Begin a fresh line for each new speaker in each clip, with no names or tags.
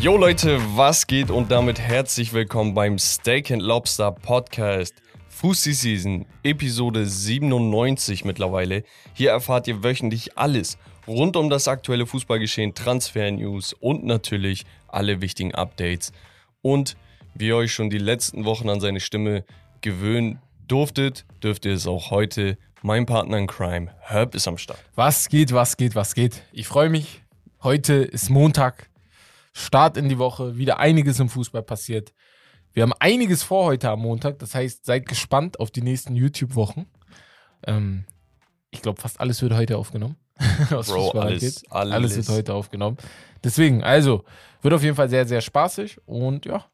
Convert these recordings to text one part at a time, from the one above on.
Jo Leute, was geht und damit herzlich willkommen beim Steak and Lobster Podcast. Fussi Season, Episode 97 mittlerweile. Hier erfahrt ihr wöchentlich alles rund um das aktuelle Fußballgeschehen, Transfer-News und natürlich alle wichtigen Updates. Und wie ihr euch schon die letzten Wochen an seine Stimme gewöhnen durftet, dürft ihr es auch heute. Mein Partner in Crime, Herb, ist am Start.
Was geht, was geht, was geht? Ich freue mich. Heute ist Montag. Start in die Woche. Wieder einiges im Fußball passiert. Wir haben einiges vor heute am Montag. Das heißt, seid gespannt auf die nächsten YouTube-Wochen. Ähm, ich glaube, fast alles wird heute aufgenommen. was
Bro,
Fußball
alles,
angeht.
alles.
alles wird heute aufgenommen. Deswegen, also, wird auf jeden Fall sehr, sehr spaßig. Und ja,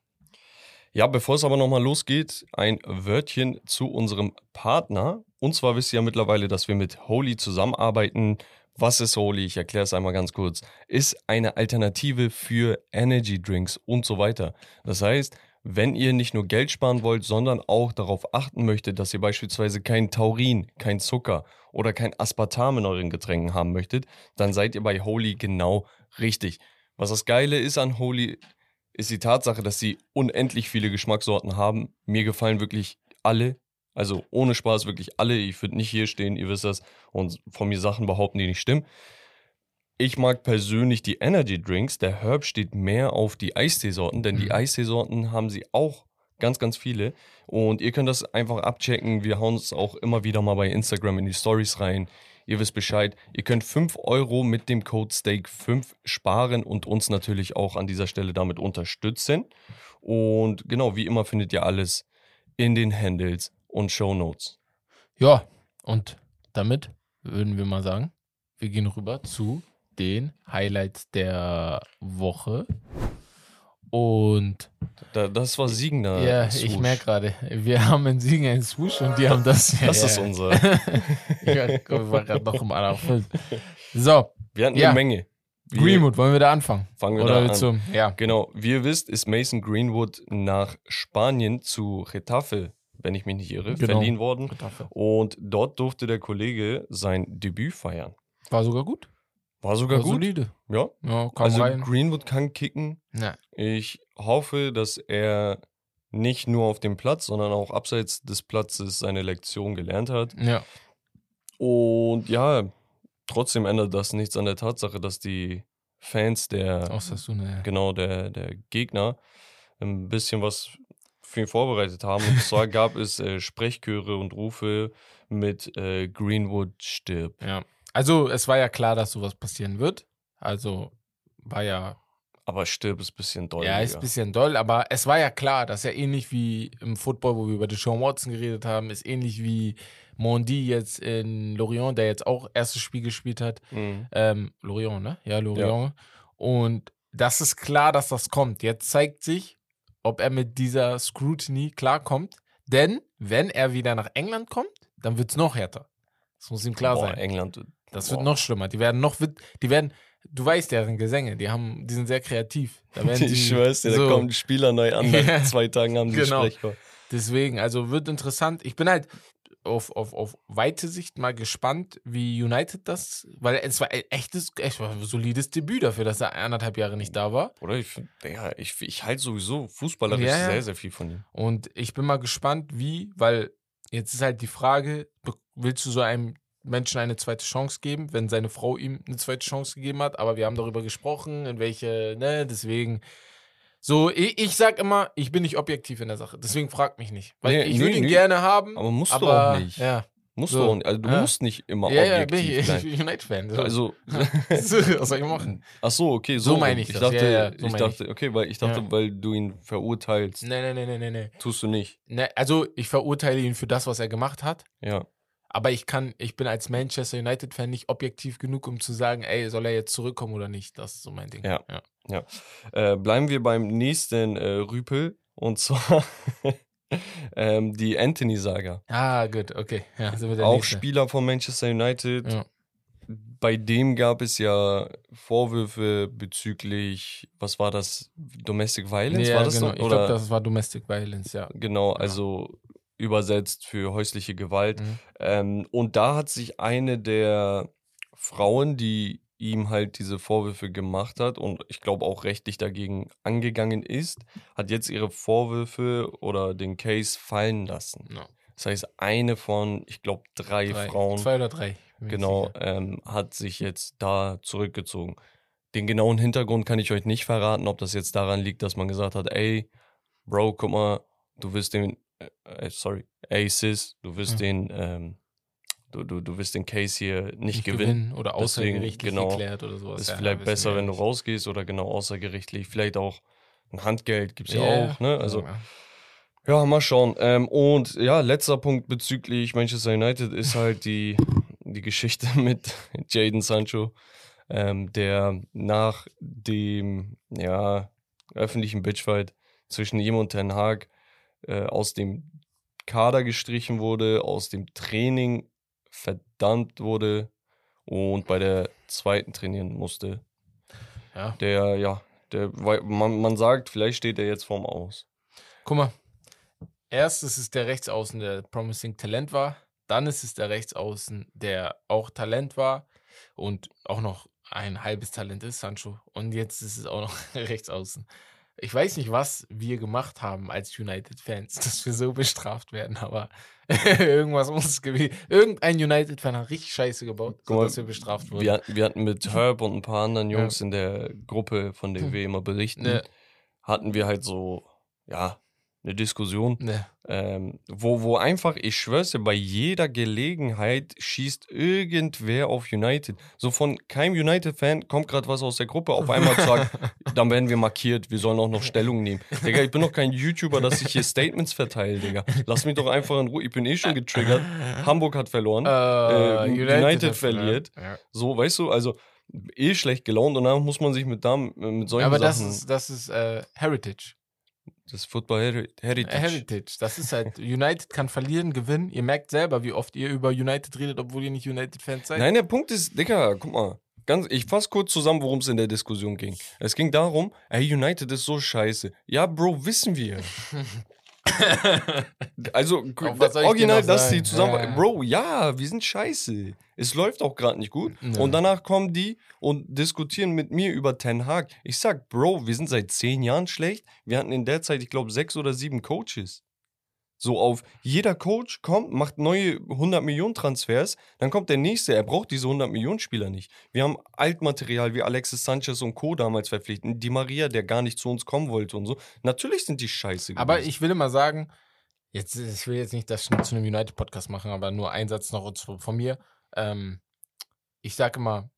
Ja, bevor es aber nochmal losgeht, ein Wörtchen zu unserem Partner. Und zwar wisst ihr ja mittlerweile, dass wir mit Holy zusammenarbeiten. Was ist Holy? Ich erkläre es einmal ganz kurz. Ist eine Alternative für Energy Drinks und so weiter. Das heißt, wenn ihr nicht nur Geld sparen wollt, sondern auch darauf achten möchtet, dass ihr beispielsweise kein Taurin, kein Zucker oder kein Aspartam in euren Getränken haben möchtet, dann seid ihr bei Holy genau richtig. Was das Geile ist an Holy, ist die Tatsache, dass sie unendlich viele Geschmackssorten haben. Mir gefallen wirklich alle. Also ohne Spaß wirklich alle. Ich würde nicht hier stehen, ihr wisst das, und von mir Sachen behaupten, die nicht stimmen. Ich mag persönlich die Energy Drinks. Der Herb steht mehr auf die Eisteesorten, denn die
Mhm.
Eisteesorten haben sie auch ganz, ganz viele. Und ihr könnt das einfach abchecken. Wir hauen es auch immer wieder mal bei Instagram in die Stories rein. Ihr wisst Bescheid. Ihr könnt 5 Euro mit dem Code STAKE5 sparen und uns natürlich auch an dieser Stelle damit unterstützen. Und genau, wie immer findet ihr alles in den Handles und Show Notes.
ja. Und damit würden wir mal sagen, wir gehen rüber zu den Highlights der Woche. Und
Da, das war Siegner.
Ja, ich
Swoosh.
merke gerade, wir haben einen Siegen, einen Swoosh und die haben das.
Das
ja,
ist
ja.
unser.
ich war, gerade noch im anderen. So,
Wir hatten
Ja.
eine Menge. Wir-
Greenwood, wollen wir da anfangen?
Fangen wir
Oder
da
willst
an.
du? Ja.
Genau, wie ihr wisst, ist Mason Greenwood nach Spanien zu Retafe, wenn ich mich nicht irre,
Genau.
verliehen worden. Und dort durfte der Kollege sein Debüt feiern.
War sogar gut.
War sogar
War
gut.
solide.
Ja.
Ja, kam
Also
rein.
Greenwood kann kicken.
Ja.
Ich hoffe, dass er nicht nur auf dem Platz, sondern auch abseits des Platzes seine Lektion gelernt hat.
ja.
Und ja, trotzdem ändert das nichts an der Tatsache, dass die Fans der
Außer du eine.
genau der, der Gegner ein bisschen was für ihn vorbereitet haben. Und zwar gab es äh, Sprechchöre und Rufe mit äh, Greenwood stirb.
Ja. Also, es war ja klar, dass sowas passieren wird. Also, war ja.
Aber stirb ist ein bisschen doll.
ja, ist ein bisschen doll, aber es war ja klar, dass ja ähnlich wie im Football, wo wir über Deshaun Watson geredet haben, ist ähnlich wie Mondi jetzt in Lorient, der jetzt auch erstes Spiel gespielt hat.
Mhm.
Ähm, Lorient, ne? Ja, Lorient. Und das ist klar, dass das kommt. Jetzt zeigt sich, ob er mit dieser Scrutiny klarkommt. Denn wenn er wieder nach England kommt, dann wird es noch härter. Das muss ihm klar
Boah,
sein.
England.
Das
boah.
wird noch schlimmer. Die werden noch, die werden, du weißt deren Gesänge, die haben, die sind sehr kreativ. Da werden
Ich schwör's dir, da
so.
kommen die Spieler neu an. Nach zwei Tagen haben die
Genau.
Sprechchor.
Deswegen, also wird interessant. Ich bin halt auf, auf, auf weite Sicht mal gespannt, wie United das, weil es war ein echtes, echt war ein solides Debüt dafür, dass er anderthalb Jahre nicht da war.
Oder? Ich, ja, ich, ich halte sowieso fußballerisch
Ja, ja.
sehr, sehr viel von ihm.
Und ich bin mal gespannt, wie, weil jetzt ist halt die Frage, willst du so einem Menschen eine zweite Chance geben, wenn seine Frau ihm eine zweite Chance gegeben hat? Aber wir haben darüber gesprochen, in welche, ne, deswegen. So, ich, ich sag immer, ich bin nicht objektiv in der Sache. Deswegen frag mich nicht. Weil
Nee,
ich würde ihn
nö.
gerne haben.
Aber musst du
aber,
auch nicht.
Ja,
Musst
So.
du auch nicht. Also du
Ja.
musst nicht immer
ja, ja, bin
objektiv
ich, ich
sein.
bin United-Fan. So.
Also,
was soll ich machen?
ach so, okay, so,
So meine ich
Ich
das.
dachte,
Ja, so
ich dachte, okay, weil ich dachte, weil du ihn verurteilst,
Nee, nee, nee, nee, nee, nee.
tust du nicht.
nee. Also, ich verurteile ihn für das, was er gemacht hat.
Ja.
Aber ich kann, ich bin als Manchester United-Fan nicht objektiv genug, um zu sagen, ey, soll er jetzt zurückkommen oder nicht? Das ist so mein Ding.
Ja. Äh, bleiben wir beim nächsten äh, Rüpel und zwar ähm, die Anthony-Saga.
Ah, gut, okay. Ja,
Auch
Nächste.
Spieler von Manchester United.
Ja.
Bei dem gab es ja Vorwürfe bezüglich, was war das? Domestic Violence?
Ja,
war das
genau.
so?
Ich glaube, das war Domestic Violence, ja.
Genau, also übersetzt für häusliche Gewalt.
Mhm.
Ähm, und da hat sich eine der Frauen, die ihm halt diese Vorwürfe gemacht hat und ich glaube auch rechtlich dagegen angegangen ist, hat jetzt ihre Vorwürfe oder den Case fallen lassen.
Ja.
Das heißt, eine von, ich glaube, drei,
Drei.
Frauen
Zwei oder drei.
genau, ähm, hat sich jetzt da zurückgezogen. Den genauen Hintergrund kann ich euch nicht verraten, ob das jetzt daran liegt, dass man gesagt hat, ey, Bro, guck mal, du wirst den, äh, äh, sorry, Sis, du wirst
Ja.
den, ähm, du, du, du wirst den Case hier nicht, gewinnen.
Oder
Deswegen,
außergerichtlich
genau,
geklärt oder sowas.
Ist
Ja,
vielleicht besser, wenn du
nicht.
rausgehst oder genau außergerichtlich. Vielleicht auch ein Handgeld gibt es ja,
Ja,
auch, ne? Also,
ja.
ja, mal schauen. Ähm, und ja, letzter Punkt bezüglich Manchester United ist halt die, die Geschichte mit Jaden Sancho, ähm, der nach dem ja, öffentlichen Bitchfight zwischen ihm und Ten Hag äh, aus dem Kader gestrichen wurde, aus dem Training verdammt wurde und bei der zweiten trainieren musste.
ja.
Der, ja, der, weil man, man sagt, vielleicht steht er jetzt vorm Aus.
Guck mal. Erst ist es der Rechtsaußen, der Promising Talent war. Dann ist es der Rechtsaußen, der auch Talent war und auch noch ein halbes Talent ist, Sancho. Und jetzt ist es auch noch Rechtsaußen. Ich weiß nicht, was wir gemacht haben als United-Fans, dass wir so bestraft werden, aber irgendwas muss es gewesen. Irgendein United-Fan hat richtig Scheiße gebaut, sodass wir bestraft wurden.
Wir, hatten- wir hatten mit Herb und ein paar anderen Jungs in der Gruppe, von der wir immer berichten,
Ne,
hatten wir halt so, ja, eine Diskussion,
ne.
ähm, wo, wo einfach, ich schwör's dir, bei jeder Gelegenheit schießt irgendwer auf United. So von keinem United-Fan kommt gerade was aus der Gruppe, auf einmal sagt, dann werden wir markiert, wir sollen auch noch Stellung nehmen. Digga, ich bin doch kein YouTuber, dass ich hier Statements verteile, Digga. Lass mich doch einfach in Ruhe, ich bin eh schon getriggert. Hamburg hat verloren.
Äh,
United
verloren.
verliert.
Ja.
So, weißt du, also eh schlecht gelaunt und dann muss man sich mit, Damen, mit solchen
Aber das
Sachen.
ist, das ist äh, Heritage.
Das Football Heri- Heritage.
Heritage. Das ist halt, United kann verlieren, gewinnen. Ihr merkt selber, wie oft ihr über United redet, obwohl ihr nicht United-Fans seid.
Nein, der Punkt ist, Digga, guck mal. Ganz, ich fasse kurz zusammen, worum es in der Diskussion ging. Es ging darum, ey, United ist so scheiße. Ja, Bro, wissen wir. Also, original, dass die zusammen.
Ja.
Bro, ja, wir sind scheiße. Es läuft auch gerade nicht gut.
Ja.
Und danach kommen die und diskutieren mit mir über Ten Hag. Ich sag, Bro, wir sind seit zehn Jahren schlecht. Wir hatten in der Zeit, ich glaube, sechs oder sieben Coaches. So auf jeder Coach kommt, macht neue 100 Millionen Transfers, dann kommt der nächste. Er braucht diese 100 Millionen Spieler nicht. Wir haben Altmaterial wie Alexis Sanchez und Co. damals verpflichtet. Die Maria, der gar nicht zu uns kommen wollte und so. Natürlich sind die scheiße.
Aber
gewesen.
ich will immer sagen, jetzt, ich will jetzt nicht das zu einem United-Podcast machen, aber nur ein Satz noch von- von mir. Ähm, ich sage immer,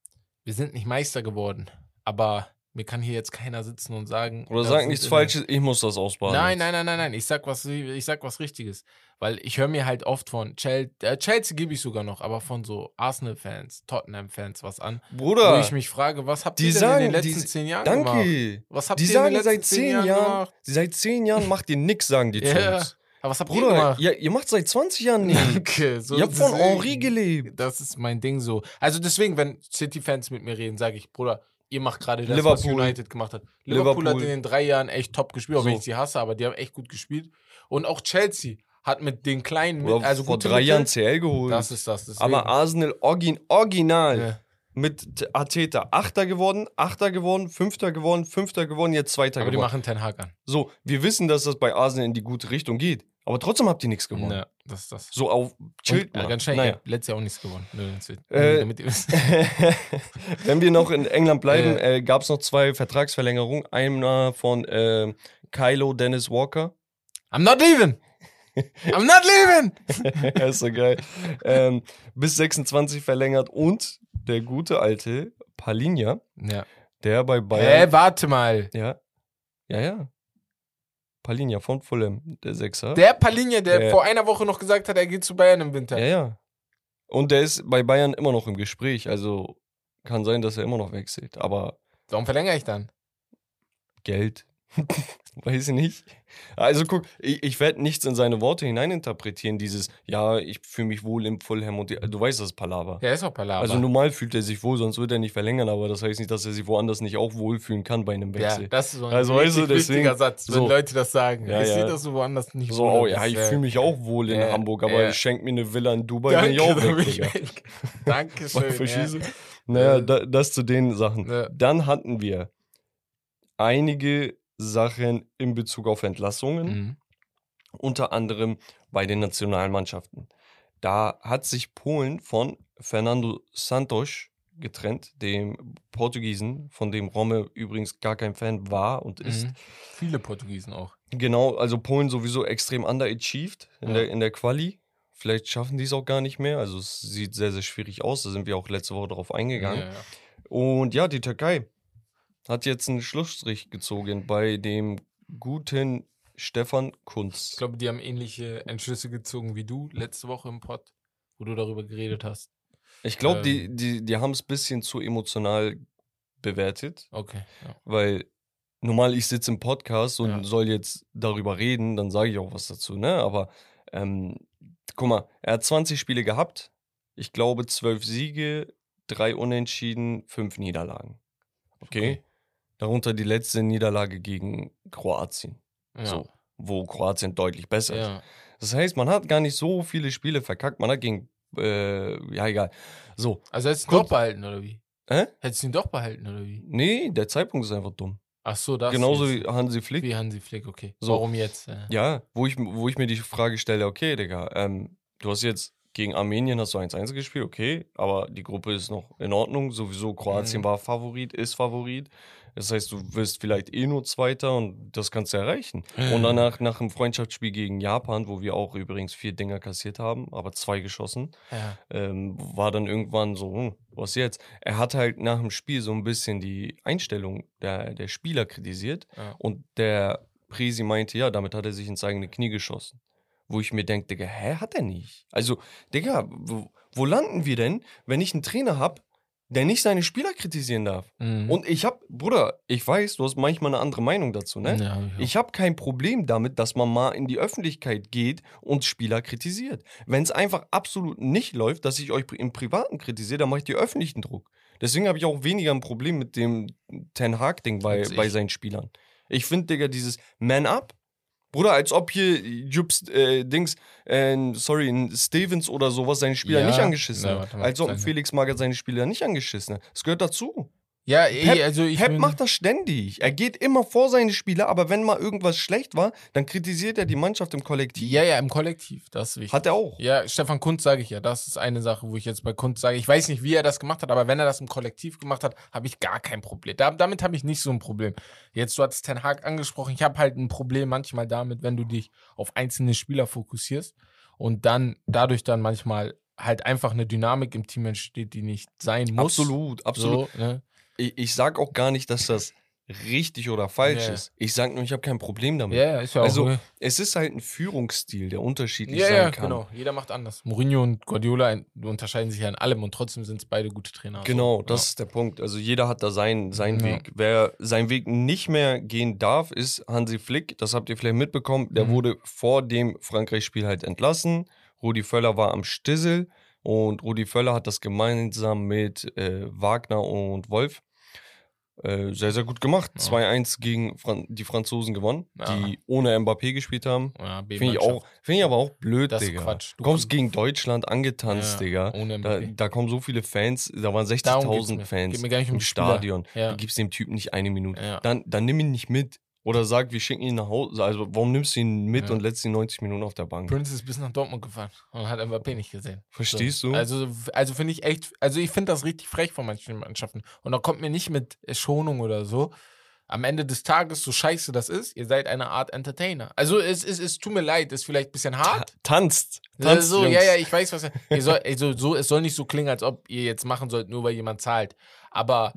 wir sind nicht Meister geworden, aber mir kann hier jetzt keiner sitzen und sagen.
Oder sag nichts Falsches, ich muss das ausbaden.
Nein, nein, nein, nein, nein. Ich sag was, ich sag was Richtiges. Weil ich höre mir halt oft von Chelsea, äh, Chelsea gebe ich sogar noch, aber von so Arsenal-Fans, Tottenham-Fans was an. Wo
Bruder,
ich mich frage, was habt ihr denn
sagen-
in den letzten
die-
zehn Jahren gemacht?
danke.
Was habt
Die
ihr in den
sagen
letzten
seit zehn Jahren,
gemacht?
seit zehn Jahren macht ihr nix, sagen die
Ja.
uns.
Aber was habt ihr
Bruder,
gemacht?
ja, ihr macht seit 20 Jahren nichts.
Danke. So,
ihr habt von Henri gelebt.
Das ist mein Ding so. Also deswegen, wenn City-Fans mit mir reden, sage ich, Bruder, ihr macht gerade das, was
Liverpool.
United gemacht hat. Liverpool, hat
Liverpool.
in den drei Jahren echt top gespielt, auch wenn
So.
ich sie hasse, aber die haben echt gut gespielt. Und auch Chelsea hat mit den kleinen, mit, also
vor drei
Mittel-
Jahren CL geholt.
Das ist das. Deswegen.
Aber Arsenal origin, original
Ja.
mit Arteta Achter geworden, Achter geworden, Fünfter geworden, Fünfter geworden, jetzt Zweiter
aber die
geworden.
machen Ten Hag an.
So, wir wissen, dass das bei Arsenal in die gute Richtung geht. Aber trotzdem habt ihr nichts gewonnen.
Ja, das ist das.
So auf chillt
Und, äh, ganz schnell,
Naja.
ja, letztes Jahr auch nichts gewonnen. Nö,
Äh,
damit ihr wisst.
Wenn wir noch in England bleiben,
Ja.
äh, gab es noch zwei Vertragsverlängerungen. Einer von äh, Kylo Dennis Walker.
I'm not leaving! I'm not leaving!
ja, ist so geil. ähm, bis 26 verlängert und der gute alte Palinja,
Ja.
der bei
Hä,
Bayern.
warte mal.
Ja. Ja, ja. Palinja von Fulham, der Sechser.
Der Palinja, der
Der-
vor einer Woche noch gesagt hat, er geht zu Bayern im Winter.
ja, ja. Und der ist bei Bayern immer noch im Gespräch. Also kann sein, dass er immer noch wechselt. Aber
Warum verlängere ich dann?
Geld. Weiß ich nicht. Also guck, ich, ich werde nichts in seine Worte hineininterpretieren. Dieses, ja, ich fühle mich wohl im Fulham und die, du weißt, das ist Palaver.
Ja, ist auch Palaver.
Also normal fühlt er sich wohl, sonst wird er nicht verlängern, aber das heißt nicht, dass er sich woanders nicht auch wohlfühlen kann bei einem
ja,
Wechsel.
das ist so ein
Also,
richtig
weißt du, deswegen-
wichtiger Satz, wenn
so.
Leute das sagen.
Ja,
ich
ja.
sehe das so woanders nicht.
so,
wohl,
oh ja, ich fühle mich auch wohl in
ja,
Hamburg, aber
ja.
ich schenk mir eine Villa in Dubai,
Danke,
bin ich auch weg,
ich weg. Dankeschön.
Mal verschießen. Naja, da, das zu den Sachen.
Ja.
Dann hatten wir einige Sachen in Bezug auf Entlassungen,
Mhm.
unter anderem bei den Nationalmannschaften. Da hat sich Polen von Fernando Santos getrennt, dem Portugiesen, von dem Romme übrigens gar kein Fan war und ist.
Mhm. Viele Portugiesen auch.
Genau, also Polen sowieso extrem underachieved in,
Ja.
der, in der Quali. Vielleicht schaffen die es auch gar nicht mehr. Also es sieht sehr, sehr schwierig aus. Da sind wir auch letzte Woche darauf eingegangen.
Ja, ja.
Und ja, die Türkei hat jetzt einen Schlussstrich gezogen bei dem guten Stefan Kunz.
Ich glaube, die haben ähnliche Entschlüsse gezogen wie du letzte Woche im Pod, wo du darüber geredet hast.
Ich glaube, die,
ähm,
die, die haben es ein bisschen zu emotional bewertet,
Okay. Ja.
weil normal ich sitze im Podcast und
Ja.
soll jetzt darüber reden, dann sage ich auch was dazu, ne? Aber ähm, guck mal, er hat 20 Spiele gehabt, ich glaube 12 Siege, drei Unentschieden, fünf Niederlagen. Okay?
Okay.
Darunter die letzte Niederlage gegen Kroatien.
Ja.
So, wo Kroatien deutlich besser ist.
ja.
Das heißt, man hat gar nicht so viele Spiele verkackt. Man hat gegen, äh, ja egal. So,
Also hättest du ihn doch behalten, oder wie?
Hä?
Hättest du ihn doch behalten, oder wie?
nee, der Zeitpunkt ist einfach dumm.
Ach so, das
Genauso wie Hansi Flick.
wie Hansi Flick, okay.
So.
Warum jetzt? Ja.
Ja, wo ich, wo ich mir die Frage stelle, okay, Digga, ähm, du hast jetzt gegen Armenien hast du 1-1 gespielt, okay, aber die Gruppe ist noch in Ordnung. Sowieso Kroatien
Mhm.
war Favorit, ist Favorit. Das heißt, du wirst vielleicht eh nur Zweiter und das kannst du erreichen. Und danach, nach dem Freundschaftsspiel gegen Japan, wo wir auch übrigens vier Dinger kassiert haben, aber zwei geschossen,
Ja.
ähm, war dann irgendwann so, hm, was jetzt? Er hat halt nach dem Spiel so ein bisschen die Einstellung der, der Spieler kritisiert
Ja.
und der Prisi meinte, ja, damit hat er sich ins eigene Knie geschossen. Wo ich mir denke, Digga, hä, hat er nicht? Also, Digga, wo, wo landen wir denn, wenn ich einen Trainer habe, der nicht seine Spieler kritisieren darf?
Mhm.
Und ich hab, Bruder, ich weiß, du hast manchmal eine andere Meinung dazu, ne?
Ja, hab ich
habe kein Problem damit, dass man mal in die Öffentlichkeit geht und Spieler kritisiert. Wenn es einfach absolut nicht läuft, dass ich euch im Privaten kritisiere, dann mache ich dir öffentlichen Druck. Deswegen habe ich auch weniger ein Problem mit dem Ten Hag-Ding bei, bei seinen Spielern. Ich finde, Digga, dieses Man Up, Bruder, als ob hier Jups, äh, Dings, äh, sorry, Stevens oder sowas seine Spieler
Ja.
nicht angeschissen
Ja,
hat.
mal,
Als ob Felix Magath seine Spieler nicht angeschissen hat. Das gehört dazu.
Ja, ey,
Pep-
also ich
Pep macht das ständig. Er geht immer vor seine Spieler, aber wenn mal irgendwas schlecht war, dann kritisiert er die Mannschaft im Kollektiv.
Ja, ja, im Kollektiv, das ist wichtig.
Hat er auch.
Ja, Stefan Kunz sage ich ja. Das ist eine Sache, wo ich jetzt bei Kunz sage, ich weiß nicht, wie er das gemacht hat, aber wenn er das im Kollektiv gemacht hat, habe ich gar kein Problem. Da, damit habe ich nicht so ein Problem. Jetzt, du hattest Ten Hag angesprochen, ich habe halt ein Problem manchmal damit, wenn du dich auf einzelne Spieler fokussierst und dann dadurch dann manchmal halt einfach eine Dynamik im Team entsteht, die nicht sein muss.
Absolut, absolut.
So, ne?
Ich, ich sag auch gar nicht, dass das richtig oder falsch
Ja.
ist. Ich sag nur, ich habe kein Problem damit.
Ja, ja, ist ja auch.
Also,
ne?
Es ist halt ein Führungsstil, der unterschiedlich
ja,
sein
ja,
kann.
genau. Jeder macht anders. Mourinho und Guardiola unterscheiden sich ja in allem und trotzdem sind es beide gute Trainer.
Genau,
So,
das ist der Punkt. Also jeder hat da seinen, seinen
Ja.
Weg. Wer seinen Weg nicht mehr gehen darf, ist Hansi Flick. Das habt ihr vielleicht mitbekommen. Der
Mhm.
wurde vor dem Frankreich-Spiel halt entlassen. Rudi Völler war am Stissel und Rudi Völler hat das gemeinsam mit äh, Wagner und Wolf äh, sehr, sehr gut gemacht.
Ja.
2-1 gegen Fran die Franzosen gewonnen,
Ja.
die ohne Mbappé gespielt haben.
Ja,
Finde ich, auch- finde ich aber auch blöd,
Das ist
Digga.
Quatsch.
Du kommst
komm-
gegen Deutschland angetanzt,
Ja,
Digga.
Ohne
Da,
Mbappé.
da kommen so viele Fans, da waren
Darum geht's
60.000
mir.
Fans
Geht mir gar nicht
im
Spieler.
Stadion.
Ja.
Du gibst dem Typen nicht eine Minute. Dann, dann nimm ihn nicht mit. Oder sag, wir schicken ihn nach Hause. Also, warum nimmst du ihn mit
Ja.
und lässt ihn 90 Minuten auf der Bank?
Prince ist bis nach Dortmund gefahren und hat Mbappé nicht gesehen.
Verstehst
so.
du?
Also, also finde ich echt, also ich finde das richtig frech von manchen Mannschaften. Und da kommt mir nicht mit Schonung oder so. Am Ende des Tages, so scheiße das ist, ihr seid eine Art Entertainer. Also es, es, es tut mir leid, ist vielleicht ein bisschen hart.
Tanzt.
Ja,
Tanzt,
so,
Jungs.
ja, ja, ich weiß, was ihr soll, also, so, es soll nicht so klingen, als ob ihr jetzt machen sollt, nur weil jemand zahlt. Aber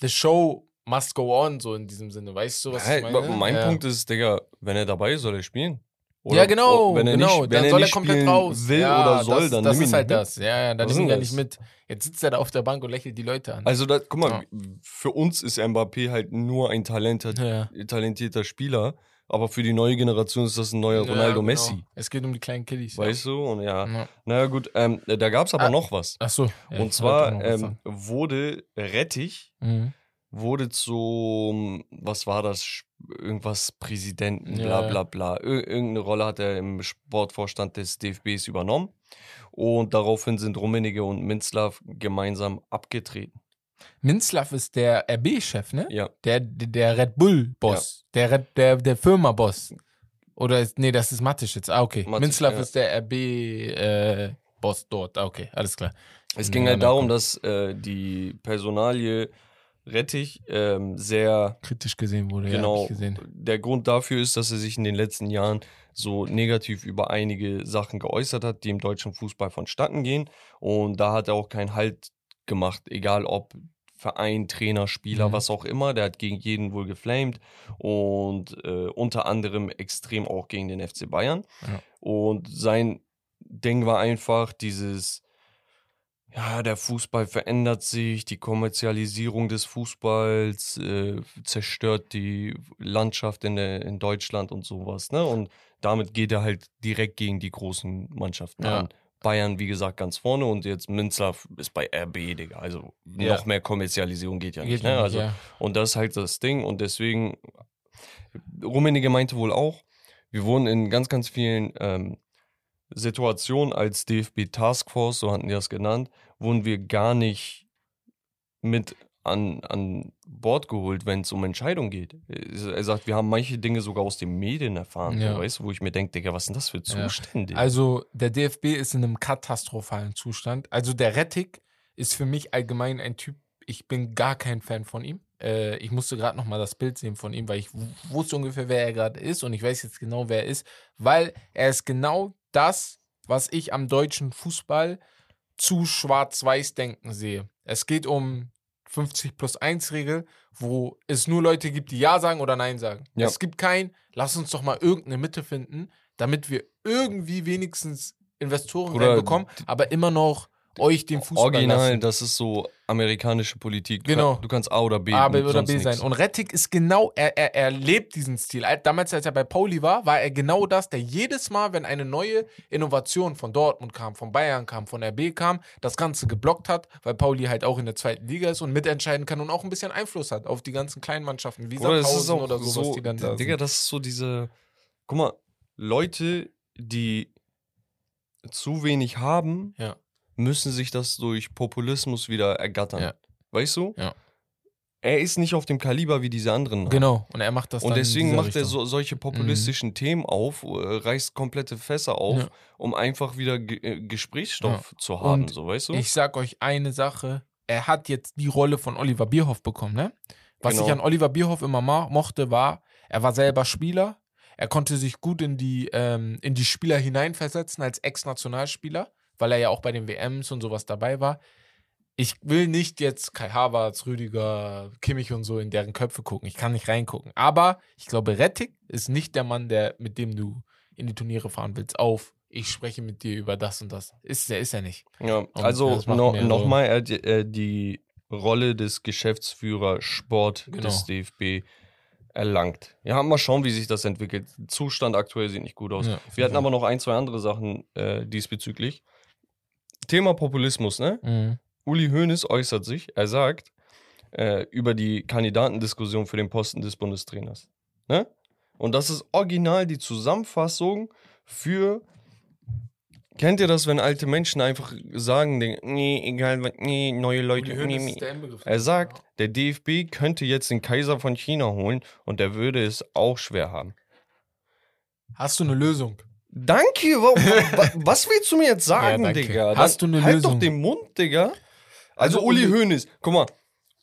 the show must go on, so in diesem Sinne. Weißt du, was
Hey,
ich meine?
mein
ja.
Punkt ist, Digga, wenn er dabei ist, soll er spielen.
ja, genau,
wenn er
genau.
nicht, wenn
dann
er
soll er komplett raus.
will
ja,
oder soll,
das,
dann
das ist halt
mit.
das. Ja, ja, dann
Was
nimm ihn
ist
ja
das?
nicht mit. Jetzt sitzt er da auf der Bank und lächelt die Leute an.
Also, da, guck mal,
Ja.
für uns ist Mbappé halt nur ein Talent,
ja.
talentierter Spieler. Aber für die neue Generation ist das ein neuer
Ja,
Ronaldo
genau.
Messi.
Es geht um die kleinen Kiddies.
Weißt du? Und ja,
Ja. Ja.
naja, gut, ähm, da gab es aber
Ah.
noch was.
Ach so. Ja,
Und zwar ähm, wurde Rettich
Mhm.
Wurde zum, was war das, irgendwas Präsidenten,
Ja,
bla
ja.
bla bla. Ir irgendeine Rolle hat er im Sportvorstand des DFBs übernommen. Und daraufhin sind Rummenigge und Minzlaff gemeinsam abgetreten.
Minzlaff ist der RB-Chef, ne?
Ja.
Der, der, der Red Bull-Boss. Der, Red- der, der Firma-Boss. Oder ist, nee, das ist Mattisch jetzt. Ah, okay.
Mattisch,
Minzlaff
ja.
ist der RB-Boss dort. Ah, okay, alles klar.
Es
Ja,
ging halt darum, dass äh, die Personalie Rettich ähm, sehr
Kritisch gesehen wurde, ja,
genau.
gesehen.
Der Grund dafür ist, dass er sich in den letzten Jahren so negativ über einige Sachen geäußert hat, die im deutschen Fußball vonstatten gehen. Und da hat er auch keinen Halt gemacht, egal ob Verein, Trainer, Spieler,
Mhm.
was auch immer. Der hat gegen jeden wohl geflamed und äh, unter anderem extrem auch gegen den FC Bayern.
Ja.
Und sein Ding war einfach dieses, ja, der Fußball verändert sich, die Kommerzialisierung des Fußballs äh, zerstört die Landschaft in, der, in Deutschland und sowas. Ne? Und damit geht er halt direkt gegen die großen Mannschaften
Ja.
an. Bayern, wie gesagt, ganz vorne und jetzt Münster ist bei RB, Digga. Also
Ja.
noch mehr Kommerzialisierung geht ja
Geht
nicht.
ja
Ne? Also,
ja.
und das ist halt das Ding und deswegen, Rummenigge meinte wohl auch, wir wurden in ganz, ganz vielen ähm, Situationen als DFB Taskforce, so hatten die das genannt, wurden wir gar nicht mit an, an Bord geholt, wenn es um Entscheidungen geht. Er sagt, wir haben manche Dinge sogar aus den Medien erfahren,
Ja.
weißt du, wo ich mir denke, Digga, was sind das für
Ja.
Zustände?
Also der DFB ist in einem katastrophalen Zustand. Also der Rettig ist für mich allgemein ein Typ, ich bin gar kein Fan von ihm. Äh, ich musste gerade noch mal das Bild sehen von ihm, weil ich wusste ungefähr, wer er gerade ist und ich weiß jetzt genau, wer er ist, weil er ist genau das, was ich am deutschen Fußball zu schwarz-weiß denken sehe. Es geht um 50 plus 1 Regel, wo es nur Leute gibt, die Ja sagen oder Nein sagen.
Ja.
Es gibt kein, lass uns doch mal irgendeine Mitte finden, damit wir irgendwie wenigstens Investoren
Oder
reinbekommen, aber immer noch euch den Fußball
Original,
lassen.
das ist so amerikanische Politik. Du
Genau.
kann- Du kannst A oder B.
A oder B
nix.
sein. Und Rettig ist genau, er, er, er lebt diesen Stil. Al- Damals, als er bei Pauli war, war er genau das, der jedes Mal, wenn eine neue Innovation von Dortmund kam, von Bayern kam, von RB kam, das Ganze geblockt hat, weil Pauli halt auch in der zweiten Liga ist und mitentscheiden kann und auch ein bisschen Einfluss hat auf die ganzen kleinen Mannschaften, wie
ist
Sandhausen oder sowas,
so,
die dann da
Digga,
sind.
das ist so diese, guck mal, Leute, die zu wenig haben,
Ja.
Müssen sich das durch Populismus wieder ergattern.
Ja.
Weißt du?
Ja.
Er ist nicht auf dem Kaliber wie diese anderen.
Genau, und er macht das
Und deswegen macht er
Richtung. Mhm.
so, solche populistischen Themen auf, äh, reißt komplette Fässer auf,
Ja.
um einfach wieder Ge äh, Gesprächsstoff zu haben,
Und
so weißt du?
Ich sag euch eine Sache. Er hat jetzt die Rolle von Oliver Bierhoff bekommen, ne? Was
Genau.
ich an Oliver Bierhoff immer mochte, war, er war selber Spieler. Er konnte sich gut in die, ähm, in die Spieler hineinversetzen als Ex-Nationalspieler, weil er ja auch bei den WMs und sowas dabei war. Ich will nicht jetzt Kai Havertz, Rüdiger, Kimmich und so in deren Köpfe gucken. Ich kann nicht reingucken. Aber ich glaube, Rettig ist nicht der Mann, der, mit dem du in die Turniere fahren willst. Auf, ich spreche mit dir über das und das. Ist er, ist er nicht.
Ja, also no, nochmal, er hat äh, die Rolle des Geschäftsführer Sport
Genau.
des DFB erlangt. Ja, mal schauen, wie sich das entwickelt. Zustand aktuell sieht nicht gut aus.
Ja,
Wir hatten aber noch ein, zwei andere Sachen äh, diesbezüglich. Thema Populismus, ne?
Mhm.
Uli Hoeneß äußert sich, er sagt, äh, über die Kandidatendiskussion für den Posten des Bundestrainers. Ne? Und das ist original die Zusammenfassung für. Kennt ihr das, wenn alte Menschen einfach sagen, nee, egal, was, nee, neue Leute,
Uli
nee, nee.
ist der Inbegriff.
Er sagt, der DFB könnte jetzt den Kaiser von China holen und der würde es auch schwer haben.
Hast du eine Lösung?
Danke, wa- wa- was willst du mir jetzt sagen,
Ja.
Digga?
Hast
Dann
du eine
halt
Lösung?
doch den Mund, Digga. Also,
Also
Uli Hoeneß, guck mal,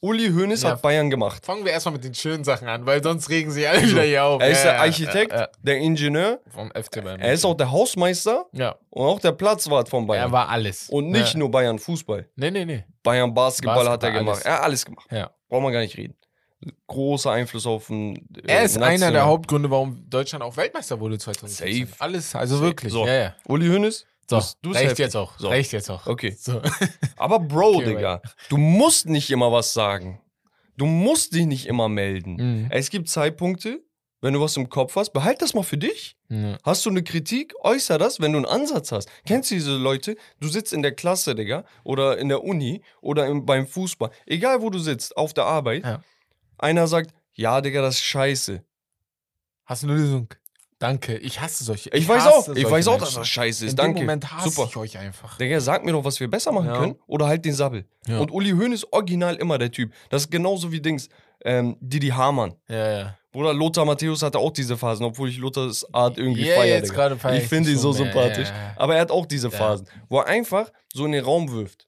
Uli Hoeneß
Ja.
hat Bayern gemacht.
Fangen wir erstmal mit den schönen Sachen an, weil sonst regen sie alle wieder hier auf.
Er ist
Ja,
der Architekt,
Ja,
der Ingenieur,
Vom FC Bayern.
er ist auch der Hausmeister
Ja,
und auch der Platzwart von Bayern.
er war alles.
und nicht nur Bayern Fußball.
Nee, nee, nee.
Bayern Basketball, hat er
Basketball,
gemacht.
alles.
Er hat alles gemacht.
Ja.
Braucht man gar nicht reden. Großer Einfluss auf den. äh,
Er ist einer
national-
der Hauptgründe, warum Deutschland auch Weltmeister wurde 2015.
Safe.
Alles, also
Safe.
wirklich.
So.
Ja, ja.
Uli Hoeneß?
So,
Du
reicht jetzt auch.
So.
Reicht jetzt auch.
Okay.
So.
Aber Bro,
Okay,
Digga, du musst nicht immer was sagen. Du musst dich nicht immer melden.
Mhm.
Es gibt Zeitpunkte, wenn du was im Kopf hast, behalt das mal für dich.
Ja.
Hast du eine Kritik, äußer das, wenn du einen Ansatz hast. Kennst du diese Leute? Du sitzt in der Klasse, Digga, oder in der Uni oder im, beim Fußball. Egal, wo du sitzt, auf der Arbeit.
Ja.
Einer sagt, ja, Digga, das ist scheiße.
Hast du eine Lösung? Danke, ich hasse solche.
Ich, weiß
hasse
auch, ich weiß auch, dass das scheiße ist.
In
Danke.
dem Moment hasse
Super.
ich euch einfach.
Digga, sag mir doch, was wir besser machen
Ja.
können oder halt den Sabbel.
Ja.
Und Uli Hoen ist original immer der Typ. Das ist genauso wie Dings, ähm, Didi Hamann.
Ja, ja.
Bruder, Lothar Matthäus hatte auch diese Phasen, obwohl ich Lothars Art irgendwie
Ja,
feiere.
jetzt feier
Ich
ich
finde ihn so sympathisch. Aber er hat auch diese. Phasen, wo er einfach so in den Raum wirft.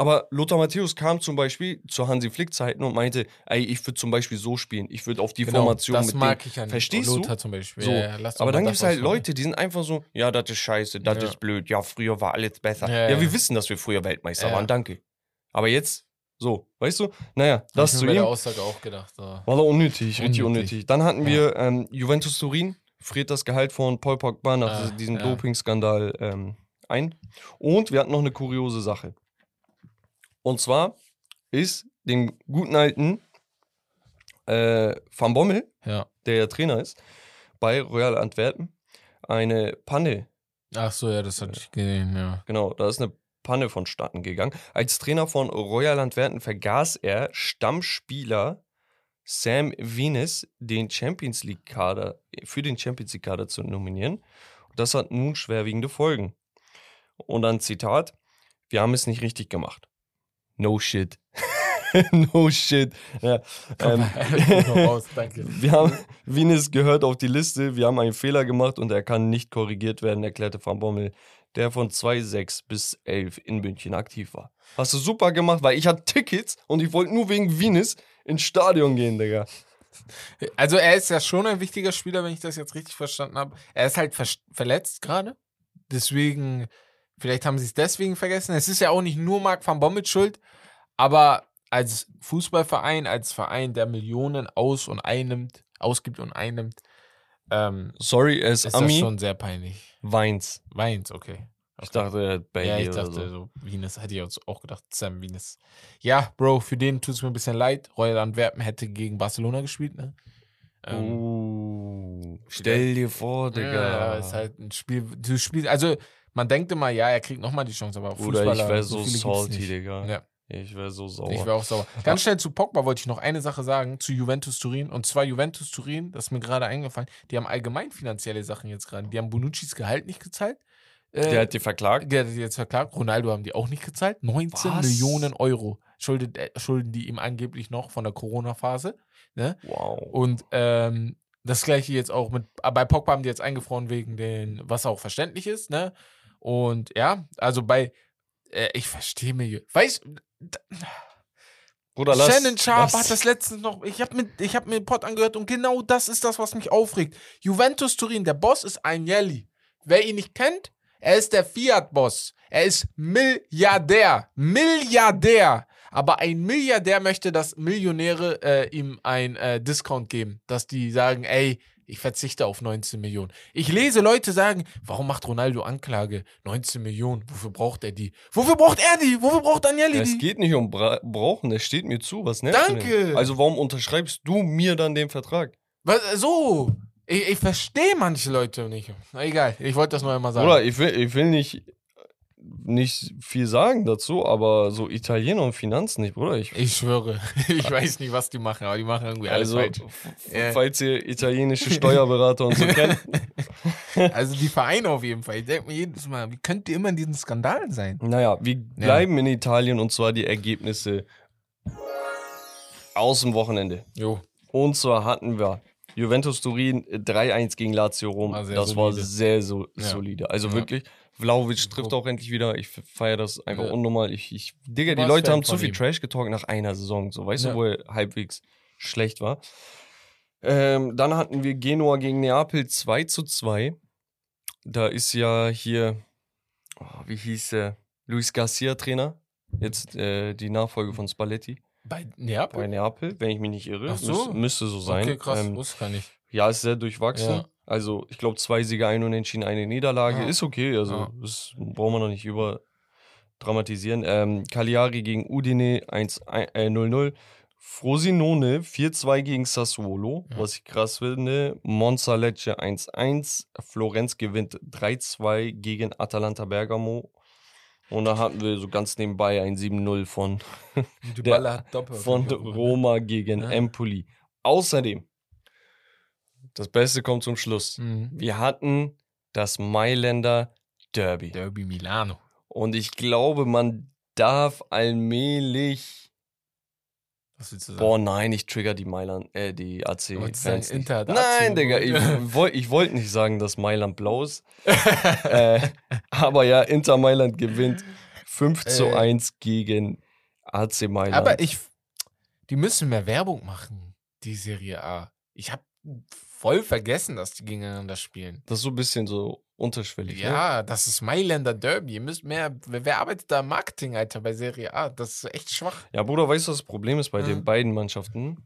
Aber Lothar Matthäus kam zum Beispiel zu Hansi Flick Zeiten und meinte, ey, ich würde zum Beispiel so spielen. Ich würde auf die
Genau,
Formation
das
mit
mag
dem.
ich an
Verstehst
Lothar
du?
zum Beispiel.
So.
Ja, ja,
Aber dann gibt es halt. Leute, die sind einfach so, ja, das ist scheiße, das
Ja.
ist blöd, ja, früher war alles besser.
Ja,
Ja,
ja.
wir wissen, dass wir früher Weltmeister
Ja.
waren, danke. Aber jetzt, so, weißt du? Naja, das
ich
zu
bei der
ihm.
Aussage auch gedacht.
War doch unnötig, richtig
Unnötig.
unnötig. Dann hatten wir ähm, Juventus Turin, friert das Gehalt von Paul Pogba nach
Ah,
diesem
ja.
Dopingskandal ähm, ein. Und wir hatten noch eine kuriose Sache. Und zwar ist den guten alten äh, Van Bommel,
Ja.
der ja Trainer ist, bei Royal Antwerpen, eine Panne,
Ach so, ja, das hatte ich gesehen, ja.
genau, da ist eine Panne vonstatten gegangen. Als Trainer von Royal Antwerpen vergaß er Stammspieler Sam Venus den Champions League Kader für den Champions League Kader zu nominieren. Das hat nun schwerwiegende Folgen. Und dann Zitat: Wir haben es nicht richtig gemacht. No shit. no shit. Ja,
Komm,
ähm,
raus, danke.
wir haben, Venus gehört auf die Liste. Wir haben einen Fehler gemacht und er kann nicht korrigiert werden, erklärte Van Bommel, der von 2,6 bis 11 in München aktiv war. Hast du super gemacht, weil ich hatte Tickets und ich wollte nur wegen Venus ins Stadion gehen, Digga.
Also er ist ja schon ein wichtiger Spieler, wenn ich das jetzt richtig verstanden habe. Er ist halt ver verletzt gerade. Deswegen, vielleicht haben sie es deswegen vergessen. Es ist ja auch nicht nur Marc van Bommel schuld, aber als Fußballverein, als Verein, der Millionen aus und einnimmt, ausgibt und einnimmt, ähm,
Sorry, er ist,
ist das
Ami
schon sehr peinlich.
Weins.
Weins, okay.
Ich dachte, Belgier
Ja, ich dachte,
so.
so. Venus hätte ich auch gedacht, Sam Venus. Ja, Bro, für den tut es mir ein bisschen leid. Royal Antwerpen hätte gegen Barcelona gespielt, ne? Ähm,
Uh, stell dir vor, Digga.
Ja, ist halt ein Spiel. Du spielst, also man denkt immer, ja, er kriegt nochmal die Chance, aber
Bruder,
Fußballer,
ich wäre so,
viele gibt's
salty. Digga.
Ja,
Ich wäre so sauer.
ich wäre auch sauer. Ganz schnell zu Pogba wollte ich noch eine Sache sagen, zu Juventus Turin. Und zwar Juventus Turin, das ist mir gerade eingefallen, die haben allgemein finanzielle Sachen jetzt gerade. Die haben Bonuccis Gehalt nicht gezahlt. Äh,
Der hat die verklagt.
der hat die jetzt verklagt. Ronaldo haben die auch nicht gezahlt. 19
Was?
Millionen Euro schuldet, äh, schulden die ihm angeblich noch von der Corona-Phase. Ne?
Wow.
Und ähm, das gleiche jetzt auch mit, ah, bei Pogba haben die jetzt eingefroren wegen den, was auch verständlich ist, ne? Und ja, also bei, äh, ich verstehe mir, weißt
Bruder, lass.
Shannon Sharp
lass-
hat das letztens noch, ich habe mir, ich hab mir den Pod angehört und genau das ist das, was mich aufregt. Juventus Turin, der Boss ist ein Jelly. Wer ihn nicht kennt, er ist der Fiat-Boss. Er ist Milliardär. Milliardär. Aber ein Milliardär möchte, dass Millionäre äh, ihm ein äh, Discount geben. Dass die sagen, ey, ich verzichte auf 19 Millionen. Ich lese Leute sagen, warum macht Ronaldo Anklage? 19 Millionen, wofür braucht er die? Wofür braucht er die? Wofür braucht Danielli
Es
die?
geht nicht um Bra brauchen, es steht mir zu. Was nervt
Danke.
Also warum unterschreibst du mir dann den Vertrag?
Was, so. Ich, ich verstehe manche Leute nicht. Na egal, ich wollte das nur einmal sagen.
Bruder, ich will, ich will nicht, nicht viel sagen dazu, aber so Italiener und Finanzen nicht, Bruder. Ich,
ich schwöre, ich weiß nicht, was die machen, aber die machen irgendwie alles
also,
falsch. Ja.
falls ihr italienische Steuerberater und so kennt.
Also die Vereine auf jeden Fall. Ich denke mir jedes Mal, wie könnt ihr immer in diesen Skandalen sein?
Naja, wir bleiben in Italien und zwar die Ergebnisse aus dem Wochenende.
Jo.
Und zwar hatten wir Juventus Turin äh, 3-1 gegen Lazio Rom.
War sehr
das war
solide.
sehr so,
Ja.
solide. Also wirklich, Vlaovic trifft auch endlich wieder. Ich feiere das einfach
Ja.
unnormal. Ich, ich, Digga, die Leute haben zu viel
ihm.
Trash getalkt nach einer Saison. So, weißt
Ja.
du, wo er halbwegs schlecht war. Ähm, dann hatten wir Genua gegen Neapel 2 zu 2. Da ist ja hier, oh, wie hieß der? Luis Garcia Trainer. Jetzt äh, die Nachfolge von Spalletti
Bei Neapel?
bei Neapel, wenn ich mich nicht irre.
So.
Müsste, müsste so sein.
Okay, krass,
Ähm,
wusste gar nicht.
ja, ist sehr durchwachsen.
Ja.
Also, ich glaube, zwei Siege, ein Unentschieden, eine Niederlage.
Ja.
Ist okay, also
Ja.
das brauchen wir noch nicht überdramatisieren. Ähm, Cagliari gegen Udine 1 äh, 0-0. Frosinone 4-2 gegen Sassuolo,
Ja.
was ich krass finde. Monza Lecce 1-1. Florenz gewinnt 3-2 gegen Atalanta Bergamo. Und da hatten wir so ganz nebenbei ein 7-0 von, der- von Roma gegen
Ja.
Empoli. Außerdem Das Beste kommt zum Schluss.
Mhm.
Wir hatten das Mailänder Derby.
Derby Milano.
Und ich glaube, man darf allmählich.
Was willst du sagen?
Boah, nein, ich trigger die Mailand, äh, die
sagen,
AC-Fans. nicht.
Inter hat AC
Nein, Digga, ich wollte ich wollt nicht sagen, dass Mailand blau ist. äh, aber ja, Inter Mailand gewinnt 5 zu
Äh.
1 gegen AC Mailand.
Aber ich, die müssen mehr Werbung machen, die Serie A. Ich habe voll vergessen, dass die gegeneinander spielen.
das ist so ein bisschen so unterschwellig. Ne?
Ja, das ist Mailänder Derby. Ihr müsst mehr. Wer, wer arbeitet da im Marketing, Alter, bei Serie A? Das ist echt schwach.
Ja, Bruder, weißt du, was das Problem ist bei
Ja.
den beiden Mannschaften?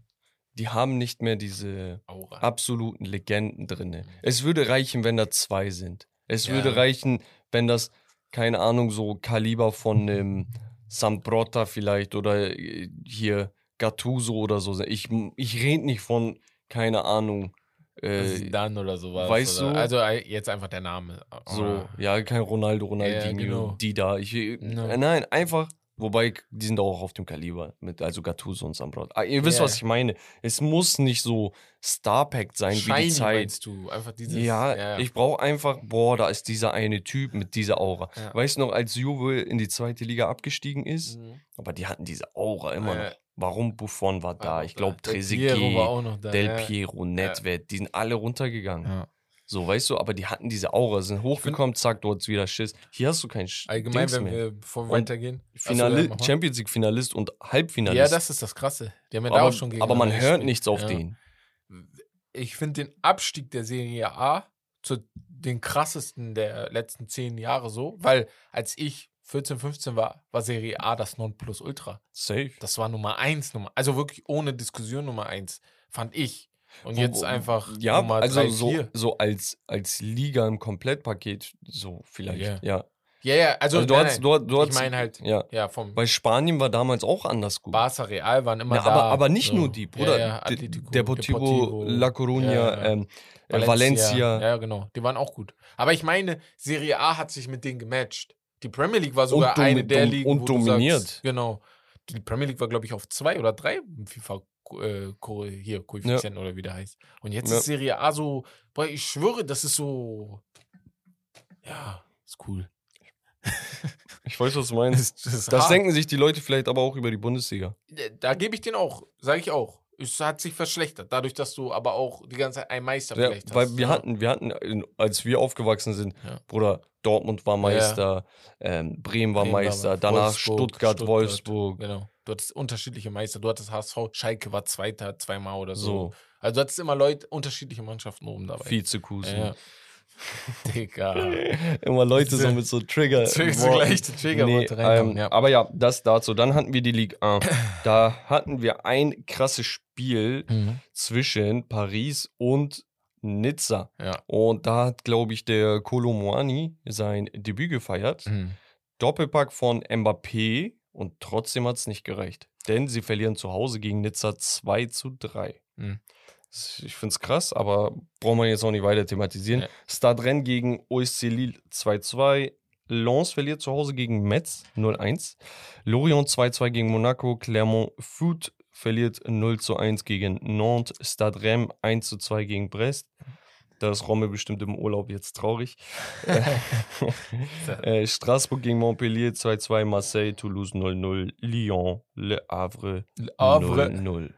Die haben nicht mehr diese
Aura.
absoluten Legenden drinne. Es würde reichen, wenn da zwei sind. Es
Ja.
würde reichen, wenn das, keine Ahnung, so Kaliber von einem Samprota vielleicht oder äh, hier Gattuso oder so sind. Ich, ich rede nicht von, keine Ahnung, äh,
dann oder sowas.
weißt
oder,
du?
Also äh, jetzt einfach der Name.
so,
Oder-
ja, kein Ronaldo, Ronaldinho,
genau.
die da. Ich, äh,
No.
Nein, einfach, wobei, die sind auch auf dem Kaliber, mit, also Gattuso und Samprota. Ah, ihr wisst,
Ja.
was ich meine. Es muss nicht so Star-Packed sein wie
Shiny
die Zeit.
du? Einfach dieses.
Ja, ich brauche einfach, boah, da ist dieser eine Typ mit dieser Aura.
Ja.
Weißt du noch, als Juve in die zweite Liga abgestiegen ist?
Mhm.
Aber die hatten diese Aura immer
Ja.
noch. Warum Buffon war da? Ich glaube,
Del Piero war
Trezeguet,
auch noch da.
Del. Piero, Nedved, die sind alle runtergegangen. So, weißt du, aber die hatten diese Aura, sind hochgekommen, zack, du hattest wieder Schiss. Hier hast du keinen Sch
Allgemein,
Dings
wenn
mehr.
wir, bevor wir
Und
weitergehen.
Finali
mal.
Champions League Finalist und Halbfinalist.
Ja, das ist das Krasse. Die haben ja da
aber,
auch schon
aber man hört
gespielt.
nichts auf
Ja.
den.
Ich finde den Abstieg der Serie A zu den krassesten der letzten zehn Jahre so, weil als ich 14, 15 war, war Serie A das Nonplusultra.
Safe.
Das war Nummer eins, Nummer, also wirklich ohne Diskussion Nummer eins, fand ich. Und
Wo-
jetzt einfach
Ja,
Nummer
also
drei,
so,
vier.
so als, als Liga im Komplettpaket, so vielleicht.
Ja.
Ja.
Ja, ja, also,
Also, du
nein,
hast,
nein,
du, du
ich meine halt,
ja.
ja, vom
Bei Spanien war damals auch anders gut.
Barca Real waren immer
Ja,
da.
aber, aber nicht
so.
nur die, Bruder.
Ja, ja, Atletico,
Deportivo,
Deportivo,
La Coruña,
ja.
Ähm, äh, Valencia.
Ja, genau. Die waren auch gut. Aber ich meine, Serie A hat sich mit denen gematcht. Die Premier League war sogar
Und
eine der Ligen,
und
wo du
dominiert.
Sagst, genau. Die Premier League war, glaube ich, auf zwei oder drei im FIFA äh, hier Koeffizienten oder wie der heißt. Und jetzt
Ja.
ist Serie A so, boah, ich schwöre, das ist so, ja, ist cool.
Ich weiß, was du meinst.
Das,
Das denken sich die Leute vielleicht aber auch über die Bundesliga.
Da gebe ich den auch, sage ich auch. Es hat sich verschlechtert, dadurch, dass du aber auch die ganze Zeit einen Meister
Ja,
vielleicht
weil
hast.
wir
ja.
hatten, wir hatten, als wir aufgewachsen sind,
Ja.
Bruder, Dortmund war. Meister, ähm, Bremen war
Bremen war
Meister,
Meister,
danach
Wolfsburg,
Stuttgart,
Stuttgart.
Wolfsburg.
Genau. Du hattest unterschiedliche Meister. Du hattest HSV, Schalke war Zweiter zweimal oder so.
So,
Also du hattest immer Leute, unterschiedliche Mannschaften oben dabei.
Vizekusen.
Ja. Digga.
Immer Leute so mit so Trigger.
Zögst du
Boah.
gleich die Trigger
Nee, ähm,
ja.
Aber ja, das dazu. Dann hatten wir die Ligue 1. Da hatten wir ein krasses Spiel
Mhm.
zwischen Paris und Nizza.
Ja.
Und da hat, glaube ich, der Kolomoani sein Debüt gefeiert.
Mhm.
Doppelpack von Mbappé und trotzdem hat es nicht gereicht. Denn sie verlieren zu Hause gegen Nizza 2 zu 3.
Mhm.
Ich finde es krass, aber braucht man jetzt auch nicht weiter thematisieren.
Ja.
Stade Rennes gegen OSC Lille 2-2. Lens verliert zu Hause gegen Metz 0-1. Lorient 2-2 gegen Monaco. Clermont Foot verliert 0-1 gegen Nantes. Stade Rennes 1-2 gegen Brest. Da ist Romme bestimmt im Urlaub jetzt traurig. äh, Straßburg gegen Montpellier 2-2. Marseille, Toulouse 0-0. Lyon, Le Havre
Havre.
0-0.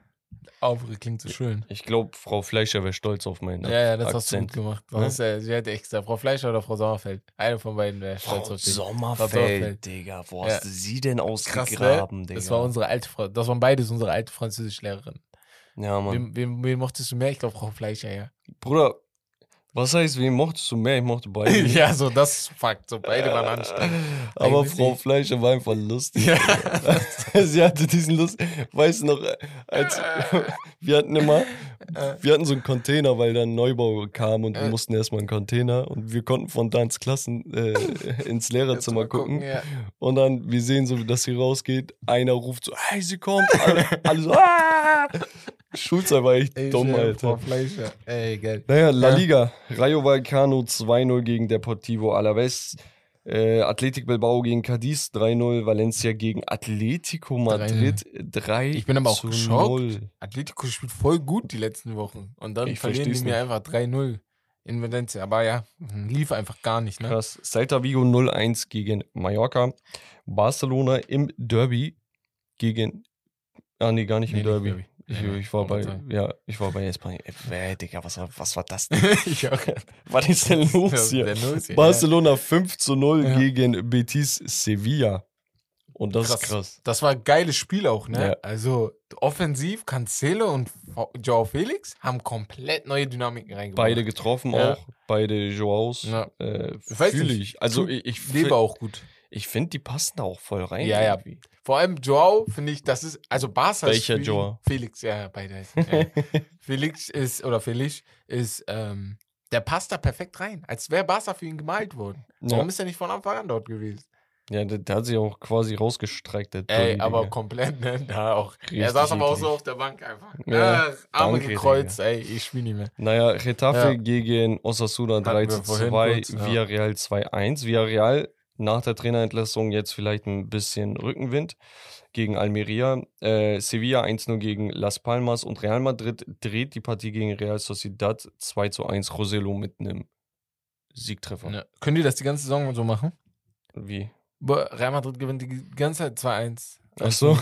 Havre klingt so schön.
Ich glaube, Frau Fleischer wäre stolz auf meinen
Ja, ja, das hast du
Akzent.
gut gemacht. Das, äh, sie hätte extra. Frau Fleischer oder Frau Sommerfeld. Eine von beiden wäre stolz
Frau
auf dich.
Sommerfeld,
Sommerfeld.
Digga. Wo hast du sie denn
Krass,
ausgegraben,
ne?
Digga?
Das war unsere alte Frau. Das waren beides unsere alte Französischlehrerin.
ja, Mann.
Wen, wen, wen mochtest du mehr? Ich glaube, Frau Fleischer, ja.
Bruder, was heißt, wen mochtest du mehr? Ich mochte beide.
ja, so, das ist Fakt. So, beide waren anstrengend.
Aber
Eigentlich
Frau
nicht.
Fleischer war einfach lustig.
Ja.
Sie hatte diesen Lust. Weißt du noch, als wir hatten immer, wir hatten so einen Container, weil da ein Neubau kam und wir
Äh.
mussten erstmal einen Container und wir konnten von da ins Klassen, äh, ins Lehrerzimmer gucken.
Ja.
Und dann, wir sehen so, dass sie rausgeht. Einer ruft so, hey, sie kommt. Alle, alle so, ah! Schulzeit war echt
Ey,
dumm, Alter.
Fleischer. Ey, geil.
Naja, La
Ja.
Liga. Rayo Vallecano 2-0 gegen Deportivo Alaves. Äh, Athletic Bilbao gegen Cadiz 3-0. Valencia gegen Atletico Madrid 3
Ich bin aber auch geschockt.
0.
Atletico spielt voll gut die letzten Wochen. Und dann
Ich
verlieren die mir einfach 3-0 in Valencia. Aber ja, lief einfach gar nicht, ne?
Krass. Celta Vigo 0-1 gegen Mallorca. Barcelona im Derby gegen. Ah, nee, gar nicht im
Nee, nicht
Derby.
Derby.
Ich,
Ja,
ich, war bei,
sagen.
ja, ich war bei Espanyol. Äh, Digga, was, war- was war das denn?
ich auch.
was ist denn los hier?
Der Los hier,
Barcelona 5 zu 0
Ja.
gegen Betis Sevilla. Und das
Krass.
ist krass.
Das war ein geiles Spiel auch, ne?
Ja.
Also offensiv, Cancelo und Joao Felix haben komplett neue Dynamiken reingebracht.
Beide getroffen auch. Beide Joaos.
Ja.
Äh,
Ich.
Also ich, ich,
Leber
fi-
auch gut.
Ich finde, die passen da auch voll rein.
Ja, ja.
irgendwie.
Vor allem Joao, finde ich, das ist, also Barca ist
Welcher Joao?
Felix, ja, ja, beide. Ja. Felix ist, oder Felix ist, ähm, der passt da perfekt rein, als wäre Barca für ihn gemalt worden. Warum
Ja.
ist er nicht von Anfang an dort gewesen?
Ja, der, der hat sich auch quasi rausgestreckt.
Ey, aber
Digga.
komplett, ne? Da auch. er
Richtig
saß aber auch so auf der Bank einfach.
Ja,
Ja, Arme
danke,
gekreuzt, ey, ich spiele nicht mehr.
Naja, Retafe
Ja.
gegen Osasuna 3
Hatten
zu
wir vorhin
2,
kurz, ja.
Villarreal 2-1. Villarreal nach der Trainerentlassung jetzt vielleicht ein bisschen Rückenwind gegen Almeria. Äh, Sevilla 1-0 gegen Las Palmas und Real Madrid dreht die Partie gegen Real Sociedad 2 zu 1. Roselo mit einem Siegtreffer.
Ja. Können die das die ganze Saison so machen?
Wie?
Real Madrid gewinnt die ganze Zeit 2-1.
Ach so.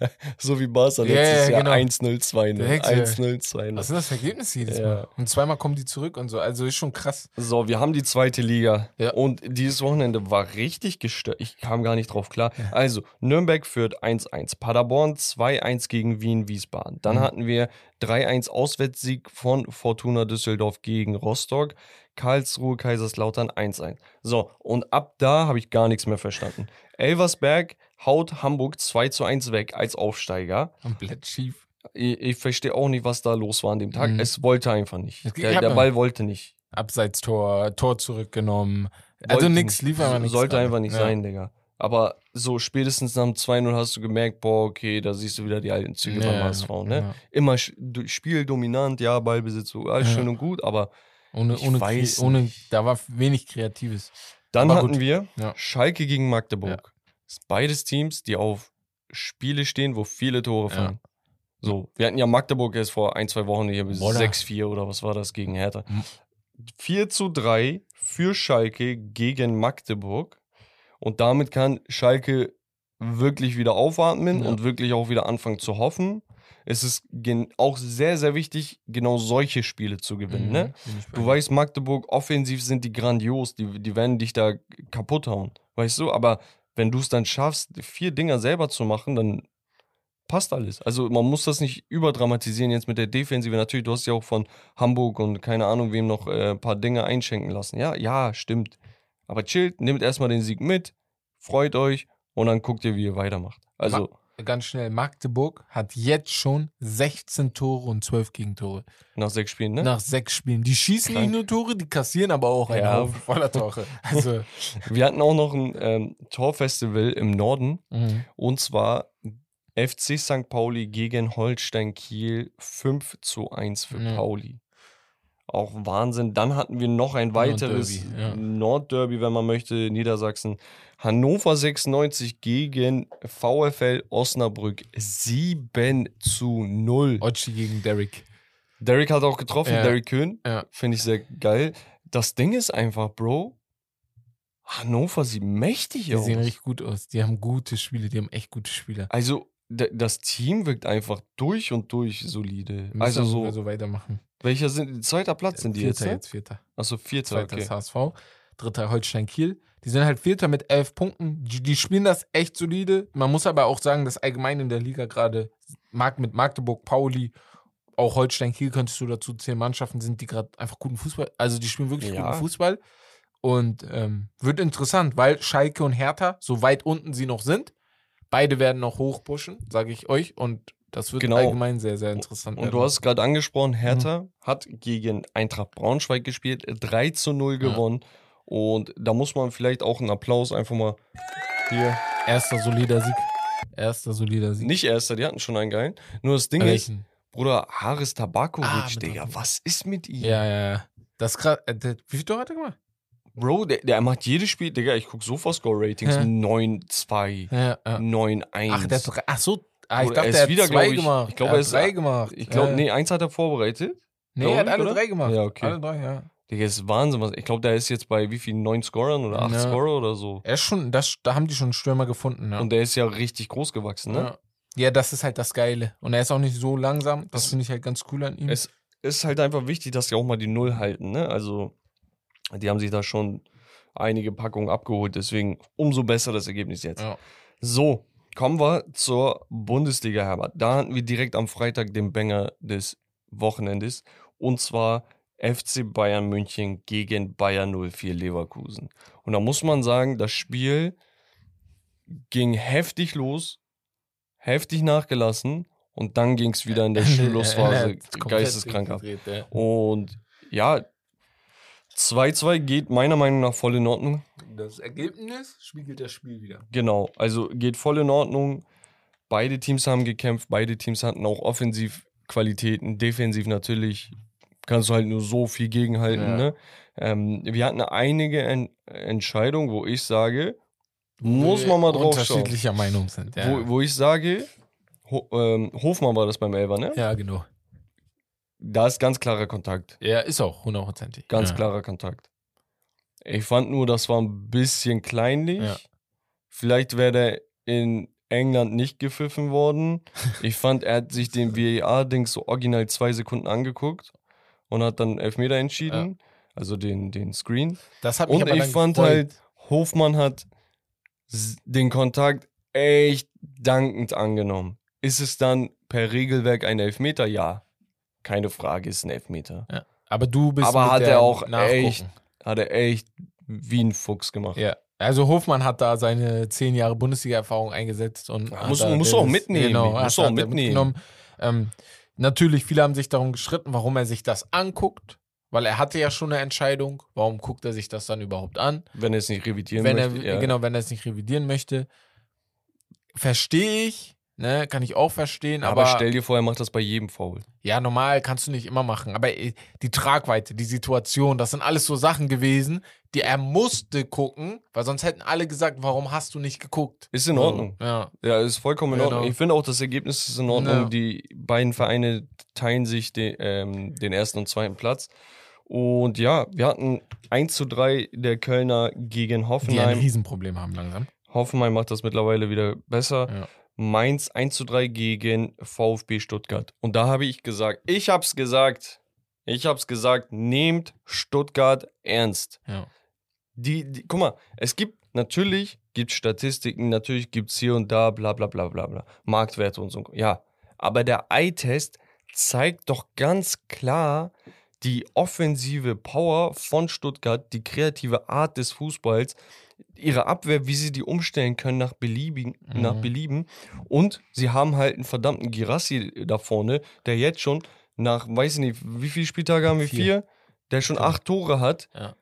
so wie Barca
Ja,
letztes
ja,
Jahr
genau.
1-0, 2-0.
Direkt, ja.
1-0, 2-0.
Was sind das für Ergebnisse jedes
Ja.
Mal? Und zweimal kommen die zurück und so. Also ist schon krass.
So, wir haben die zweite Liga.
Ja.
Und dieses Wochenende war richtig gestört. Ich kam gar nicht drauf klar.
Ja.
Also, Nürnberg führt 1-1. Paderborn 2-1 gegen Wien-Wiesbaden. Dann
Mhm.
hatten wir 3-1 Auswärtssieg von Fortuna Düsseldorf gegen Rostock. Karlsruhe, Kaiserslautern 1-1. So, und ab da habe ich gar nichts mehr verstanden. Elversberg haut Hamburg 2 zu 1 weg als Aufsteiger.
Komplett schief.
Ich, ich verstehe auch nicht, was da los war an dem Tag.
Mhm.
Es wollte einfach nicht. Der, der Ball wollte nicht.
Abseitstor, Tor zurückgenommen. Also
Wollte
nix,
nicht.
lief einfach nichts.
Sollte einfach nicht
Ja.
sein, Digga. Aber so spätestens nach dem 2-0 hast du gemerkt, boah, okay, da siehst du wieder die alten Züge
Ja,
HSV, ne?
ja.
Immer spieldominant, ja, Ballbesitz, alles schön und gut, aber
Ohne, ohne, ohne da war wenig Kreatives.
dann hatten
gut.
wir
Ja.
Schalke gegen Magdeburg. Beides Teams, die auf Spiele stehen, wo viele Tore
Ja.
fallen. So, wir hatten ja Magdeburg erst vor ein, zwei Wochen hier bis
Boah, da-
6-4 oder was war das gegen Hertha.
Mhm.
4 zu 3 für Schalke gegen Magdeburg. Und damit kann Schalke wirklich wieder aufatmen
Ja.
und wirklich auch wieder anfangen zu hoffen. Es ist auch sehr, sehr wichtig, genau solche Spiele zu gewinnen.
Mhm,
Ne? Du weißt, Magdeburg, offensiv sind die grandios, die, die werden dich da kaputt hauen. Weißt du, aber wenn du es dann schaffst, vier Dinger selber zu machen, dann passt alles. Also man muss das nicht überdramatisieren jetzt mit der Defensive. Natürlich, du hast ja auch von Hamburg und keine Ahnung wem noch äh, ein paar Dinge einschenken lassen. Ja, ja, stimmt. Aber chillt, nehmt erstmal den Sieg mit, freut euch und dann guckt ihr, wie ihr weitermacht. Also,
Ganz schnell, Magdeburg hat jetzt schon 16 Tore und 12 Gegentore.
nach sechs Spielen, ne?
Nach sechs Spielen. Die schießen
Krank.
nicht nur Tore, die kassieren aber auch einen
Ja.
Haufen voller Tore. Also,
Wir hatten auch noch ein ähm, Torfestival im Norden.
mhm.
Und zwar FC St. Pauli gegen Holstein Kiel 5 zu 1 für
Ja.
Pauli. Auch Wahnsinn. Dann hatten wir noch ein weiteres
Nordderby, ja.
Nordderby, wenn man möchte, Niedersachsen. Hannover 96 gegen VfL Osnabrück 7 zu 0.
Ochi gegen Derrick.
Derek hat auch getroffen,
Ja.
Derek Köhn.
Ja.
Finde ich sehr geil. Das Ding ist einfach, Bro, Hannover sieht mächtig
Die
aus.
sehen richtig gut aus. Die haben gute Spiele, die haben echt gute Spieler.
Also, das Team wirkt einfach durch und durch solide.
Müssen
Also, so,
so weitermachen.
Welcher sind, zweiter Platz sind die jetzt?
Vierter
ne?
jetzt, Vierter.
Achso, vierter,
Zweiter
okay.
ist HSV. Dritter Holstein Kiel. Die sind halt Vierter mit elf Punkten. Die, die spielen das echt solide. Man muss aber auch sagen, dass allgemein in der Liga gerade Mark mit Magdeburg, Pauli, auch Holstein Kiel könntest du dazu zehn Mannschaften sind, die gerade einfach guten Fußball, also die spielen wirklich
Ja.
guten Fußball. Und ähm, wird interessant, weil Schalke und Hertha, so weit unten sie noch sind, beide werden noch hochpushen, sage ich euch. Und das wird
Genau.
allgemein sehr, sehr interessant.
Und du hast es gerade angesprochen, Hertha
Mhm.
hat gegen Eintracht Braunschweig gespielt, 3 zu 0
Ja.
gewonnen. Und da muss man vielleicht auch einen Applaus einfach mal hier.
erster solider Sieg. Erster solider Sieg.
Nicht erster, die hatten schon einen geilen. Nur das Ding ist,
Welchen?
Bruder, Haris Tabakovic,
Ah,
Digga, was ist mit ihm?
Ja, ja, ja. Das ist krass. Äh, Wie viel Tore hat er gemacht?
Bro, der, der macht jedes Spiel, Digga, ich guck Sofa-Score-Ratings,
Ja.
9-2,
Ja, ja.
9-1.
Ach, der hat drei- ach so, ah, ich dachte,
er ist
der hat
wieder,
zwei
ich-
gemacht.
ich glaub,
er
er
hat
ist-
drei gemacht.
Ich glaube,
ja.
nee, eins hat er vorbereitet.
Nee, er hat alle
oder?
drei gemacht.
Ja, okay.
Alle drei, ja.
Digga, ist Wahnsinn. Was, ich glaube, der ist jetzt bei wie viel? Neun Scorern oder acht
Ja.
Scorer oder so.
Er ist schon, das, da haben die schon einen Stürmer gefunden, ja.
Und der ist ja richtig groß gewachsen, ne?
ja. ja, das ist halt das Geile. Und er ist auch nicht so langsam. Das
Das-
finde ich halt ganz cool an ihm.
Es ist halt einfach wichtig, dass die auch mal die Null halten, ne? Also, die haben sich da schon einige Packungen abgeholt, deswegen umso besser das Ergebnis jetzt.
ja.
So, kommen wir zur Bundesliga, Herbert. Da hatten wir direkt am Freitag den Banger des Wochenendes. Und zwar FC Bayern München gegen Bayern 04 Leverkusen. Und da muss man sagen, das Spiel ging heftig los, heftig nachgelassen und dann ging es wieder in der Schlussphase geisteskrank ab. Und ja, 2-2 geht meiner Meinung nach voll in Ordnung.
Das Ergebnis spiegelt das Spiel wieder.
Genau, also geht voll in Ordnung. Beide Teams haben gekämpft, beide Teams hatten auch offensiv Qualitäten, defensiv natürlich kannst du halt nur so viel gegenhalten.
Ja.
Ne? Ähm, wir hatten einige en Entscheidungen, wo ich sage, muss man mal drauf schauen.
Unterschiedlicher Meinung sind, ja.
Wo, wo ich sage, Ho ähm, Hofmann war das beim Elfer, ne?
ja, genau.
Da ist ganz klarer Kontakt.
Ja, ist auch hundertprozentig.
Ganz
ja.
klarer Kontakt. Ich fand nur, das war ein bisschen kleinlich.
Ja.
Vielleicht wäre der in England nicht gepfiffen worden. Ich fand, er hat sich den VAR-Dings so original zwei Sekunden angeguckt und hat dann Elfmeter entschieden. Also den, den Screen.
Das hat mich
Und ich fand
gefreut.
halt, Hofmann hat den Kontakt echt dankend angenommen. Ist es dann per Regelwerk ein Elfmeter? Ja. Keine Frage, ist ein Elfmeter.
Aber du bist
Aber
mit
hat
der
er auch
Nachgucken.
echt- Hat er echt wie ein Fuchs gemacht.
Ja. Also Hofmann hat da seine zehn Jahre Bundesliga-Erfahrung eingesetzt und
Ja, muss- muss auch mitnehmen.
Genau,
Muss auch mitnehmen.
Ähm, natürlich, viele haben sich darum gestritten, warum er sich das anguckt, weil er hatte ja schon eine Entscheidung. Warum guckt er sich das dann überhaupt an?
Wenn er es nicht revidieren
wenn
möchte.
er,
ja.
Genau, wenn er es nicht revidieren möchte. Verstehe ich, ne, kann ich auch verstehen,
Aber,
aber,
stell dir vor, er macht das bei jedem Foul.
ja, normal kannst du nicht immer machen. Aber äh, die Tragweite, die Situation, das sind alles so Sachen gewesen, die er musste gucken, weil sonst hätten alle gesagt, warum hast du nicht geguckt?
Ist in
So,
Ordnung.
Ja.
Ja, ist vollkommen in
Genau.
Ordnung. Ich finde auch, das Ergebnis ist in Ordnung.
Ja.
Die beiden Vereine teilen sich den, ähm, den ersten und zweiten Platz. Und ja, wir hatten 1 zu 3 der Kölner gegen
Die ein
Hoffenheim.
Riesenproblem haben langsam.
Hoffenheim macht das mittlerweile wieder besser.
Ja.
Mainz 1 zu 3 gegen VfB Stuttgart. Und da habe ich gesagt, ich habe es gesagt, ich habe es gesagt, nehmt Stuttgart ernst.
Ja.
Die, die, guck mal, es gibt natürlich gibt Statistiken, natürlich gibt es hier und da, bla bla bla bla bla. Marktwerte und so. Ja. Aber der Eye-Test zeigt doch ganz klar die offensive Power von Stuttgart, die kreative Art des Fußballs, ihre Abwehr, wie sie die umstellen können nach Belieben,
Mhm.
nach Belieben. Und sie haben halt einen verdammten Girassi da vorne, der jetzt schon nach, weiß ich nicht, wie viele Spieltage haben wir?
Vier.
Vier? Der schon
Ja.
acht Tore hat
Ja.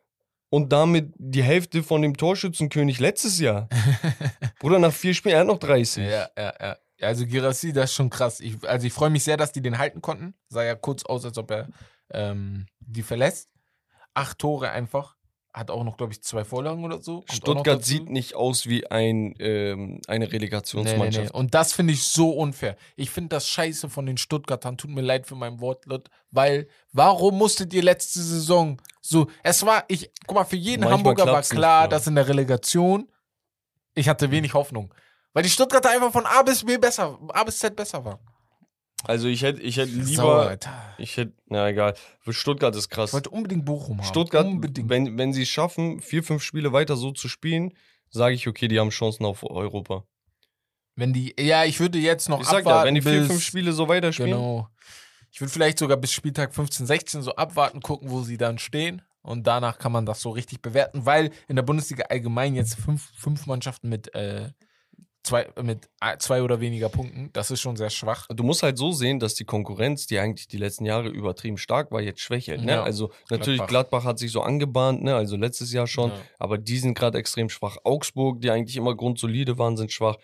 und damit die Hälfte von dem Torschützenkönig letztes Jahr. Bruder, nach vier Spielen, er hat noch 30.
Ja, ja, ja. Ja, Also Girassi, das ist schon krass. Ich, also ich freue mich sehr, dass die den halten konnten. Sah ja kurz aus, als ob er ähm, die verlässt. Acht Tore einfach. Hat auch noch, glaube ich, zwei Vorlagen oder so. Kommt
Stuttgart sieht nicht aus wie ein, ähm, eine
Nee, nee,
Relegationsmannschaft.
nee. Und das finde ich so unfair. Ich finde das scheiße von den Stuttgartern. Tut mir leid für meinen Wortlaut, weil warum musstet ihr letzte Saison so? Es war, ich, guck mal, für jeden
Manchmal
Hamburger war
nicht,
klar,
ja.
dass in der Relegation ich hatte wenig Hoffnung. Weil die Stuttgarter einfach von A bis B besser, A bis Z besser waren.
Also ich hätte ich hätte lieber, ich hätte, na egal, für Stuttgart ist krass.
Ich wollte unbedingt Bochum haben.
Stuttgart,
Unbedingt.
wenn, wenn sie es schaffen, vier, fünf Spiele weiter so zu spielen, sage ich, okay, die haben Chancen auf Europa.
Wenn die, ja, ich würde jetzt noch
Ich
abwarten.
ja, wenn die vier,
bis,
fünf Spiele so weiterspielen,
Genau. Ich würde vielleicht sogar bis Spieltag 15, 16 so abwarten, gucken, wo sie dann stehen. Und danach kann man das so richtig bewerten, weil in der Bundesliga allgemein jetzt fünf, fünf Mannschaften mit, äh, zwei, mit zwei oder weniger Punkten, das ist schon sehr schwach.
Du musst halt so sehen, dass die Konkurrenz, die eigentlich die letzten Jahre übertrieben stark war, jetzt schwächelt. Ne?
Ja,
Also natürlich
Gladbach.
Gladbach hat sich so angebahnt, ne? also letztes Jahr schon,
Ja.
aber die sind gerade extrem schwach. Augsburg, die eigentlich immer grundsolide waren, sind schwach.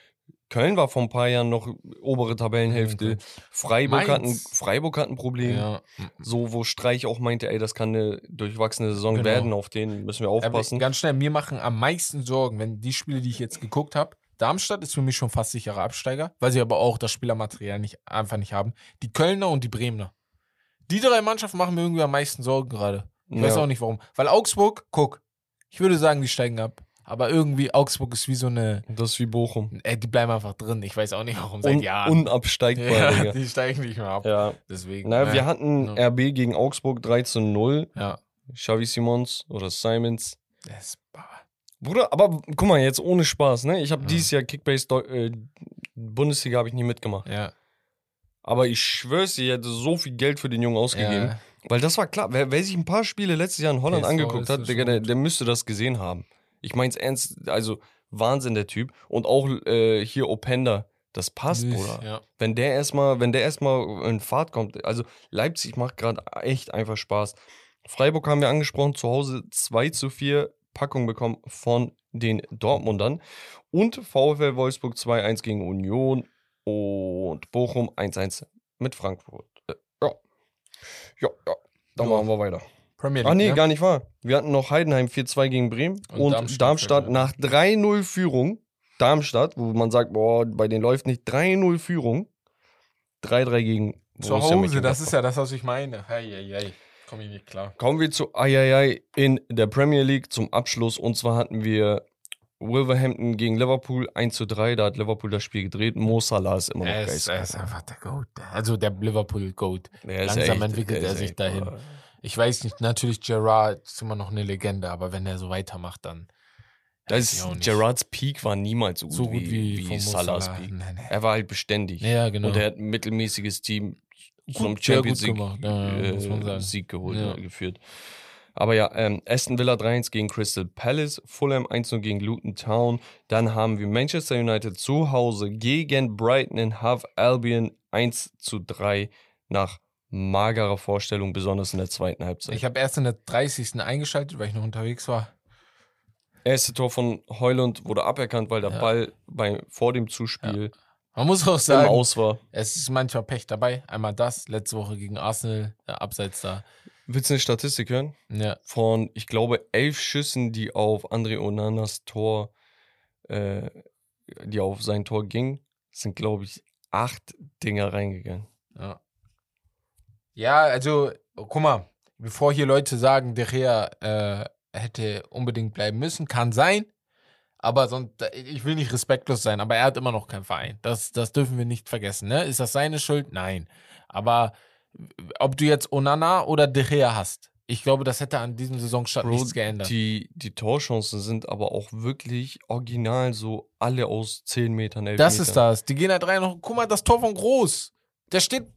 Köln war vor ein paar Jahren noch obere Tabellenhälfte.
Okay.
Freiburg, hat ein,
Mainz.
Freiburg hat ein Problem.
Ja.
So, wo Streich auch meinte, ey, das kann eine durchwachsene Saison
Genau.
werden, auf den müssen wir
Aber
aufpassen.
ganz schnell, mir machen am meisten Sorgen, wenn die Spiele, die ich jetzt geguckt habe, Darmstadt ist für mich schon fast sicherer Absteiger, weil sie aber auch das Spielermaterial nicht, einfach nicht haben. Die Kölner und die Bremer. Die drei Mannschaften machen mir irgendwie am meisten Sorgen gerade. Ich weiß
Ja.
auch nicht warum. Weil Augsburg, guck, ich würde sagen, die steigen ab. Aber irgendwie Augsburg ist wie so eine,
Das ist wie Bochum.
äh, die bleiben einfach drin. Ich weiß auch nicht warum, seit
Un
Jahren.
unabsteigbar,
ja, die steigen nicht mehr ab.
Ja.
Deswegen.
Na,
ja.
wir hatten
Ja.
RB gegen Augsburg 3 zu 0.
Ja.
Xavi Simons oder Simons.
Das ist
Bruder, aber guck mal, jetzt ohne Spaß, ne? Ich habe
Ja.
dieses Jahr Kickbase äh, Bundesliga habe ich nie mitgemacht.
ja.
Aber ich schwör's dir, ich hätte so viel Geld für den Jungen ausgegeben.
ja.
Weil das war klar. Wer, wer sich ein paar Spiele letztes Jahr in Holland
PSV
angeguckt hat, der,
gut.
der müsste das gesehen haben. Ich mein's ernst, also Wahnsinn, der Typ. Und auch äh, hier Openda, das passt, Bruder.
Ja.
Wenn der erstmal, wenn der erstmal in Fahrt kommt, also Leipzig macht gerade echt einfach Spaß. Freiburg haben wir angesprochen, zu Hause 2 zu 4 Packung bekommen von den Dortmundern. Und VfL Wolfsburg 2-1 gegen Union und Bochum 1-1 mit Frankfurt. Äh, Ja. Ja, ja. Dann
Ja.
machen wir weiter.
Premier
Ach nee,
ne?
gar nicht wahr. Wir hatten noch Heidenheim 4-2 gegen Bremen
Und
und,
Darmstadt,
Darmstadt,
ja.
nach 3-0 Führung. Darmstadt, wo man sagt, boah, bei denen läuft nicht 3-0 Führung. 3-3 gegen
Zu Hause, das ist ja das, was ich meine. Hei, hei, hei. Komm ich nicht klar.
Kommen wir zu Ayayay in der Premier League zum Abschluss. Und zwar hatten wir Wolverhampton gegen Liverpool 1 zu 3. Da hat Liverpool das Spiel gedreht. Mo Salah ist immer noch
Er ist, er
geil.
ist einfach der Goat. Also der Liverpool-Goat. Langsam
echt-
entwickelt er sich
echt,
dahin.
äh,
Ich weiß nicht, natürlich Gerard ist immer noch eine Legende, aber wenn er so weitermacht, dann.
Das. Gerards Peak war niemals so gut,
so gut wie,
wie, wie
von Mo
Salahs
Salah.
Peak.
Nee, nee.
Er war halt beständig.
Ja, genau.
Und er hat ein mittelmäßiges Team zum Champions League
gemacht, ja, ja,
äh. Sieg geholt,
Ja.
geführt. Aber ja, ähm, Aston Villa 3-1 gegen Crystal Palace, Fulham 1-0 gegen Luton Town. Dann haben wir Manchester United zu Hause gegen Brighton and Hove Albion 1 zu 3 nach magerer Vorstellung, besonders in der zweiten Halbzeit.
Ich habe erst in der 30. eingeschaltet, weil ich noch unterwegs war.
Erste Tor von Heuland wurde aberkannt, weil der
Ja.
Ball bei, vor dem Zuspiel
Man muss auch sagen,
Aus war.
es ist manchmal Pech dabei. Einmal das, letzte Woche gegen Arsenal, äh, abseits da.
Willst du eine Statistik hören?
Ja,
von, ich glaube, elf Schüssen, die auf André Onanas Tor, äh, die auf sein Tor gingen, sind, glaube ich, acht Dinger reingegangen.
Ja. Ja, also, guck mal, bevor hier Leute sagen, der Gea äh, hätte unbedingt bleiben müssen, kann sein. Aber sonst, ich will nicht respektlos sein, aber er hat immer noch keinen Verein. Das, das dürfen wir nicht vergessen. Ne? Ist das seine Schuld? Nein. Aber ob du jetzt Onana oder De Gea hast, ich glaube, das hätte an diesem Saisonstart
Bro,
nichts geändert.
Die, die Torchancen sind aber auch wirklich original so alle aus 10 Metern, 11
Das
Metern.
ist das. Die gehen halt rein und guck mal, das Tor von Groß. Der steht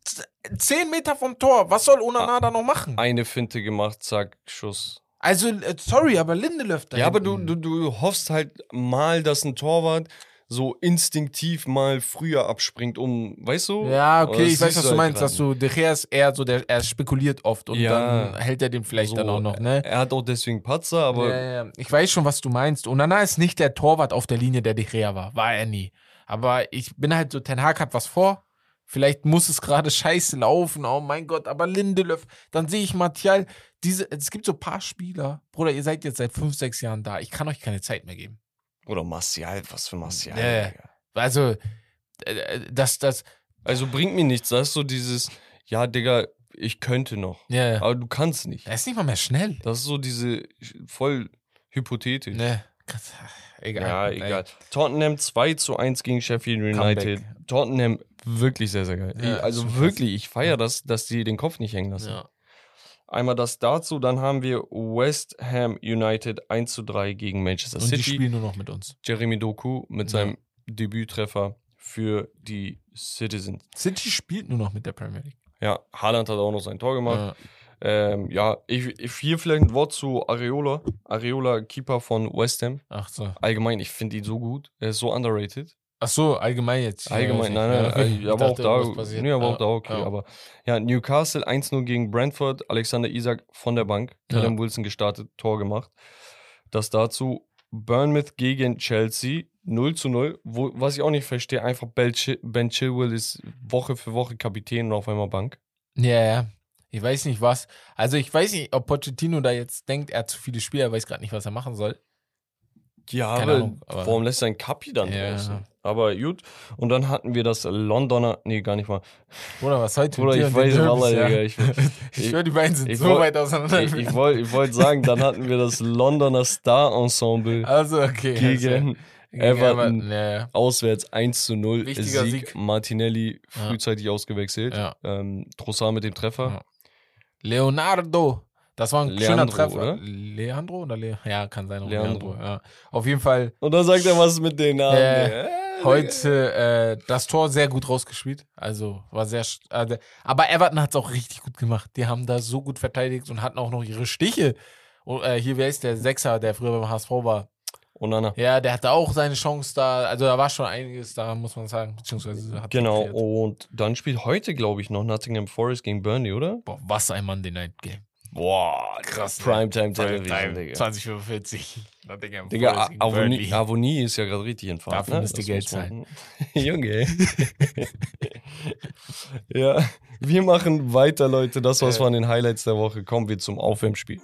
10 Meter vom Tor. Was soll Onana da noch machen?
Eine Finte gemacht, zack, Schuss.
Also, äh, sorry, aber Lindelöf da
ja, aber du, du, du hoffst halt mal, dass ein Torwart so instinktiv mal früher abspringt, um, weißt du?
Ja, okay, ich weiß, was
du halt
meinst, dass du, De Gea ist eher so, der, er spekuliert oft und
Ja.
dann hält er den vielleicht
So,
dann auch noch, ne?
Er hat auch deswegen Patzer, aber
ja, ja. Ich weiß schon, was du meinst. Onana ist nicht der Torwart auf der Linie, der De Gea war. War er nie. Aber ich bin halt so, Ten Hag hat was vor. Vielleicht muss es gerade scheiße laufen. Oh mein Gott, aber Lindelöf. Dann sehe ich Martial. Diese, es gibt so ein paar Spieler. Bruder, ihr seid jetzt seit fünf, sechs Jahren da. Ich kann euch keine Zeit mehr geben.
Oder Martial, was für Martial.
Ja.
Digga.
Also, äh, das, das,
Also bringt mir nichts. Das ist so dieses, ja, Digga, ich könnte noch.
ja, ja.
Aber du kannst nicht.
Er ist nicht mal mehr schnell.
Das ist so diese voll hypothetisch.
Ne. Egal.
Ja,
Ey.
egal. Tottenham 2 zu 1 gegen Sheffield United.
Comeback.
Tottenham wirklich sehr, sehr geil.
Ja,
Ich- also wirklich, ich feiere das, dass die den Kopf nicht hängen lassen.
Ja.
Einmal das dazu, dann haben wir West Ham United 1 zu 3 gegen Manchester
Und die
City.
spielen nur noch mit uns.
Jeremy Doku mit
Ja.
seinem Debüttreffer für die Citizens.
City spielt nur noch mit der Premier League.
Ja, Haaland hat auch noch sein Tor gemacht.
Ja.
Ähm, ja, ich, ich hier vielleicht ein Wort zu Areola. Areola, Keeper von West Ham.
Ach so.
Allgemein, ich finde ihn so gut. Er ist so underrated.
Ach so, allgemein jetzt.
Allgemein,
Ja,
nein, nein, äh,
Ich
aber auch
dachte,
da,
irgendwas passiert.
nee, aber auch
Ja,
da okay.
ja.
Aber ja, Newcastle 1-0 gegen Brentford, Alexander Isak von der Bank,
Ja.
Callum Wilson gestartet, Tor gemacht. Das dazu, Bournemouth gegen Chelsea, 0 zu 0. Wo, was ich auch nicht verstehe, einfach Ben, Chil ben Chilwell ist Woche für Woche Kapitän und auf einmal Bank.
Ja, ja. Ich weiß nicht was. Also ich weiß nicht, ob Pochettino da jetzt denkt, er hat zu viele Spieler, er weiß gerade nicht, was er machen soll.
Ja, aber,
Ahnung, aber-
warum lässt er einen Kapi dann
Ja.
draußen? Aber gut. Und dann hatten wir das Londoner, nee, gar nicht mal.
Oder was heute?
Bruder, ich weiß Wallah,
ja.
Digga. Ich,
Ich schwöre, die beiden sind
ich
so
woll-
weit auseinander.
ich, ich wollte ich wollt sagen, dann hatten wir das Londoner Star Ensemble
also, okay.
gegen
Gegen
Everton.
Ja, ja.
auswärts 1 zu 0.
Wichtiger
Sieg,
Sieg.
Martinelli
Ja.
frühzeitig ausgewechselt.
ja.
Ähm, Trossard mit dem Treffer.
Ja. Leonardo. Das war ein schöner
Leandro,
Treffer.
oder?
Leandro oder Le Ja, kann sein.
Leandro.
Leandro. ja. Auf jeden Fall
Und dann sagt er was mit den Namen.
Äh,
Digga.
Heute äh, das Tor sehr gut rausgespielt. Also war sehr. Also, aber Everton hat es auch richtig gut gemacht. Die haben da so gut verteidigt und hatten auch noch ihre Stiche. Und, äh, hier, wer ist der Sechser, der früher beim HSV war?
Und Anna.
Ja, der hatte auch seine Chance da. Also da war schon einiges da, muss man sagen. Beziehungsweise hat
Genau. Und dann spielt heute, glaube ich, noch Nottingham Forest gegen Burnley, oder?
Boah, was ein Monday Night Game.
Boah,
Krass, ne?
Primetime Television, Digga.
2045. Nottingham
Digga,
Forest
A-
gegen
Avonie,
Burnley.
Avonie ist ja gerade richtig in Fahrt.
Dafür
ne?
müsst ihr
Das
Geld
man- Junge. ja, wir machen weiter, Leute. Das was
Äh.
waren den Highlights der Woche. Kommen wir zum Aufwärmspiel.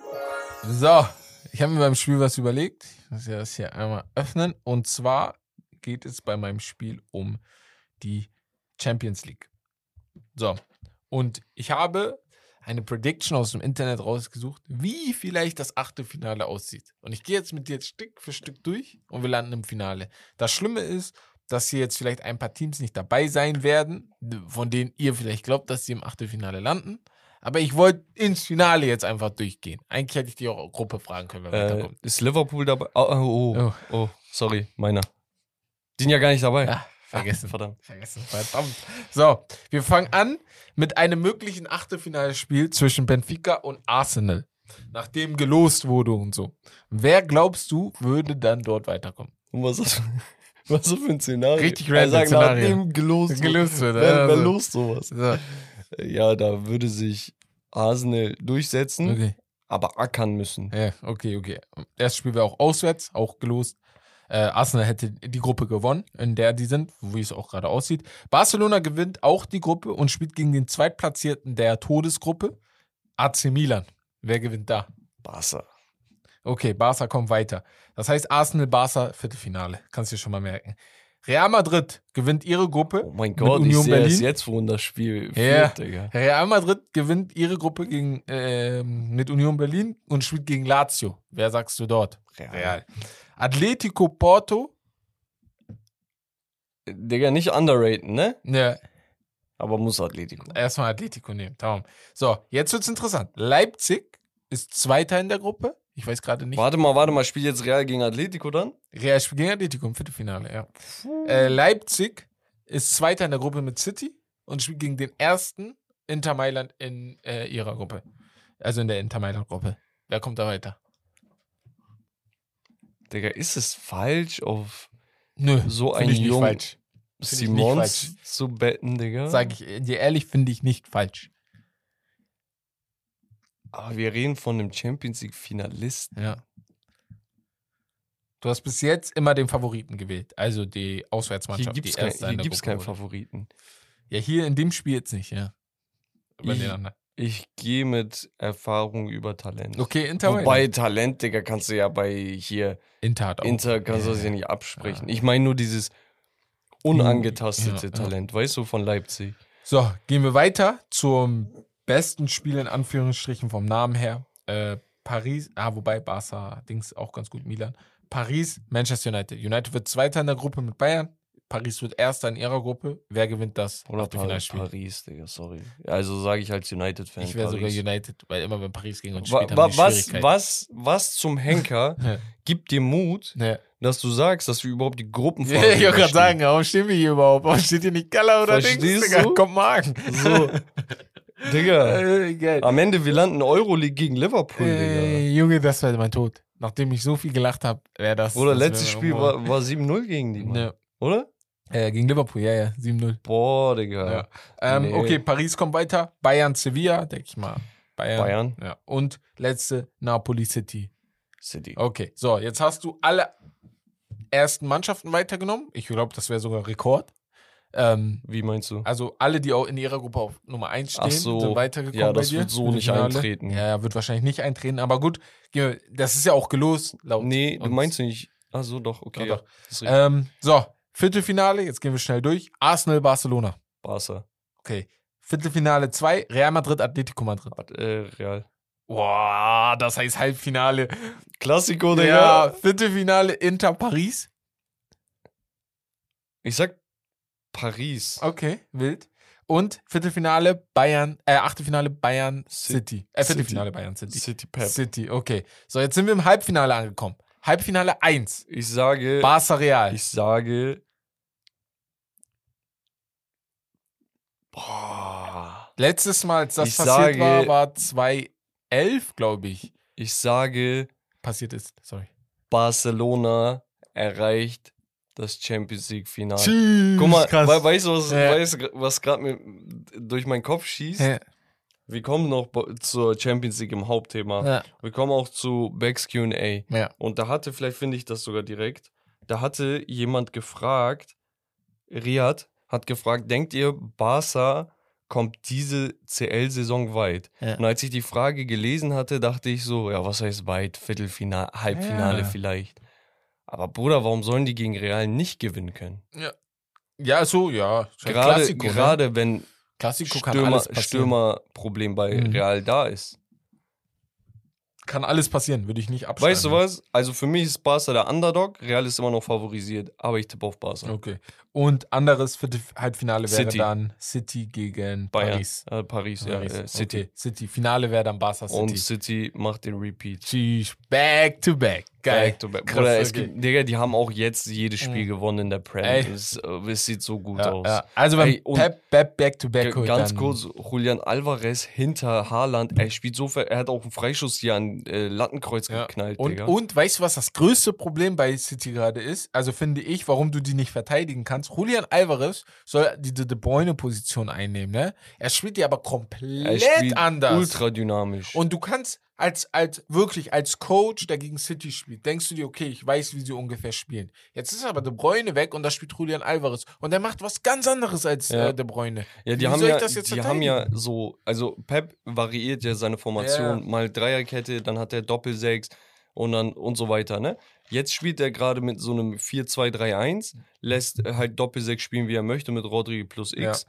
So, ich habe mir beim Spiel was überlegt. Ich muss ja das hier einmal öffnen. Und zwar geht es bei meinem Spiel um die Champions League. So, und ich habe eine Prediction aus dem Internet rausgesucht, wie vielleicht das Achtelfinale aussieht. Und ich gehe jetzt mit dir jetzt Stück für Stück durch und wir landen im Finale. Das Schlimme ist, dass hier jetzt vielleicht ein paar Teams nicht dabei sein werden, von denen ihr vielleicht glaubt, dass sie im Achtelfinale landen. Aber ich wollte ins Finale jetzt einfach durchgehen. Eigentlich hätte ich die auch Gruppe fragen können, wer
Äh,
weiterkommt.
ist Liverpool dabei? Oh, oh, oh,
Oh.
sorry, meiner. Die sind ja gar nicht dabei.
Ah, vergessen.
Verdammt.
Vergessen, verdammt. So, wir fangen an mit einem möglichen Achtelfinalspiel zwischen Benfica und Arsenal. Nachdem gelost wurde und so. Wer glaubst du, würde dann dort weiterkommen?
Und was ist das, was ist für ein Szenario?
Richtig random
sagt,
Szenario.
nachdem gelost,
Gelost wird,
Wer,
ja,
wer
also.
lost sowas?
So,
Ja, da würde sich Arsenal durchsetzen,
okay.
aber ackern müssen.
Ja, okay, okay. Erstes Spiel wäre auch auswärts, auch gelost. Äh, Arsenal hätte die Gruppe gewonnen, in der die sind, wie es auch gerade aussieht. Barcelona gewinnt auch die Gruppe und spielt gegen den Zweitplatzierten der Todesgruppe, AC Milan. Wer gewinnt da?
Barca.
Okay, Barca kommt weiter. Das heißt Arsenal, Barca, Viertelfinale. Kannst du dir schon mal merken. Real Madrid gewinnt ihre Gruppe.
Oh mein Gott, ich
Union
sehe es
Berlin.
jetzt, wohin das Spiel
Ja.
führt, Digga.
Real Madrid gewinnt ihre Gruppe gegen, ähm, mit Union Berlin und spielt gegen Lazio. Wer sagst du dort?
Real.
Atletico Porto.
Digga, nicht underraten, ne?
Ja,
Aber muss Atletico.
erstmal Atletico nehmen. Tamam. So, jetzt wird's interessant. Leipzig ist Zweiter in der Gruppe. Ich weiß gerade nicht.
Warte mal, warte mal, spielt jetzt Real gegen Atletico dann?
Real spielt gegen Atletico im Viertelfinale, ja. Äh, Leipzig ist Zweiter in der Gruppe mit City und spielt gegen den ersten Inter Mailand in äh, ihrer Gruppe. Also in der Inter Mailand-Gruppe. Wer kommt da weiter?
Digga, ist es falsch, auf
Nö,
so einen
ich
jungen
falsch.
Simons zu betten, Digga?
Sag ich dir ehrlich, finde ich nicht falsch.
Aber wir reden von einem Champions League-Finalisten.
Ja. Du hast bis jetzt immer den Favoriten gewählt, also die Auswärtsmannschaft.
Hier gibt es keinen. Favoriten.
Ja, hier in dem Spiel jetzt nicht, ja. Über
Ich-
den anderen.
Ich gehe mit Erfahrung über Talent.
Okay, Inter
Wobei. Talent, Digga, kannst du ja bei hier
Inter hat auch.
Inter kannst du
Ja,
das ja
ja.
nicht absprechen. Ich meine nur dieses unangetastete
Ja, ja.
Talent, weißt du, von Leipzig.
So, gehen wir weiter zum besten Spiel in Anführungsstrichen vom Namen her. Äh, Paris, ah, wobei Barca, Dings auch ganz gut, Milan. Paris, Manchester United. United wird Zweiter in der Gruppe mit Bayern. Paris wird Erster in ihrer Gruppe. Wer gewinnt das
Oder
Achtelfinalspiel?
Paris, Digga, sorry. Also sage ich als United-Fan.
Ich wäre sogar
Paris.
United, weil immer wenn Paris gegen uns spielt,
wa was, was, was zum Henker
Ja.
gibt dir Mut,
Ja.
dass du sagst, dass wir überhaupt die Gruppenphase
Ja, ich wollte gerade sagen, warum stehen wir hier überhaupt? Warum steht hier nicht Gala oder Dings,
Verstehst
Digga?
du?
Kopenhagen.
So, Digga,
Äh, geil.
am Ende, wir landen Euroleague gegen Liverpool, Digga.
Äh, Junge, das wäre mein Tod. Nachdem ich so viel gelacht habe, wäre das.
Oder
das
letztes Spiel war, war 7-0 gegen die, Mann.
Ne,
oder?
Äh, gegen Liverpool, ja, ja, 7-0.
Boah, Digga.
Ja. Ähm,
Nee.
Okay, Paris kommt weiter. Bayern, Sevilla, denke ich mal. Bayern.
Bayern.
Ja. Und letzte, Napoli City.
City.
Okay, so, jetzt hast du alle ersten Mannschaften weitergenommen. Ich glaube, das wäre sogar Rekord. Ähm,
Wie meinst du?
also alle, die auch in ihrer Gruppe auf Nummer 1 stehen,
so.
sind weitergekommen
Ja,
bei
das wird so nicht eintreten.
Ja, wird wahrscheinlich nicht eintreten. Aber gut, das ist ja auch gelost. Laut
Nee, du meinst nicht. Ach so, doch, okay.
Doch, doch. Ähm, so, Viertelfinale, jetzt gehen wir schnell durch. Arsenal, Barcelona.
Barca.
Okay. Viertelfinale 2, Real Madrid, Atletico Madrid.
Äh, Real.
Boah, das heißt Halbfinale.
Klassiko,
Ja, Viertelfinale Inter Paris.
Ich sag Paris.
Okay, wild. Und Viertelfinale Bayern, äh, Achtelfinale Bayern
City.
City. Äh, Viertelfinale Bayern City.
City Pep.
City, okay. So, jetzt sind wir im Halbfinale angekommen. Halbfinale 1.
Ich sage,
Barca Real.
ich sage, boah,
Letztes Mal, als das
Ich
passiert
sage-
war, war 2011, glaube ich.
ich sage,
Passiert ist. Sorry.
Barcelona erreicht das Champions League Finale.
Tschüss,
Guck mal,
krass.
we weißt du, was,
Ja.
weißt, was gerade mir durch meinen Kopf schießt?
Ja.
Wir kommen noch zur Champions League im Hauptthema.
Ja.
Wir kommen auch zu Becks Q&A.
Ja.
Und da hatte, vielleicht finde ich das sogar direkt, da hatte jemand gefragt, Riyad hat gefragt, denkt ihr, Barca kommt diese CL-Saison weit?
Ja.
Und als ich die Frage gelesen hatte, dachte ich so, ja, was heißt weit? Viertelfinale, Halbfinale
Ja.
vielleicht. Aber Bruder, warum sollen die gegen Real nicht gewinnen können?
Ja, so, ja. Ist halt
Gerade,
Klassiko, ne?
gerade wenn
Klassiko
Stürmer. Stürmerproblem bei
Mhm.
Real da ist.
Kann alles passieren, würde ich nicht abschreiben.
Weißt du was? Also für mich ist Barca der Underdog, Real ist immer noch favorisiert, aber ich tippe auf Barca.
Okay. Und anderes Halbfinale wäre
City.
dann City gegen
Bayern.
Paris.
Äh, Paris, ja,
Paris.
äh, City.
Okay. City. Finale wäre dann Barca City.
Und City macht den Repeat.
Tschüss. Back to back. Geil.
Back to back.
Krass,
Bruder, es
okay.
gibt, Digga, die haben auch jetzt jedes Spiel
Mhm.
gewonnen in der Prem.
Ey.
Es, äh, es sieht so gut
Ja,
aus.
ja. Also wenn Pep, Pep back to back holt,
Ganz kurz, Julian Alvarez hinter Haaland, er spielt so, ver- er hat auch einen Freischuss hier an äh, Lattenkreuz
Ja.
geknallt,
Und,
Digga.
und weißt du, was das größte Problem bei City gerade ist? Also finde ich, warum du die nicht verteidigen kannst. Julian Alvarez soll diese De Bruyne-Position einnehmen, ne? Er spielt die aber
er
komplett
spielt
anders.
ultra dynamisch.
Und du kannst als, als wirklich als Coach, der gegen City spielt, denkst du dir, okay, ich weiß, wie sie ungefähr spielen. Jetzt ist aber De Bruyne weg und da spielt Julian Alvarez. Und der macht was ganz anderes als
Ja.
äh, De Bruyne.
Ja, die
Wie
haben ja, die haben ja so, also Pep variiert ja seine Formation,
Ja.
mal Dreierkette, dann hat er Doppelsechs und dann und so weiter, ne? Jetzt spielt er gerade mit so einem 4-2-3-1, lässt äh, halt Doppelsechs spielen, wie er möchte, mit Rodri plus X.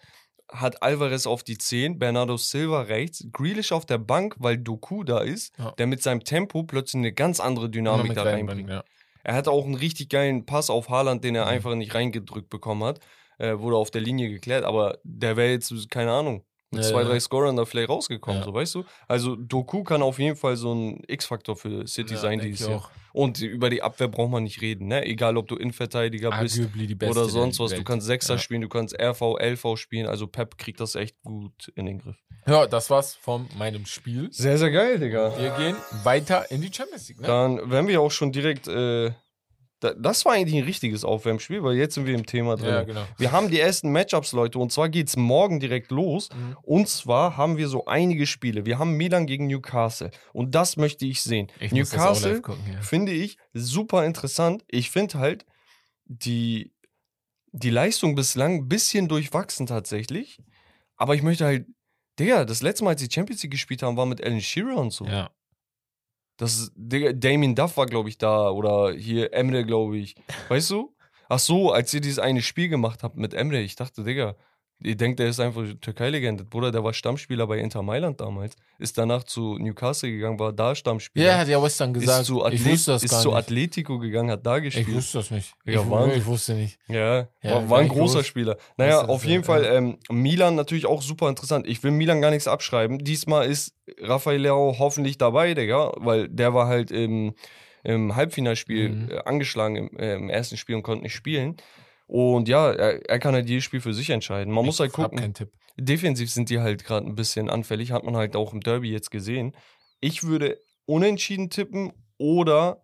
Hat Alvarez auf die 10, Bernardo Silva rechts, Grealish auf der Bank, weil Doku da ist,
Ja.
der mit seinem Tempo plötzlich eine ganz andere Dynamik da reinbringt.
ja.
Er hatte auch einen richtig geilen Pass auf Haaland, den er
Mhm.
einfach nicht reingedrückt bekommen hat. Äh, wurde auf der Linie geklärt, aber der wäre jetzt, keine Ahnung, mit
Ja,
zwei, drei Scorern da vielleicht rausgekommen,
Ja.
so weißt du? Also Doku kann auf jeden Fall so ein X-Faktor für City
Ja,
sein dieses Jahr. Und über die Abwehr braucht man nicht reden, ne? Egal, ob du Innenverteidiger bist oder
der
sonst was. Du kannst Sechser spielen, du kannst RV, LV spielen. Also Pep kriegt das echt gut in den Griff.
Ja, das war's von meinem Spiel.
Sehr, sehr geil, Digga.
Wir gehen weiter in die Champions League. Ne?
Dann werden wir auch schon direkt. Äh, das war eigentlich ein richtiges Aufwärmspiel, weil jetzt sind wir im Thema drin.
Ja, genau.
Wir haben die ersten Matchups, Leute, und zwar geht's morgen direkt los.
Mhm.
Und zwar haben wir so einige Spiele. Wir haben Milan gegen Newcastle. Und das möchte ich sehen.
Ich
Newcastle
gucken, ja.
finde ich super interessant. Ich finde halt die, die Leistung bislang ein bisschen durchwachsen tatsächlich. Aber ich möchte halt, Digga, das letzte Mal, als die Champions League gespielt haben, war mit Alan Shearer und so.
Ja.
Das ist, Digga, Damien Duff war, glaube ich, da. Oder hier Emre, glaube ich. Weißt du? Ach so, als ihr dieses eine Spiel gemacht habt mit Emre, ich dachte, Digga, ihr denkt, der ist einfach Türkei-Legende. Bruder, der war Stammspieler bei Inter Mailand damals. Ist danach zu Newcastle gegangen, war da Stammspieler.
Ja, hat ja Western gesagt.
ist zu,
ich
Athlet
wusste das
ist
gar
zu
nicht.
Atletico gegangen, hat da
Ich
gespielt.
wusste das nicht.
Ja,
ich,
Wahnsinn.
ich wusste nicht.
Ja,
Ja,
war, war
war
ein
ich
großer
groß.
Spieler. Naja, auf jeden Fall ähm, Milan natürlich auch super interessant. Ich will Milan gar nichts abschreiben. Diesmal ist Rafael Leao hoffentlich dabei, Digga, weil der war halt im, im Halbfinalspiel
Mhm.
äh, angeschlagen im, äh, im ersten Spiel und konnte nicht spielen. Und ja, er, er kann halt jedes Spiel für sich entscheiden. Man muss halt
Ich
gucken.
keinen Tipp.
Defensiv sind die halt gerade ein bisschen anfällig, hat man halt auch im Derby jetzt gesehen. Ich würde unentschieden tippen oder.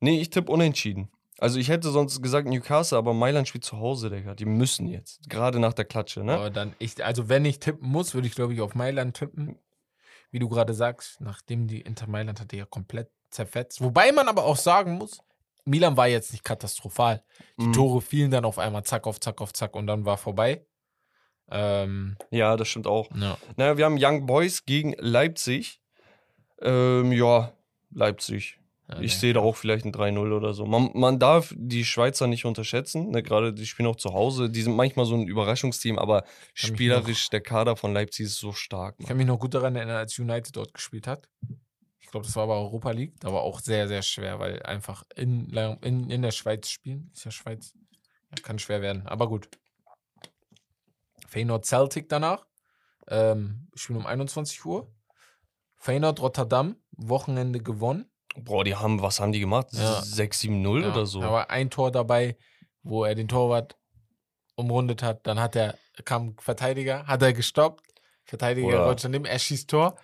Nee, ich tippe unentschieden. Also ich hätte sonst gesagt Newcastle, aber Mailand spielt zu Hause, Digga. Die müssen jetzt. Gerade nach der Klatsche, ne?
Aber dann, ich, also wenn ich tippen muss, würde ich glaube ich auf Mailand tippen. Wie du gerade sagst, nachdem die Inter Mailand hatte ja komplett zerfetzt. Wobei man aber auch sagen muss, Milan war jetzt nicht katastrophal. Die
Mhm.
Tore fielen dann auf einmal zack auf zack auf zack und dann war vorbei. Ähm,
Ja, das stimmt auch.
ja.
Naja, wir haben Young Boys gegen Leipzig. Ähm, ja, Leipzig.
Ja,
Ich
nee.
sehe da auch vielleicht ein 3-0 oder so. Man, man darf die Schweizer nicht unterschätzen. Ne? Gerade die spielen auch zu Hause. Die sind manchmal so ein Überraschungsteam, aber spielerisch der Kader von Leipzig ist so stark.
Ich kann mich noch gut daran erinnern, als United dort gespielt hat. Ich glaube, das war aber Europa League. Da war auch sehr, sehr schwer, weil einfach in, in, in der Schweiz spielen. Ist ja Schweiz. Ja, kann schwer werden. Aber gut. Feyenoord Celtic danach. Ähm, spielen um 21 Uhr. Feyenoord Rotterdam. Wochenende gewonnen.
Boah, die haben, was haben die gemacht?
Ja.
6-7-0
Ja,
oder so.
Da war ein Tor dabei, wo er den Torwart umrundet hat. Dann hat er, kam Verteidiger, hat er gestoppt. Verteidiger
Oder-
wollte schon nehmen, er schießt Tor.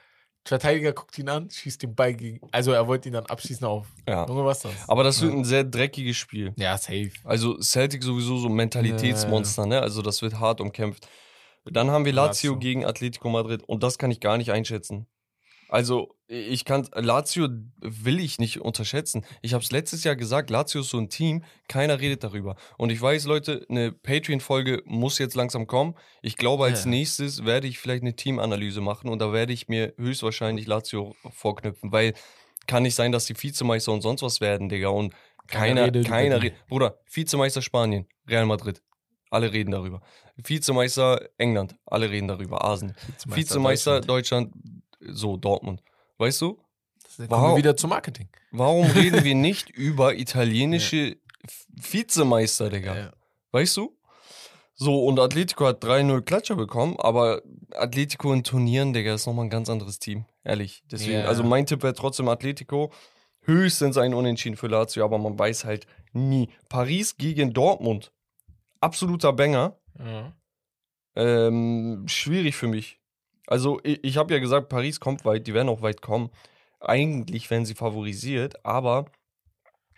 Verteidiger guckt ihn an, schießt den Ball gegen. Also er wollte ihn dann abschießen auf.
ja.
Junge, was das?
Aber das wird
Ja.
ein sehr dreckiges Spiel.
Ja, safe.
Also Celtic sowieso so ein Mentalitätsmonster, ne? Also das wird hart umkämpft. Dann haben wir Lazio,
Lazio.
gegen Atletico Madrid und das kann ich gar nicht einschätzen. Also ich kann Lazio will ich nicht unterschätzen. Ich habe es letztes Jahr gesagt, Lazio ist so ein Team, keiner redet darüber. Und ich weiß, Leute, eine Patreon-Folge muss jetzt langsam kommen. Ich glaube, als
Ja.
nächstes werde ich vielleicht eine Teamanalyse machen und da werde ich mir höchstwahrscheinlich Lazio vorknüpfen, weil kann nicht sein, dass die Vizemeister und sonst was werden, Digga. Und keiner,
redet
keiner redet. Bruder, Vizemeister Spanien, Real Madrid. Alle reden darüber. Vizemeister England, alle reden darüber. Arsenal. Vizemeister Deutschland, so Dortmund. Weißt du?
Kommen
Wow.
wir wieder zum Marketing.
Warum reden wir nicht über italienische V- Vizemeister, Digga?
Ja.
Weißt du? So, und Atletico hat 3-0 Klatscher bekommen, aber Atletico in Turnieren, Digga, ist nochmal ein ganz anderes Team. Ehrlich. Deswegen,
Ja.
also mein Tipp wäre trotzdem Atletico. Höchstens ein Unentschieden für Lazio, aber man weiß halt nie. Paris gegen Dortmund. Absoluter Banger.
Ja.
Ähm, schwierig für mich. Also, ich, ich habe ja gesagt, Paris kommt weit, die werden auch weit kommen. Eigentlich werden sie favorisiert, aber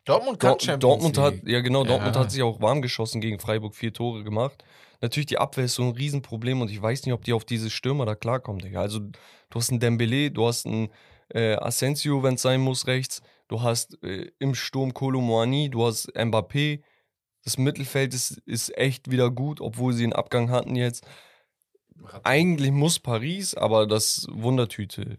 Dortmund kann
Dor
Champions
Dortmund hat, ja genau, Dortmund
Ja.
hat sich auch warm geschossen gegen Freiburg, vier Tore gemacht. Natürlich, die Abwehr ist so ein Riesenproblem und ich weiß nicht, ob die auf diese Stürmer da klarkommen, Digga. Also, du hast einen Dembele, du hast einen äh, Asensio, wenn es sein muss, rechts. Du hast äh, im Sturm Kolo Moani, du hast Mbappé. Das Mittelfeld ist, ist echt wieder gut, obwohl sie einen Abgang hatten jetzt. Eigentlich muss Paris, aber das Wundertüte.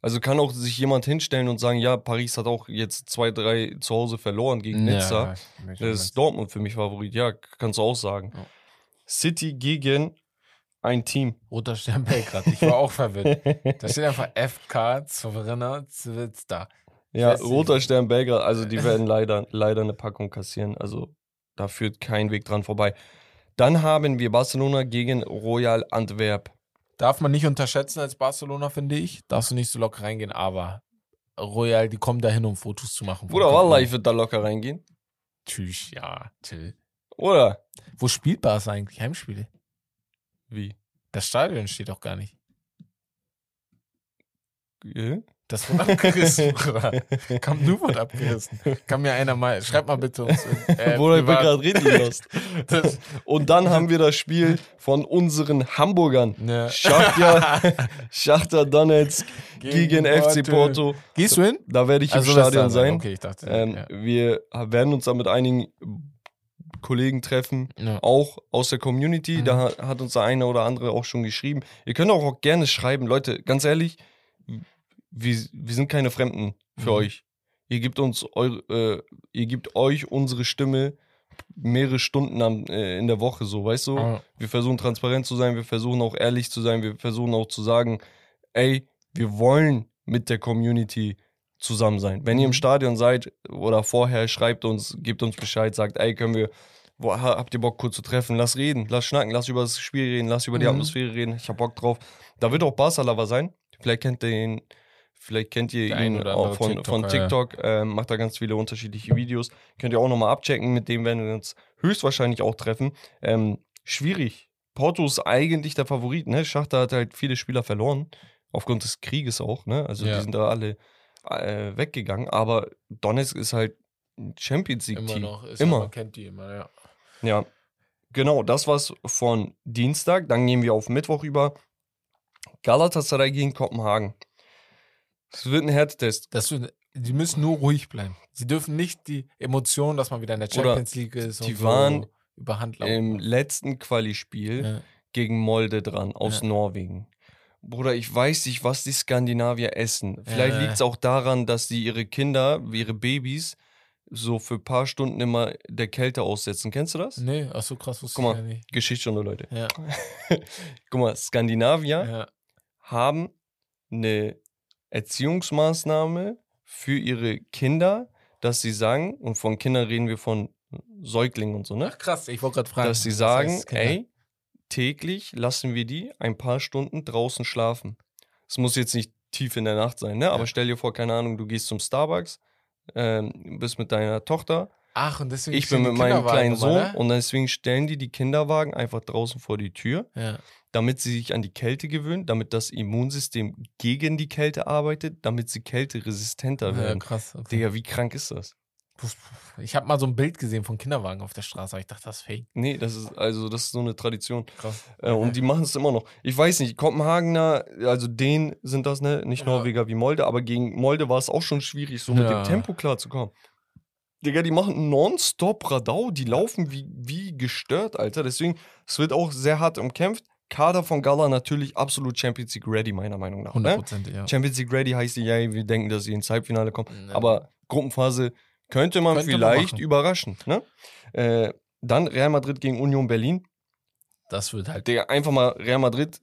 Also kann auch sich jemand hinstellen und sagen, ja, Paris hat auch jetzt zwei, drei zu Hause verloren gegen Nizza.
Ja,
Das ist Dortmund für mich Favorit, ja, kannst du auch sagen.
Ja.
City gegen ein Team.
Roter Stern Belgrad. Ich war auch verwirrt. Da steht einfach FK Souveräner Zvezda.
ja. Roter Stern Belgrad, also die werden leider, leider eine Packung kassieren. Also da führt kein Weg dran vorbei. Dann haben wir Barcelona gegen Royal Antwerp.
Darf man nicht unterschätzen als Barcelona, finde ich. Darfst du nicht so locker reingehen, aber Royal, die kommen dahin, um Fotos zu machen.
Bruder, Wallah, ich würde da locker reingehen.
Tschüss, ja, chill.
Oder?
Wo spielt Barca eigentlich? Heimspiele?
Wie?
Das Stadion steht doch gar nicht.
Ja?
Das wurde abgerissen, Bruder. Kam nur wurde abgerissen. Kann mir einer mal, schreib mal bitte uns. Äh,
Bruder, ich bin gerade richtig lost. Und dann haben wir das Spiel von unseren Hamburgern.
Ne.
Schachtja, Schachter Donetsk gegen, FC Porto.
Gehst du hin?
Da werde ich
Also
im Stadion
da
sein.
Okay, ich dachte.
Ähm,
ja.
Wir werden uns da mit einigen Kollegen treffen,
Ja.
auch aus der Community.
Mhm.
Da hat- hat uns der eine oder andere auch schon geschrieben. Ihr könnt auch, auch gerne schreiben. Leute, ganz ehrlich, wir, wir sind keine Fremden für
Mhm.
euch. Ihr gebt uns eure, äh, ihr gebt euch unsere Stimme mehrere Stunden am, äh, in der Woche, so, weißt du?
Ah,
Wir versuchen transparent zu sein, wir versuchen auch ehrlich zu sein, wir versuchen auch zu sagen, ey, wir wollen mit der Community zusammen sein. Wenn ihr im
Mhm.
Stadion seid oder vorher, schreibt uns, gebt uns Bescheid, sagt, ey, können wir, wo, ha- habt ihr Bock kurz zu treffen? Lass reden, lass schnacken, lass über das Spiel reden, lass über die
Mhm.
Atmosphäre reden. Ich hab Bock drauf. Da wird auch Barca Lover sein. Vielleicht kennt ihr ihn, vielleicht kennt ihr
Der
ihn auch von, von
TikToker, ja.
TikTok. Ähm, macht da ganz viele unterschiedliche Videos. Könnt ihr auch nochmal abchecken. Mit dem werden wir uns höchstwahrscheinlich auch treffen. Ähm, schwierig. Porto ist eigentlich der Favorit, ne? Schachter hat halt viele Spieler verloren. Aufgrund des Krieges auch, ne? Also
Ja.
die sind da alle äh, weggegangen. Aber Donetsk ist halt ein Champions
immer
League-Team.
noch. Ist
Immer.
Ja, man kennt die immer, ja.
Ja. Genau, das war's von Dienstag. Dann gehen wir auf Mittwoch über. Galatasaray gegen Kopenhagen. Es wird ein Härtetest.
Das wird, die müssen nur ruhig bleiben. Sie dürfen nicht die Emotionen, dass man wieder in der Champions League ist
die
und so
waren
überhand laufen.
Im letzten Quali-Spiel
ja.
gegen Molde dran aus
Ja.
Norwegen. Bruder, ich weiß nicht, was die Skandinavier essen. Vielleicht
Ja.
liegt es auch daran, dass die ihre Kinder, ihre Babys, so für ein paar Stunden immer der Kälte aussetzen. Kennst du das?
Nee, ach so krass wusste
Guck mal.
ich ja nicht.
Geschichtsstunde, Leute.
Ja,
Guck mal, Skandinavier haben eine Erziehungsmaßnahme für ihre Kinder, dass sie sagen, und von Kindern reden wir von Säuglingen und so, ne?
Ach krass, ich wollte gerade fragen.
dass sie sagen,
heißt Kinder?
ey, täglich lassen wir die ein paar Stunden draußen schlafen. Es muss jetzt nicht tief in der Nacht sein, ne? Aber
Ja.
stell dir vor, keine Ahnung, du gehst zum Starbucks, ähm, bist mit deiner Tochter,
Ach, und deswegen
ich bin mit meinem kleinen Sohn
ne?
und deswegen stellen die die Kinderwagen einfach draußen vor die Tür,
Ja.
Damit sie sich an die Kälte gewöhnen, damit das Immunsystem gegen die Kälte arbeitet, damit sie kälteresistenter
ja,
werden.
krass. Okay.
Digga, wie krank ist das?
Ich habe mal so ein Bild gesehen von Kinderwagen auf der Straße, aber ich dachte, das ist fake.
Nee, das ist also das ist so eine Tradition.
Krass.
Äh, und die machen es immer noch. Ich weiß nicht, Kopenhagener, also denen sind das, ne? Nicht
Ja.
Norweger wie Molde, aber gegen Molde war es auch schon schwierig, so mit
Ja.
dem Tempo klarzukommen. Digga, die machen nonstop Radau, die laufen wie, wie gestört, Alter. Deswegen, es wird auch sehr hart umkämpft. Kader von Gala natürlich absolut Champions League ready, meiner Meinung nach.
100
Ne?
Prozent, ja.
Champions League ready heißt ja, wir denken, dass sie ins Halbfinale kommen.
Ne.
Aber Gruppenphase könnte man
Könnte man
vielleicht
machen.
überraschen. Ne? Äh, dann Real Madrid gegen Union Berlin.
Das wird halt.
Digga, einfach mal Real Madrid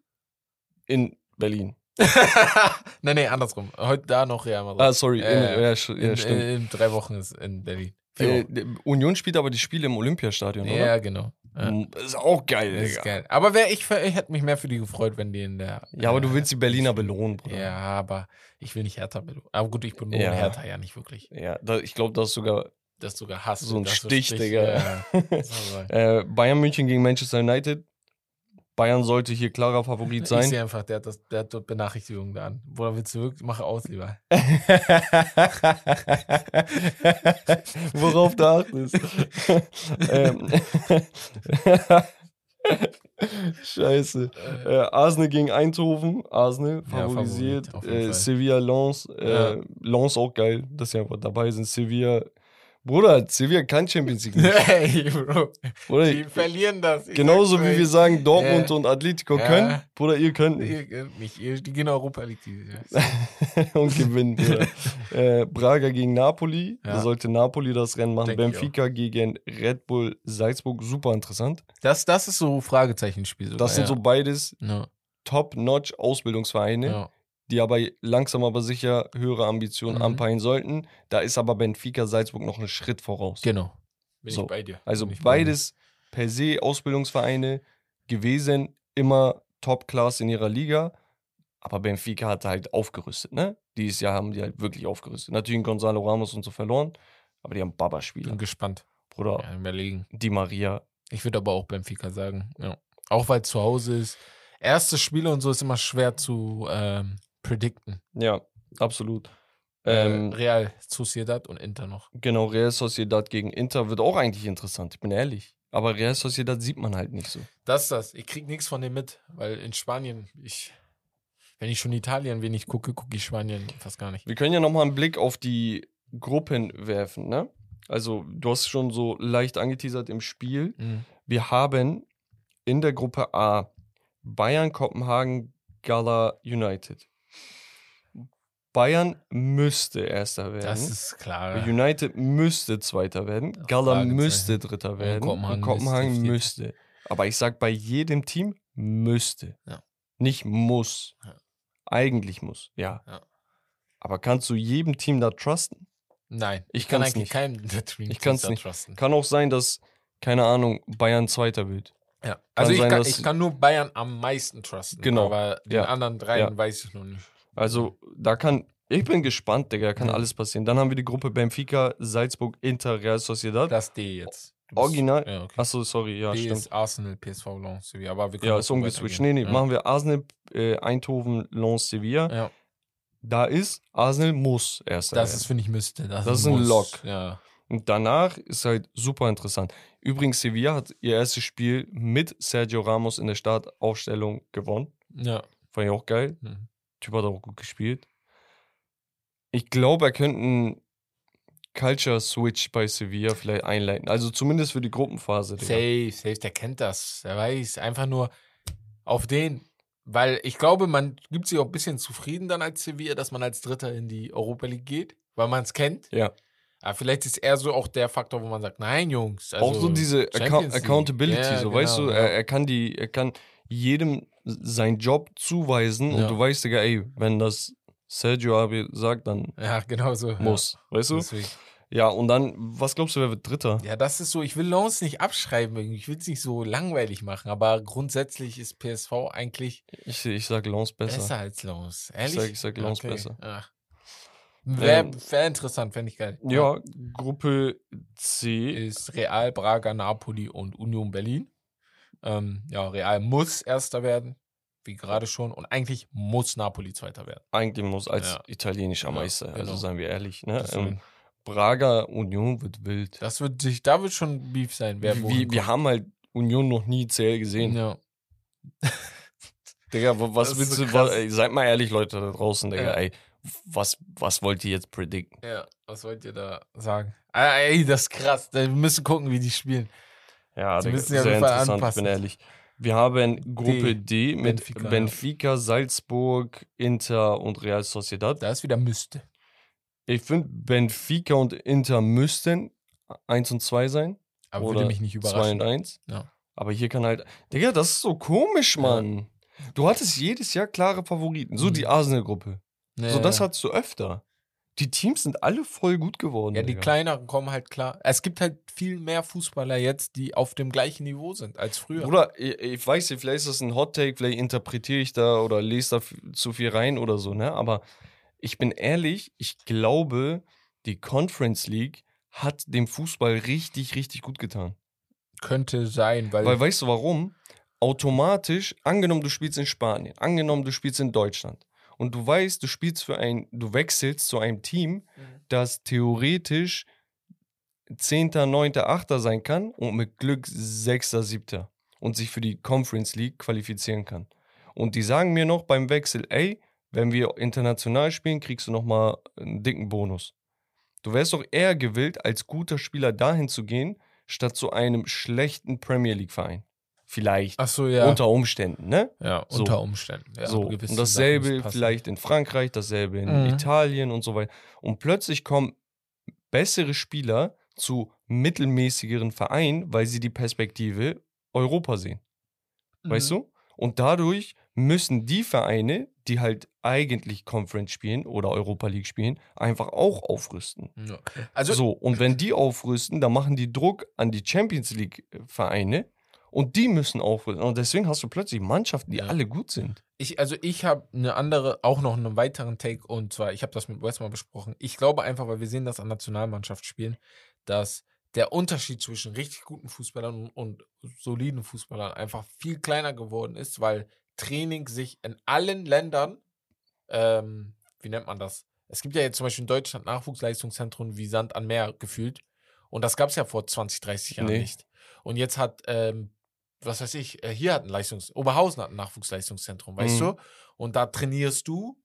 in Berlin.
nee, nee, andersrum. Heute da noch Real Madrid.
Ah, sorry.
Äh,
in, ja, ja,
in,
stimmt.
in, in drei Wochen ist in Berlin.
Äh, Union spielt aber die Spiele im Olympiastadion,
ja,
oder?
genau.
Mm, Ist auch geil,
Das ist geil. Aber wär, ich, ich hätte mich mehr für die gefreut, wenn die in der.
Ja, aber du
äh,
willst die Berliner belohnen, Bruder.
Ja, aber ich will nicht Hertha belohnen. Aber gut, ich belohne
Ja.
Hertha ja nicht wirklich.
Ja, da, ich glaube, das ist sogar
Das ist sogar Hass.
So ein
das ist
Stich, Digga.
Ja,
äh, Bayern München gegen Manchester United. Bayern sollte hier klarer Favorit
Ich
sein.
sehe einfach, der hat, das, der hat dort Benachrichtigungen da an. Bruder, willst du wirklich? Mach aus lieber.
Worauf du achtest. ähm. Scheiße. Äh, Arsenal gegen Eindhoven. Arsenal
Ja,
favorisiert.
Favorit, auf jeden
äh. Sevilla, Lens. Äh,
Ja.
Lens auch geil, dass sie einfach dabei sind. Sevilla. Bruder, Sevilla kann Champions League nicht.
hey, Bro.
Bruder,
Die verlieren das. Ich
genauso wie wir sagen, Dortmund
Ja.
und Atletico
Ja.
können. Bruder, ihr könnt nicht.
Ihr, könnt nicht, ihr, die gehen Europa League dieses Jahr.
und gewinnen. Bruder. äh, Braga gegen Napoli. Da
Ja.
sollte Napoli das Rennen machen.
Denk
Benfica gegen Red Bull Salzburg. Super interessant.
Das, das ist so Fragezeichenspiel. sogar,
Das sind so beides
Ja,
Top-Notch Ausbildungsvereine,
ja.
Die aber langsam aber sicher höhere Ambitionen
Mhm.
anpeilen sollten. Da ist aber Benfica Salzburg noch einen Schritt voraus.
Genau. Bin
So,
ich bei dir.
Also
Bin ich bei dir.
beides per se Ausbildungsvereine gewesen, immer Top-Class in ihrer Liga. Aber Benfica hat halt aufgerüstet, ne? Dieses Jahr haben die halt wirklich aufgerüstet. Natürlich Gonzalo Ramos und so verloren, aber die haben Baba-Spieler.
Bin gespannt.
Bruder,
Ja, überlegen.
Di Maria.
Ich würde aber auch Benfica sagen. Ja. Auch weil es zu Hause ist. Erste Spiele und so ist immer schwer zu ähm, predikten.
Ja, absolut.
Ähm,
Ähm,
Real, Sociedad und Inter noch.
Genau, Real Sociedad gegen Inter wird auch eigentlich interessant, ich bin ehrlich. Aber Real Sociedad sieht man halt nicht so.
Das ist das. Ich krieg nichts von dem mit, weil in Spanien, ich, wenn ich schon Italien wenig gucke, gucke ich Spanien fast gar nicht.
Wir können ja nochmal einen Blick auf die Gruppen werfen, ne? Also, du hast schon so leicht angeteasert im Spiel.
Mhm.
Wir haben in der Gruppe A Bayern, Kopenhagen, Gala United. Bayern müsste Erster werden.
Das ist klar.
United müsste Zweiter werden. Gala müsste Dritter werden.
Kopenhagen
und Kopenhagen
müsste
müsste. Aber ich sag bei jedem Team müsste.
Ja.
Nicht muss.
Ja.
Eigentlich muss, ja. Aber kannst du jedem Team da trusten?
Nein,
Ich
ich kann eigentlich
nicht.
keinen der Dream
Ich kann's
da
nicht.
trusten.
Kann auch sein, dass, keine Ahnung, Bayern Zweiter wird.
Ja. Also ich,
sein,
kann, ich kann nur Bayern am meisten trusten.
Genau.
Aber den anderen dreien weiß ich noch nicht.
Also, da kann, ich bin gespannt, Digga, da kann
Mhm.
alles passieren. Dann haben wir die Gruppe Benfica, Salzburg, Inter, Real Sociedad.
Das D jetzt. Bist-
Original.
Ja, okay.
Achso, sorry, ja,
B
stimmt.
ist Arsenal, PSV, Lens, Sevilla. Aber wir können
Ja, ist umgeswitcht. Nee, nee, machen wir Arsenal, äh, Eindhoven, Lens, Sevilla.
Ja. ja.
Da ist, Arsenal muss erster
Das ist, finde ich, müsste. Das,
Das ist ein
muss.
Lock.
Ja.
Und danach ist halt super interessant. Übrigens, Sevilla hat ihr erstes Spiel mit Sergio Ramos in der Startaufstellung gewonnen.
Ja.
Fand ich auch geil.
Mhm.
Typ hat auch gut gespielt. Ich glaube, er könnte einen Culture Switch bei Sevilla vielleicht einleiten. Also zumindest für die Gruppenphase. Digga.
Safe, safe, der kennt das. Der weiß einfach nur auf den. Weil ich glaube, man gibt sich auch ein bisschen zufrieden dann als Sevilla, dass man als Dritter in die Europa League geht, weil man es kennt.
Ja.
Aber vielleicht ist eher so auch der Faktor, wo man sagt, nein, Jungs. Also
auch so diese Account
League.
Accountability,
Ja,
so weißt du,
genau,
er,
ja.
er kann die, er kann jedem seinen Job zuweisen und
Ja.
du weißt, Digga, ey, wenn das Sergio Abi sagt, dann
Ja, genau so.
muss. Weißt
Ja.
du?
Deswegen.
Ja, und dann, was glaubst du, wer wird Dritter?
Ja, das ist so, ich will Lens nicht abschreiben, ich will es nicht so langweilig machen, aber grundsätzlich ist PSV eigentlich
Ich, ich sag Lens besser.
besser, als Lens. Ehrlich?
sag- ich sag Lens besser.
Ach. Wäre
Ähm,
wär interessant, fände ich geil.
Ja, Gruppe C.
Ist Real, Braga, Napoli und Union Berlin. Ähm, ja, Real muss Erster werden, wie gerade schon. Und eigentlich muss Napoli Zweiter werden.
Eigentlich muss als
Ja.
italienischer
Ja,
Meister, also
genau.
seien wir ehrlich. Ne? Ähm, Braga Union wird wild.
Das wird sich, da wird schon Beef sein. Wer
wir, wir haben halt Union noch nie CL gesehen.
Ja.
Digga, wa- was willst
so
du,
krass.
wa- ey, seid mal ehrlich, Leute da draußen, Digga,
Ja.
ey, was, was wollt ihr jetzt predikten?
ja, was wollt ihr da sagen? Ah, ey, das ist krass. Wir müssen gucken, wie die spielen.
Ja, Digga,
müssen ja
sehr interessant,
anpassen.
bin ehrlich. Wir haben Gruppe D, mit
Benfica,
Benfica,
ja.
Salzburg, Inter und Real Sociedad.
Da ist wieder müsste.
Ich finde, Benfica und Inter müssten 1 und 2 sein.
Aber
oder
würde mich nicht
2
überraschen.
und 1.
Ja.
Aber hier kann halt. Digga, das ist so komisch,
Ja.
Mann. Du hattest jedes Jahr klare Favoriten. So
Mhm.
die Arsenal-Gruppe.
Nee.
So das hattest du öfter. Die Teams sind alle voll gut geworden.
Ja, die
Digga.
kleineren kommen halt klar. Es gibt halt viel mehr Fußballer jetzt, die auf dem gleichen Niveau sind als früher.
Bruder, ich, ich weiß nicht, vielleicht ist das ein Hot Take, vielleicht interpretiere ich da oder lese da zu viel rein oder so, ne? Aber ich bin ehrlich, ich glaube, die Conference League hat dem Fußball richtig, richtig gut getan.
Könnte sein, weil,
Weil weißt du warum? Automatisch, angenommen, du spielst in Spanien, angenommen, du spielst in Deutschland und du weißt, du spielst für ein, du wechselst zu einem Team, das theoretisch 10., 9., 8. sein kann und mit Glück 6., 7. und sich für die Conference League qualifizieren kann. Und die sagen mir noch beim Wechsel, ey, wenn wir international spielen, kriegst du nochmal einen dicken Bonus. Du wärst doch eher gewillt, als guter Spieler dahin zu gehen, statt zu einem schlechten Premier League-Verein. Vielleicht.
So, ja.
Unter Umständen, ne?
ja,
So.
unter Umständen. Ja,
so. Und dasselbe vielleicht in Frankreich, dasselbe in
Mhm.
Italien und so weiter. Und plötzlich kommen bessere Spieler zu mittelmäßigeren Vereinen, weil sie die Perspektive Europa sehen. Weißt
Mhm.
du? Und dadurch müssen die Vereine, die halt eigentlich Conference spielen oder Europa League spielen, einfach auch aufrüsten.
Ja. Also,
so, und wenn die aufrüsten, dann machen die Druck an die Champions League-Vereine und die müssen aufrüsten. Und deswegen hast du plötzlich Mannschaften, die
Ja.
alle gut sind.
ich, also ich habe eine andere, auch noch einen weiteren Take und zwar, ich habe das mit Wes mal besprochen. Ich glaube einfach, weil wir sehen das an Nationalmannschaftsspielen, dass der Unterschied zwischen richtig guten Fußballern und, und soliden Fußballern einfach viel kleiner geworden ist, weil Training sich in allen Ländern, ähm, wie nennt man das? Es gibt ja jetzt zum Beispiel in Deutschland Nachwuchsleistungszentren wie Sand an Meer gefühlt. Und das gab es ja vor 20, 30 Jahren
Nee.
nicht. Und jetzt hat, ähm, was weiß ich, äh, hier hat ein Leistungs-, Oberhausen hat ein Nachwuchsleistungszentrum, weißt
Mhm.
du? Und da trainierst du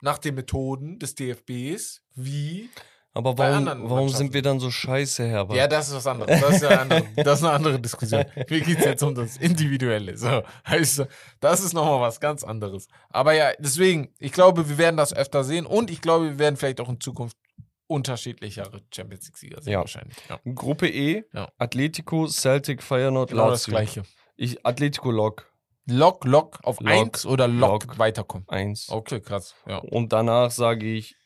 nach den Methoden des DFBs, wie.
Aber warum, warum sind wir dann so scheiße, Herbert?
Ja, das ist was anderes. Das ist, eine andere, das ist eine andere Diskussion. Mir geht es jetzt um das Individuelle. So, heißt, das ist nochmal was ganz anderes. Aber ja, deswegen, ich glaube, wir werden das öfter sehen und ich glaube, wir werden vielleicht auch in Zukunft unterschiedlichere Champions League-Sieger sehen,
Ja.
wahrscheinlich. Ja.
Gruppe E,
Ja.
Atletico, Celtic, Feyenoord,
Genau das
Lazio.
Gleiche.
Ich, Atletico Lok
Lock, Lock auf
Lock,
1 oder Lock,
Lock.
weiterkommen.
1.
Okay, krass. Ja.
Und danach sage ich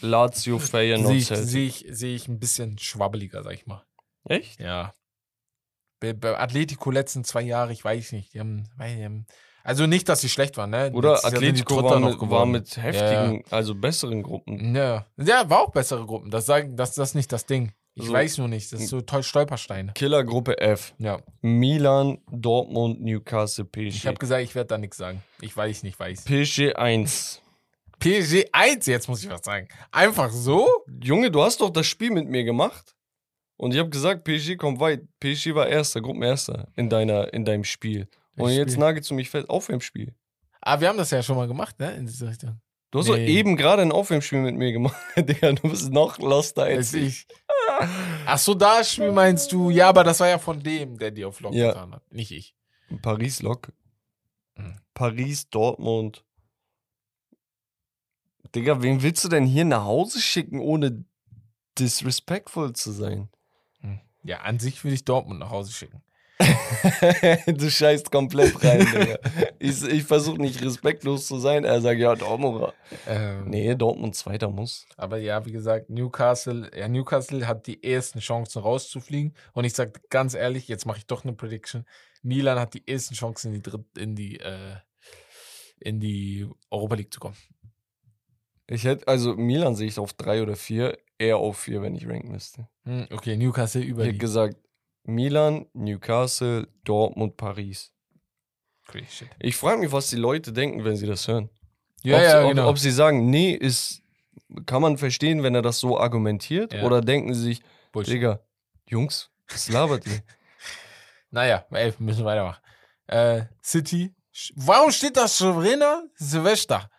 Lazio, Feyenoord,
Sehe ich,
Celtic.
seh ich, seh ich ein bisschen schwabbeliger, sag ich mal.
Echt?
Ja. Bei, bei Atletico letzten zwei Jahre, ich weiß nicht. Die haben, die haben, also nicht, dass sie schlecht waren, ne?
Oder Atletico war
noch
mit, war mit heftigen, also besseren Gruppen.
Ja. ja, war auch bessere Gruppen. Das, sagen, das, das ist nicht das Ding. Ich
So.
weiß nur nicht. Das ist so toll Stolpersteine.
Killergruppe F.
Ja.
Milan, Dortmund, Newcastle,
Ich
PSG.
habe gesagt, ich werde da nichts sagen. Ich weiß nicht, weiß.
PSG 1.
PSG 1, jetzt muss ich was sagen. Einfach so?
Junge, du hast doch das Spiel mit mir gemacht. Und ich habe gesagt, PSG kommt weit. PSG war Erster, Gruppenerster in, deiner, in deinem Spiel. Und jetzt
Spiel?
nagelst du mich fest auf im Spiel.
Ah, wir haben das ja schon mal gemacht, ne? In diese Richtung.
Du hast doch
Nee.
eben gerade ein Aufwärmspiel mit mir gemacht, Digga. Du bist noch loster als ich.
Ach so, das Spiel meinst du? Ja, aber das war ja von dem, der dir auf Lock
Ja.
getan hat. Nicht ich.
Paris-Lok.
Mhm.
Paris, Dortmund. Digga, wen willst du denn hier nach Hause schicken, ohne disrespectful zu sein?
Ja, an sich will ich Dortmund nach Hause schicken.
du scheißt komplett rein, Digga. Ich, ich versuche nicht respektlos zu sein. Er sagt, ja, Dortmund.
Ähm,
Nee, Dortmund Zweiter muss.
Aber ja, wie gesagt, Newcastle, ja, Newcastle hat die ersten Chancen rauszufliegen. Und ich sage ganz ehrlich, jetzt mache ich doch eine Prediction. Milan hat die ersten Chancen in die, Dritt, in die, äh, in die Europa League zu kommen.
Ich hätte, also Milan sehe ich auf drei oder vier, eher auf vier, wenn ich ranken müsste.
Hm, okay, Newcastle über
Ich hätte gesagt, Milan, Newcastle, Dortmund, Paris. Ich frage mich, was die Leute denken, wenn sie das hören.
Ja,
ob,
ja,
ob,
genau.
ob sie sagen, nee, ist, kann man verstehen, wenn er das so argumentiert,
Ja.
oder denken sie sich,
Bullshit.
Digga, Jungs, was labert ihr?
Naja, ey, wir müssen weitermachen. Äh, City. Warum steht da Souveräner Silvester?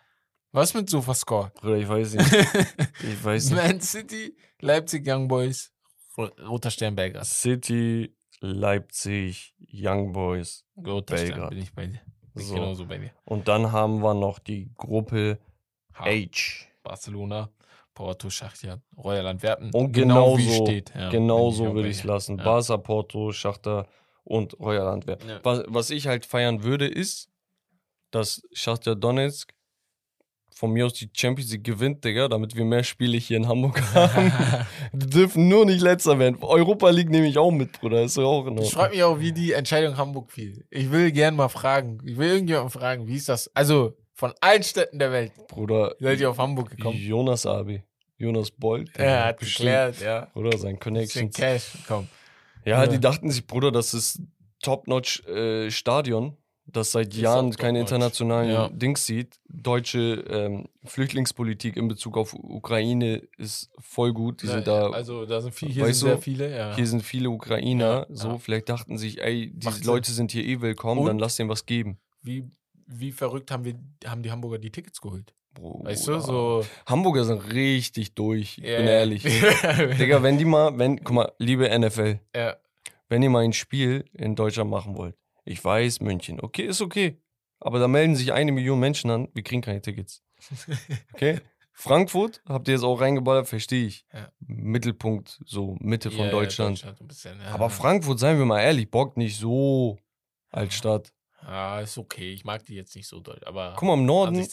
Was mit Sofascore?
Bruder, ich weiß nicht. Ich weiß nicht.
Man City, Leipzig Young Boys, Roter Stern Belgrad.
City, Leipzig, Young Boys.
Roter Stern
Belgrad.
bin ich bei dir. Bin
So.
genauso bei dir.
Und dann haben wir noch die Gruppe
H.
H.
Barcelona, Porto, Schachtja, Royal Antwerpen.
Und
Genau wie
genauso,
steht. Ja,
genau
bin
so
auch
würde ich es lassen.
Ja.
Barca, Porto, Schachter und Royal Antwerpen.
Ja.
Was, was ich halt feiern würde, ist, dass Schachter Donetsk von mir aus die Champions League gewinnt, Digga, damit wir mehr Spiele hier in Hamburg haben. die dürfen nur nicht letzter werden. Europa League nehme ich auch mit, Bruder. Ist auch in
Ich frage mich auch, wie die Entscheidung Hamburg fiel. Ich will gern mal fragen. Ich will irgendjemanden fragen, wie ist das? Also, von allen Städten der Welt
Bruder,
seid ihr auf Hamburg gekommen?
Jonas Abi. Jonas Bolt.
Er hat geklärt, ja.
Bruder, sein
Bisschen
Connections.
Cash, komm.
Ja,
Ja.
die dachten sich, Bruder, das ist Top-Notch äh, das seit
Ist
Jahren keine
top-notch.
internationalen
Ja.
Dings sieht. Deutsche ähm, Flüchtlingspolitik in Bezug auf Ukraine ist voll gut. Die sind da,
also, da sind viele, hier sind sehr
du,
viele, ja.
hier sind viele Ukrainer.
Ja,
so,
ja.
vielleicht dachten sich, ey, diese
Macht Sinn.
Leute sind hier eh willkommen,
Und-
dann lass denen was geben.
wie, wie verrückt haben wir, haben die Hamburger die Tickets geholt?
Bruder.
Weißt du, so.
Hamburger sind richtig durch, ich bin
Ja.
ehrlich. Digga, wenn die mal, wenn, guck mal, liebe NFL,
ja.
wenn ihr mal ein Spiel in Deutschland machen wollt, ich weiß, München, okay, ist okay. Aber da melden sich eine Million Menschen an, wir kriegen keine Tickets. Okay? Frankfurt, habt ihr jetzt auch reingeballert, verstehe ich.
Ja.
Mittelpunkt, so Mitte von
Ja,
Deutschland.
bisschen.
Aber Frankfurt, seien wir mal ehrlich, bockt nicht so als Stadt.
Ja, ist okay. Ich mag die jetzt nicht so doll, aber
Guck mal, im Norden,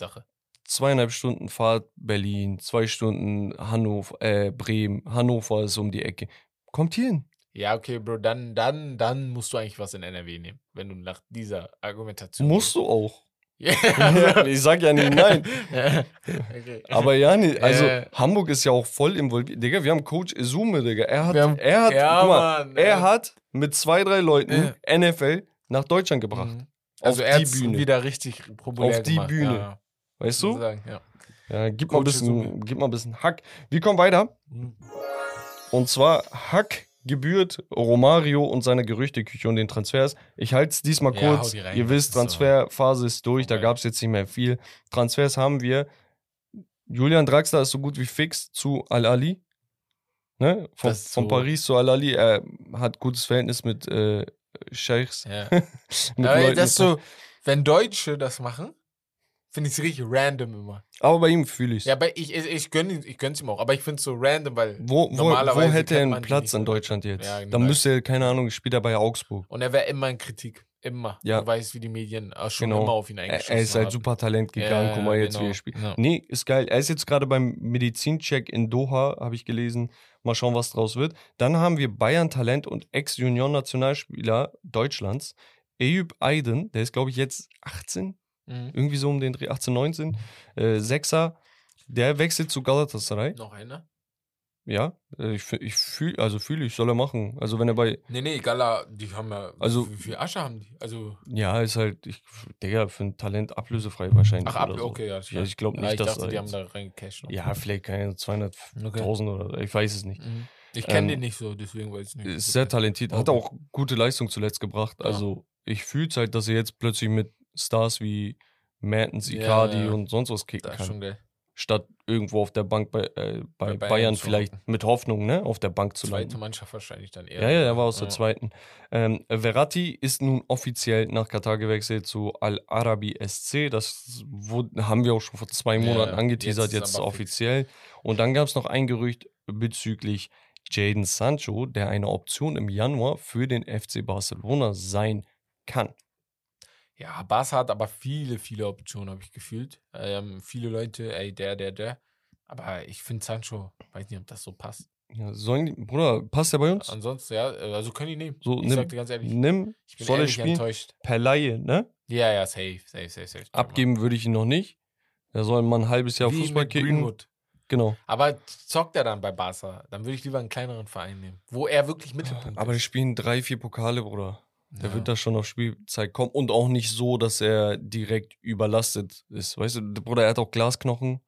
zweieinhalb Stunden Fahrt Berlin, zwei Stunden Hannover, äh, Bremen, Hannover ist um die Ecke. Kommt hier hin.
Ja, okay, Bro, dann, dann, dann musst du eigentlich was in NRW nehmen, wenn du nach dieser Argumentation.
Musst du auch.
Ja,
ich sag ja nicht nein.
ja. okay.
Aber ja, nee, also
Äh.
Hamburg ist ja auch voll involviert. Digga, wir haben Coach Izume, Digga. Er hat,
haben-
er hat,
ja,
guck mal,
Mann,
er
ja.
hat mit zwei, drei Leuten NFL nach Deutschland gebracht.
Mhm. Also
Auf
er
die Bühne.
wieder richtig populär
Auf die
gemacht.
Bühne.
Ja,
Weißt
ja.
du?
Sozusagen, ja.
Ja, gib mal, ein bisschen,
Izume.
gib mal ein bisschen Hack. Wir kommen weiter.
Mhm.
Und zwar Hack gebührt Romario und seine Gerüchteküche und den Transfers. Ich halte es diesmal
Ja,
kurz.
die rein,
Ihr wisst,
so-
Transferphase ist durch, da
Okay.
gab es jetzt nicht mehr viel. Transfers haben wir. Julian Draxler ist so gut wie fix zu Al-Ali. Ne? Von,
ist
von
so-
Paris zu Al-Ali. Er hat gutes Verhältnis mit äh, Scheichs.
Ja.
Mit
Aber
Leuten
das so, wenn Deutsche das machen, finde ich es richtig random immer.
Aber bei ihm fühle ich es.
Ja, aber ich, ich, ich gönne ich gönn's ihm auch, aber ich finde es so random, weil.
Wo, wo, wo hätte er einen Platz in. Deutschland jetzt?
Ja, genau.
Dann müsste er, keine Ahnung, spielt er bei Augsburg.
Und er wäre immer in Kritik. Immer.
Ja.
Du weißt, wie die Medien auch schon
Genau.
immer auf ihn eingeschossen
er ist halt
haben.
super Talent gegangen.
Ja,
Guck mal jetzt,
genau.
wie er spielt.
Ja.
Nee, ist geil. Er ist jetzt gerade beim Medizincheck in Doha, habe ich gelesen. Mal schauen, was draus wird. Dann haben wir Bayern-Talent und Ex-Junior-Nationalspieler Deutschlands. Eyüp Aydın, der ist, glaube ich, jetzt 18,
Mhm.
irgendwie so um den Dreh, 18, 19. Äh, Sechser, der wechselt zu Galatasaray.
Noch einer?
Ja, äh, ich, ich fühle, also fühle ich, soll er machen. Also wenn er bei,
Nee, nee, Gala, die haben ja.
Also-
wie viel Asche haben die? Also.
ja, ist halt, ich, Digga, für ein Talent ablösefrei wahrscheinlich.
Ach, ab,
so.
okay, ja.
Ja, ich glaube
Ja,
nicht,
ich
dass
dachte, die haben da reingecasht. noch.
Ja, vielleicht keine 200.000 oder ich weiß es nicht.
Mhm. Ich kenne
Ähm,
den nicht so, deswegen weiß ich nicht.
Ist sehr talentiert, hat
Okay.
auch gute Leistung zuletzt gebracht.
Ja.
Also ich fühle es halt, dass er jetzt plötzlich mit Stars wie Mertens,
Ja,
Icardi
ja.
und sonst was kicken
Das ist
kann.
schon geil.
statt irgendwo auf der Bank bei, äh, bei,
Bei Bayern
Bayern, vielleicht
hocken.
mit Hoffnung, ne, auf der Bank zu landen.
Zweite Mannschaft wahrscheinlich dann eher.
Ja, ja, er war aus der
Ja.
zweiten. Ähm, Verratti ist nun offiziell nach Katar gewechselt zu Al-Arabi SC. Das wurde, haben wir auch schon vor zwei Monaten
ja.
angeteasert,
Jetzt
jetzt
ist
ist offiziell. Und dann gab es noch ein Gerücht bezüglich Jaden Sancho, der eine Option im Januar für den FC Barcelona sein kann.
Ja, Barca hat aber viele, viele Optionen, habe ich gefühlt. Ähm, viele Leute, ey, der, der, der. Aber ich finde Sancho, weiß nicht, ob das so passt.
Ja, sollen die, Bruder, passt der bei uns?
Ansonsten, ja, äh, also können die nehmen.
So,
ich
nimm-
sag dir ganz ehrlich,
Nimm,
ich bin
soll
ehrlich
spielen?
enttäuscht.
Per Laie, ne?
Ja, ja, safe, safe, safe, safe.
Abgeben würde ich ihn noch nicht. Er soll mal ein halbes Jahr
Wie
Fußball
mit
kicken.
Greenwood.
Genau.
Aber zockt er dann bei Barca? Dann würde ich lieber einen kleineren Verein nehmen, wo er wirklich Mittelpunkt
Aber die
ist.
spielen drei, vier Pokale, Bruder. Der
Ja.
wird da schon auf Spielzeit kommen und auch nicht so, dass er direkt überlastet ist. Weißt du, der Bruder, er hat auch Glasknochen.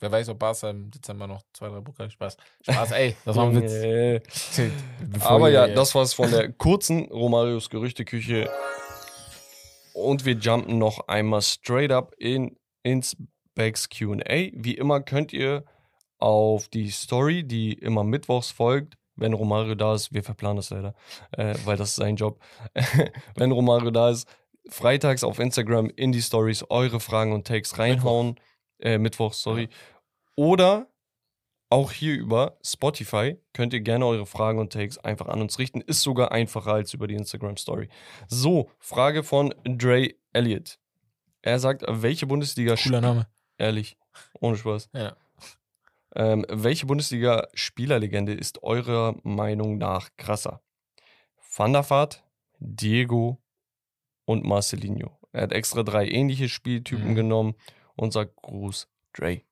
Wer weiß, ob Barca im Dezember noch zwei, drei Pokal Spaß. Spaß, ey, das war ein Witz.
Aber ja,
jetzt-
das war's von der kurzen Romarios Gerüchteküche. Und wir jumpen noch einmal straight up in, ins Becks QA. Wie immer könnt ihr auf die Story, die immer mittwochs folgt, wenn Romario da ist, wir verplanen das leider, äh, weil das ist sein Job. wenn Romario da ist, freitags auf Instagram in die Stories eure Fragen und Takes reinhauen. Äh, Mittwochs, sorry. Oder auch hier über Spotify könnt ihr gerne eure Fragen und Takes einfach an uns richten. Ist sogar einfacher als über die Instagram Story. So, Frage von Dre Elliott. Er sagt, welche Bundesliga
Cooler Name.
ehrlich, ohne Spaß.
Ja.
Ähm, welche Bundesliga-Spielerlegende ist eurer Meinung nach krasser? Van der Vaart, Diego und Marcelinho. Er hat extra drei ähnliche Spieltypen
Mhm.
genommen und sagt Gruß, Dre.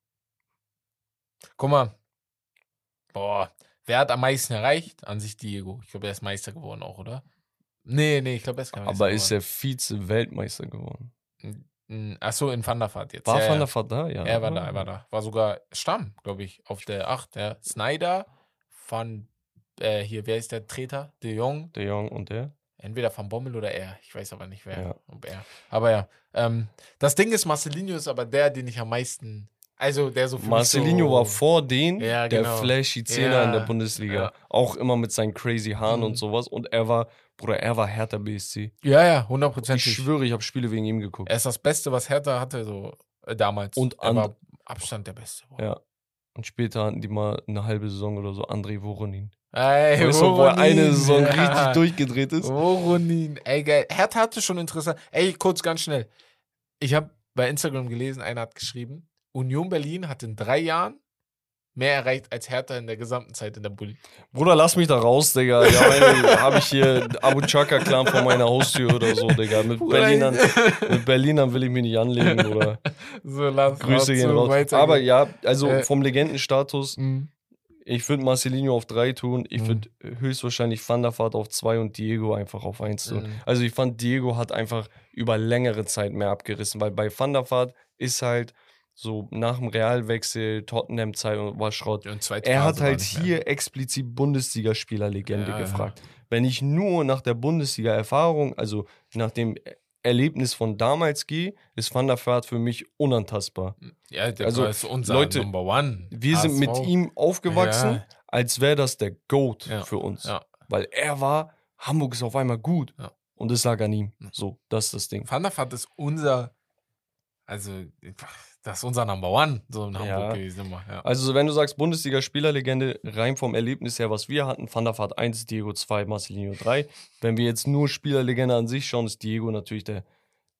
Guck mal. Boah. Wer hat am meisten erreicht? An sich Diego. Ich glaube, er ist Meister geworden auch, oder? Nee, nee, ich glaube, er ist kein Meister
Aber ist
geworden.
er Vize-Weltmeister geworden?
Achso, in Van der Vaart jetzt.
War
ja,
Van
ja.
der Vaart da? Ja.
Er war
oder?
da, er war da. War sogar Stamm, glaube ich, auf der 8. Ja. Snyder, Van, äh, hier, wer ist der Treter? De Jong.
Der Jong und der?
Entweder Van Bommel oder er. Ich weiß aber nicht, wer.
Ja.
Ob er. Aber ja. Ähm, das Ding ist, Marcelinho ist aber der, den ich am meisten. Also, der so
Marcelinho
so,
war vor den
Ja,
der
genau.
flashy Zehner in der
Ja,
Bundesliga.
ja.
Auch immer mit seinen crazy Haaren
Mhm.
und sowas. Und er war, Bruder, er war Hertha BSC.
Ja, ja,
Ich
hundertprozentig.
schwöre, ich habe Spiele wegen ihm geguckt.
Er ist das Beste, was Hertha hatte, so äh, damals.
Und
er war Abstand der Beste. Boah.
Ja. Und später hatten die mal eine halbe Saison oder so André Voronin.
Ey,
Weißt du, wo eine
Voronin,
Saison
ja.
richtig durchgedreht ist?
Voronin, ey, geil. Hertha hatte schon interessant. Ey, kurz, ganz schnell. Ich habe bei Instagram gelesen, einer hat geschrieben, Union Berlin hat in drei Jahren mehr erreicht als Hertha in der gesamten Zeit in der Bulli.
Bruder, lass mich da raus, Digga. Ja, habe ich hier Abu Chaka-Clan vor meiner Haustür oder so, Digga. Mit Berlinern, mit Berlinern will ich mich nicht anlegen, Bruder.
so, lass
Grüße gehen raus.
weitergehen.
Aber ja, also
Äh,
vom Legendenstatus,
Mhm.
ich würde Marcelinho auf drei tun. Ich
Mhm.
würde höchstwahrscheinlich Van der Vaart auf zwei und Diego einfach auf eins tun.
Mhm.
Also ich fand, Diego hat einfach über längere Zeit mehr abgerissen, weil bei Van der Vaart ist halt so nach dem Realwechsel, Tottenham-Zeit und war Schrott.
Und zweite
Er hat halt hier explizit Bundesligaspielerlegende
Ja, ja.
gefragt. Wenn ich nur nach der Bundesliga-Erfahrung, also nach dem Erlebnis von damals gehe, ist Van der Vaart für mich unantastbar.
Ja, der
Also,
ist unser
Leute,
Number One.
Wir sind mit ihm aufgewachsen,
Ja.
als wäre das der GOAT
Ja,
für uns.
Ja.
Weil er war, Hamburg ist auf einmal gut.
Ja.
Und es lag an ihm.
Ja.
So, das ist das Ding.
Van der Vaart ist unser, also, das ist unser Number One, so in Hamburg
Ja.
gewesen immer. Ja.
Also, wenn du sagst Bundesliga-Spielerlegende, rein vom Erlebnis her, was wir hatten, Van der Vaart 1, Diego 2, Marcelinho 3. Wenn wir jetzt nur Spielerlegende an sich schauen, ist Diego natürlich der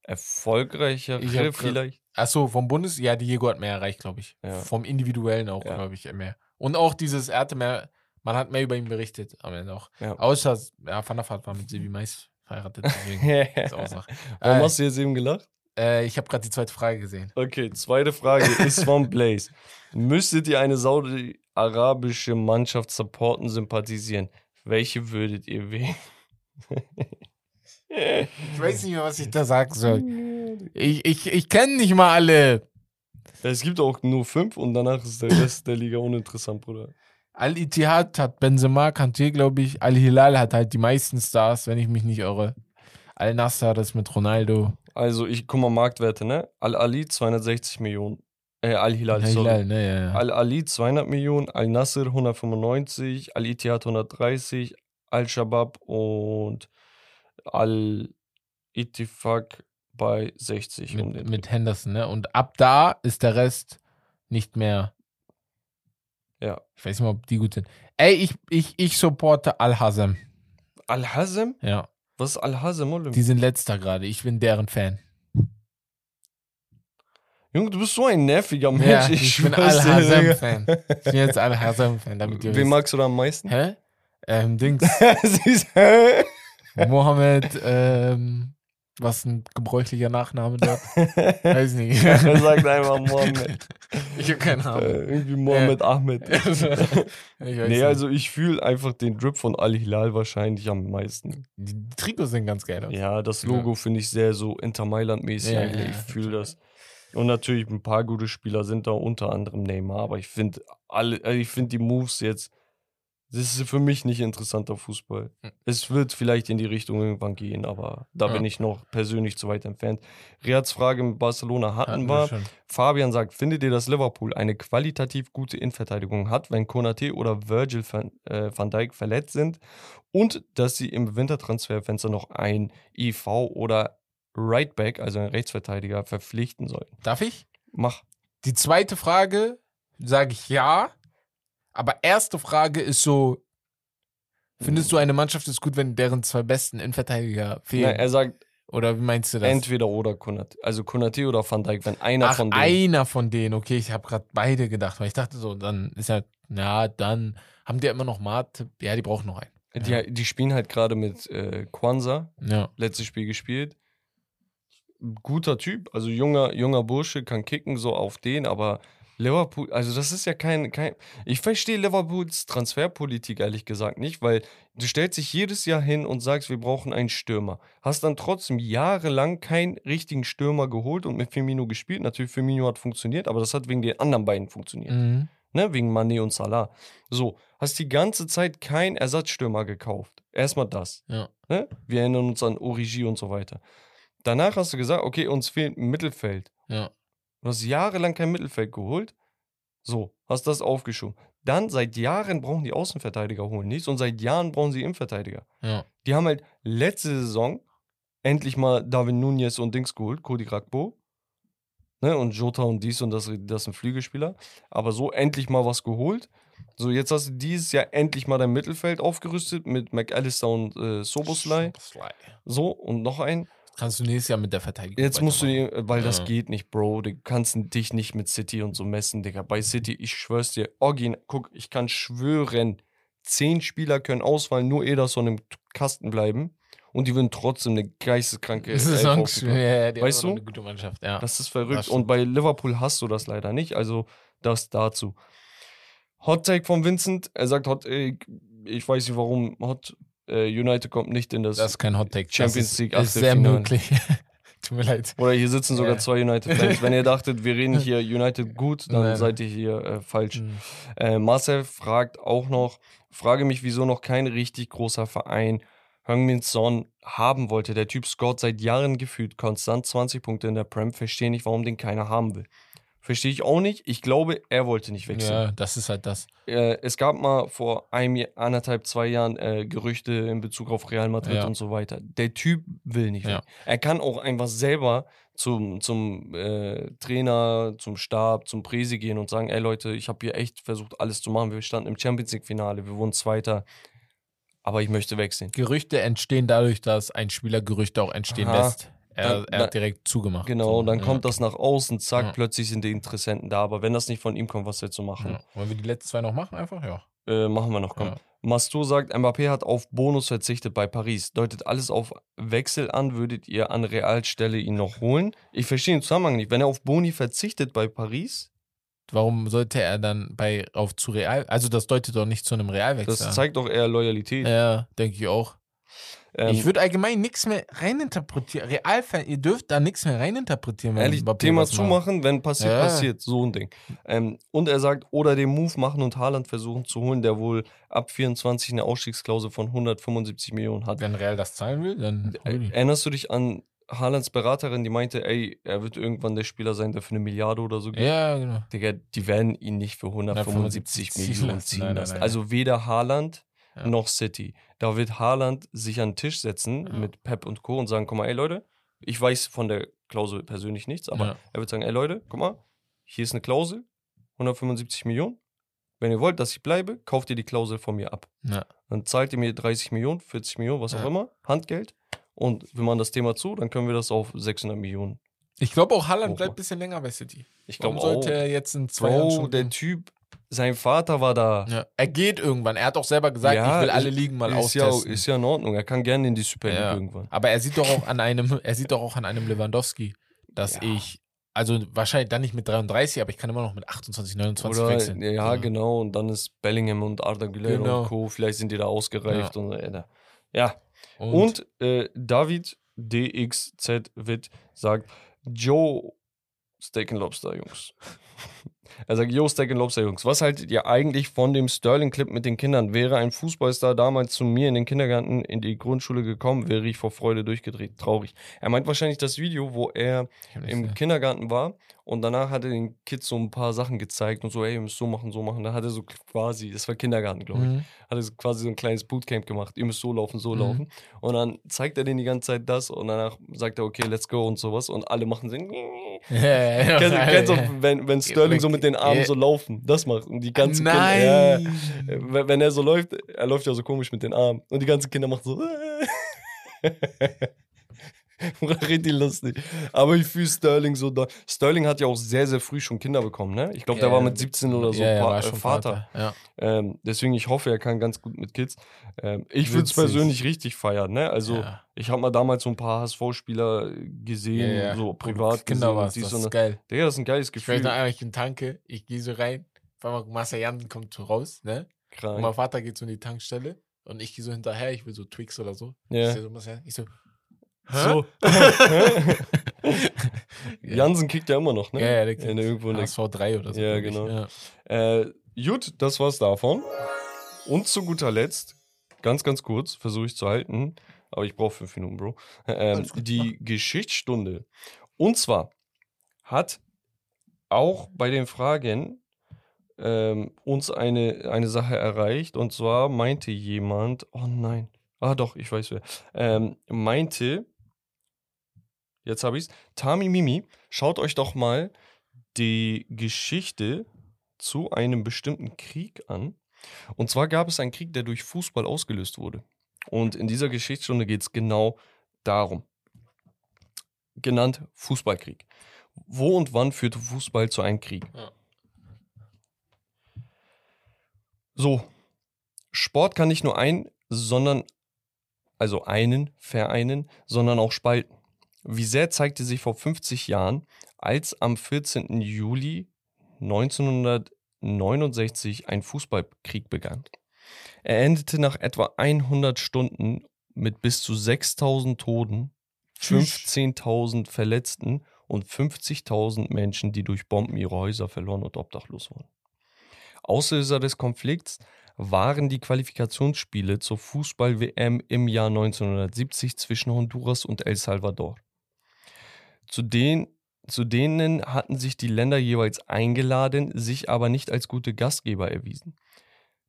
erfolgreichere
hab
vielleicht.
Achso, vom Bundes, ja, Diego hat mehr erreicht, glaube ich.
Ja.
Vom Individuellen auch, glaube ich, mehr. Und auch dieses, er hatte mehr, man hat mehr über ihn berichtet am Ende auch. Außer, ja, Van der Vaart war mit Silvi Mais verheiratet, deswegen ist auch Sache.
Warum
Äh,
hast du jetzt eben gelacht?
Äh, ich habe gerade die zweite Frage gesehen.
Okay, zweite Frage ist von Blaze. Müsstet ihr eine saudi-arabische Mannschaft supporten, sympathisieren? Welche würdet ihr wählen?
Ich weiß nicht mehr, was ich da sagen soll. Ich, ich, ich kenne nicht mal alle.
Es gibt auch nur fünf und danach ist der Rest der Liga uninteressant, Bruder.
Al-Ittihad hat Benzema, Kanté, glaube ich. Al-Hilal hat halt die meisten Stars, wenn ich mich nicht irre. Al-Nassr, das mit Ronaldo.
Also, ich guck mal Marktwerte, ne? Al-Ali 260 Millionen. Äh, Al-Hilal, sorry.
Hilal, ne, ja, ja.
Al-Ali 200 Millionen, Al-Nasser 195, Al-Ittihad 130, Al-Shabab und Al-Ittifaq bei 60. um den
mit,
Dreh.
mit Henderson, ne? Und ab da ist der Rest nicht mehr.
Ja.
Ich weiß nicht mal, ob die gut sind. Ey, ich, ich, ich supporte Al-Hazem.
Al-Hazem?
Ja.
Was ist Al-Hazem, Olim?
Die sind letzter gerade. Ich bin deren Fan.
Junge, du bist so ein nerviger Mensch.
Ja, ich, bin
schwör's dir,
Al-Hazem-Fan. Ich bin jetzt Al-Hazem-Fan, damit ihr
Wen
wisst.
magst du da am meisten?
Hä? Ähm, Dings. Mohammed, ähm, was ein gebräuchlicher Nachname dort? Weiß nicht.
Er sagt einfach Mohammed.
Ich habe keine
Äh,
Ahnung.
irgendwie Mohammed Ahmed.
ich weiß
Nee,
nicht.
also ich fühle einfach den Drip von Al-Hilal wahrscheinlich am meisten.
Die, Trikots sehen ganz geil aus.
Ja, das Logo finde ich sehr so Inter Mailand-mäßig
Ja, ja,
Ich
ja.
fühle das. Und natürlich ein paar gute Spieler sind da, unter anderem Neymar. Aber ich finde alle, also ich finde die Moves jetzt, das ist für mich nicht interessanter Fußball.
Hm.
Es wird vielleicht in die Richtung irgendwann gehen, aber da
Ja.
bin ich noch persönlich zu weit entfernt. Riads Frage mit Barcelona hatten,
Hatten
wir.
schon.
Fabian sagt, findet ihr, dass Liverpool eine qualitativ gute Innenverteidigung hat, wenn Konate oder Virgil van, äh, van Dijk verletzt sind und dass sie im Wintertransferfenster noch ein IV oder Rightback, also einen Rechtsverteidiger, verpflichten sollten?
Darf ich?
Mach.
Die zweite Frage sage ich ja. Aber erste Frage ist so: Findest du eine Mannschaft ist gut, wenn deren zwei besten Innenverteidiger
Ja,
fehlen?
er sagt
Oder wie meinst du das?
entweder oder Konate. Also Konate oder Van Dijk, wenn einer
Ach,
von denen.
einer von denen. Okay, ich habe gerade beide gedacht, weil ich dachte so, dann ist ja, na, dann haben die ja immer noch Mate. Ja, die brauchen noch einen.
Die, die spielen halt gerade mit äh, Kwanzaa,
Ja.
letztes Spiel gespielt. Guter Typ, also junger, junger Bursche, kann kicken so auf den, aber Liverpool, also das ist ja kein, kein ich verstehe Liverpools Transferpolitik ehrlich gesagt nicht, weil du stellst dich jedes Jahr hin und sagst, wir brauchen einen Stürmer. Hast dann trotzdem jahrelang keinen richtigen Stürmer geholt und mit Firmino gespielt. Natürlich, Firmino hat funktioniert, aber das hat wegen den anderen beiden funktioniert
Mhm.
ne, wegen Mané und Salah. So, hast die ganze Zeit keinen Ersatzstürmer gekauft. Erstmal das.
Ja.
Ne? Wir erinnern uns an Origi und so weiter. Danach hast du gesagt, okay, uns fehlt ein Mittelfeld.
Ja.
Du hast jahrelang kein Mittelfeld geholt. So, hast das aufgeschoben. Dann seit Jahren brauchen die Außenverteidiger holen nichts und seit Jahren brauchen sie Innenverteidiger.
Ja.
Die haben halt letzte Saison endlich mal David Nunez und Dings geholt, Cody Gakpo. Ne, und Jota und dies und das, das sind Flügelspieler. Aber so endlich mal was geholt. So, jetzt hast du dieses Jahr endlich mal dein Mittelfeld aufgerüstet mit McAllister und äh, Soboslai.
Soboslai.
So, und noch ein.
Kannst du nächstes Jahr mit der Verteidigung.
Jetzt musst du weil das
Ja.
geht nicht, Bro. Du kannst dich nicht mit City und so messen, Digga. Bei City, ich schwör's dir, Orgin, guck, ich kann schwören, zehn Spieler können ausfallen, nur Ederson im Kasten bleiben. Und die würden trotzdem eine geisteskranke
Das ist
aufgebaut.
ja, die
Weißt du?
eine gute Mannschaft, ja.
Das ist verrückt.
Das
und bei Liverpool hast du das leider nicht. Also das dazu. Hot Take von Vincent. Er sagt, Hot, äh, ich weiß nicht warum, Hot äh, United kommt nicht in das.
Das ist kein Hot Take.
Champions
das
League
ist, ist sehr möglich. Tut mir leid.
oder hier sitzen sogar zwei United-Fans. Wenn ihr dachtet, wir reden hier United gut, dann
Nein.
seid ihr hier äh, falsch.
Mhm.
Äh, Marcel fragt auch noch, frage mich, wieso noch kein richtig großer Verein Heung-Min Son haben wollte. Der Typ scoret seit Jahren gefühlt konstant 20 Punkte in der Prem. Verstehe nicht, warum den keiner haben will. Verstehe ich auch nicht. Ich glaube, er wollte nicht wechseln.
Ja, das ist halt das.
Äh, es gab mal vor einem Jahr, anderthalb, zwei Jahren äh, Gerüchte in Bezug auf Real Madrid
Ja.
und so weiter. Der Typ will nicht
Ja.
Er kann auch einfach selber zum, zum äh, Trainer, zum Stab, zum Präsi gehen und sagen, ey Leute, ich habe hier echt versucht, alles zu machen. Wir standen im Champions League-Finale, wir wurden Zweiter, aber ich möchte wechseln.
Gerüchte entstehen dadurch, dass ein Spieler Gerüchte auch entstehen
Aha.
lässt. Er,
Dann-
er hat direkt zugemacht.
Genau,
So,
dann
ja.
kommt das nach außen, zack,
Ja.
plötzlich sind die Interessenten da. Aber wenn das nicht von ihm kommt, was jetzt zu machen?
Ja. Wollen wir die letzten zwei noch machen? Einfach, ja.
Äh, machen wir noch, komm.
Ja.
Mastur sagt, Mbappé hat auf Bonus verzichtet bei Paris. Deutet alles auf Wechsel an, würdet ihr an Realstelle ihn noch holen? Ich verstehe den Zusammenhang nicht. Wenn er auf Boni verzichtet bei Paris,
Warum sollte er dann bei auf zu Real? Also das deutet doch nicht zu einem Realwechsel.
das
an.
zeigt doch eher Loyalität.
Ja, denke ich auch.
Ähm,
ich würde allgemein nichts mehr reininterpretieren. Realfan, ihr dürft da nichts mehr reininterpretieren. wenn
Ehrlich, Thema
macht.
zumachen, wenn passiert,
Ja.
passiert. So ein Ding. Ähm, und er sagt, oder den Move machen und Haaland versuchen zu holen, der wohl ab 24 eine Ausstiegsklausel von 175 Millionen hat.
Wenn Real das zahlen will, dann.
Äh, Erinnerst du dich an Haalands Beraterin, die meinte, ey, er wird irgendwann der Spieler sein, der für eine Milliarde oder so geht.
Ja, genau.
Digga, die werden ihn nicht für 175
ziehen
Millionen
lassen.
ziehen
Nein, nein,
lassen.
nein.
Also weder Haaland
Ja.
noch City. Da wird Haaland sich an den Tisch setzen
Ja.
mit Pep und Co. und sagen, guck mal, ey Leute, ich weiß von der Klausel persönlich nichts, aber
Ja.
er wird sagen, ey Leute, guck mal, hier ist eine Klausel, 175 Millionen. Wenn ihr wollt, dass ich bleibe, kauft ihr die Klausel von mir ab. Dann zahlt ihr mir 30 Millionen, 40 Millionen, was auch immer, Handgeld. Und wir machen das Thema zu, dann können wir das auf 600 Millionen.
Ich glaube auch, Haaland bleibt ein bisschen länger bei City.
Ich glaube
sollte
auch.
er jetzt in zwei Jahren
Bro,
schon
der? Typ, sein Vater war da.
ja. Er geht irgendwann. Er hat auch selber gesagt,
Ja,
ich will alle Ligen mal
ist, ja,
austesten.
ist ja in Ordnung. Er kann gerne in die Super League
Ja.
irgendwann.
Aber er sieht doch auch an einem, er sieht doch auch an einem Lewandowski, dass
Ja.
ich, also wahrscheinlich dann nicht mit 33, aber ich kann immer noch mit 28, 29
Oder,
wechseln.
ja, genau. Und dann ist Bellingham und Arda Güler
Genau.
und Co. Vielleicht sind die da ausgereift. Und, äh, ja.
Und,
Und, äh, David DXZ Witt sagt, Joe Steak Lobster, Jungs. Er sagt, yo, Steak and Lobster, Jungs, was haltet ihr eigentlich von dem Sterling-Clip mit den Kindern? Wäre ein Fußballstar damals zu mir in den Kindergarten, in die Grundschule gekommen, wäre ich vor Freude durchgedreht. Traurig. Er meint wahrscheinlich das Video, wo er im. Kindergarten war und danach hat er den Kids so ein paar Sachen gezeigt und so, ey, ihr müsst so machen, so machen. Da hat er so quasi, das war Kindergarten, glaube ich,
Mhm.
hat er so quasi so ein kleines Bootcamp gemacht. Ihr müsst so laufen, so
Mhm.
laufen. Und dann zeigt er denen die ganze Zeit das und danach sagt er, okay, let's go und sowas. Und alle machen so.
Ja.
Kennst, kennst du, wenn, wenn Sterling so mit den Armen
Ja.
so laufen, das macht. Und die ganzen
Nein.
Kinder. Ja, wenn er so läuft, er läuft ja so komisch mit den Armen. Und die ganzen Kinder machen so. Richtig lustig. Aber ich fühle Sterling so da. Sterling hat ja auch sehr, sehr früh schon Kinder bekommen, ne? Ich glaube, der
Ja,
war mit 17 oder so
ja, er
Pa- äh,
schon
Vater.
Ja.
Ähm, deswegen, ich hoffe, er kann ganz gut mit Kids. Ähm, ich würde es persönlich richtig feiern, ne? Also,
ja.
ich habe mal damals so ein paar HSV-Spieler gesehen,
ja.
so privat
Kinder
gesehen. dies
das ist geil.
Digga, das ist ein geiles
Ich weiß
Gefühl.
noch einmal, ich bin Tanke, ich gehe so rein, auf einmal Jansen kommt so raus, ne? Und mein
Krank.
Vater geht so in die Tankstelle und ich gehe so hinterher, ich will so Twix oder so.
Ja.
Ich, so, ich so, Hä?
So. Jansen kickt ja immer noch, ne?
Ja, ja, der
In irgendwo in der
HSV 3 oder so.
Ja, genau.
Ja.
Äh, gut, das war's davon. Und zu guter Letzt, ganz, ganz kurz, versuche ich zu halten, aber ich brauche fünf Minuten, Bro. Ähm, die Geschichtsstunde. Und zwar hat auch bei den Fragen ähm, uns eine, eine Sache erreicht. Und zwar meinte jemand, oh nein, ah doch, ich weiß wer, ähm, meinte, jetzt habe ich's, Tami Mimi, schaut euch doch mal die Geschichte zu einem bestimmten Krieg an. Und zwar gab es einen Krieg, der durch Fußball ausgelöst wurde. Und in dieser Geschichtsstunde geht es genau darum. Genannt Fußballkrieg. Wo und wann führte Fußball zu einem Krieg?
Ja.
So, Sport kann nicht nur ein, sondern, also einen vereinen, sondern auch spalten. Wie sehr zeigte sich vor 50 Jahren, als am 14. Juli 1969 ein Fußballkrieg begann. Er endete nach etwa 100 Stunden mit bis zu 6000 Toten,
Tschüss.
15.000 Verletzten und 50.000 Menschen, die durch Bomben ihre Häuser verloren und obdachlos wurden. Auslöser des Konflikts waren die Qualifikationsspiele zur Fußball-WM im Jahr 1970 zwischen Honduras und El Salvador. Zu, den, zu denen hatten sich die Länder jeweils eingeladen, sich aber nicht als gute Gastgeber erwiesen.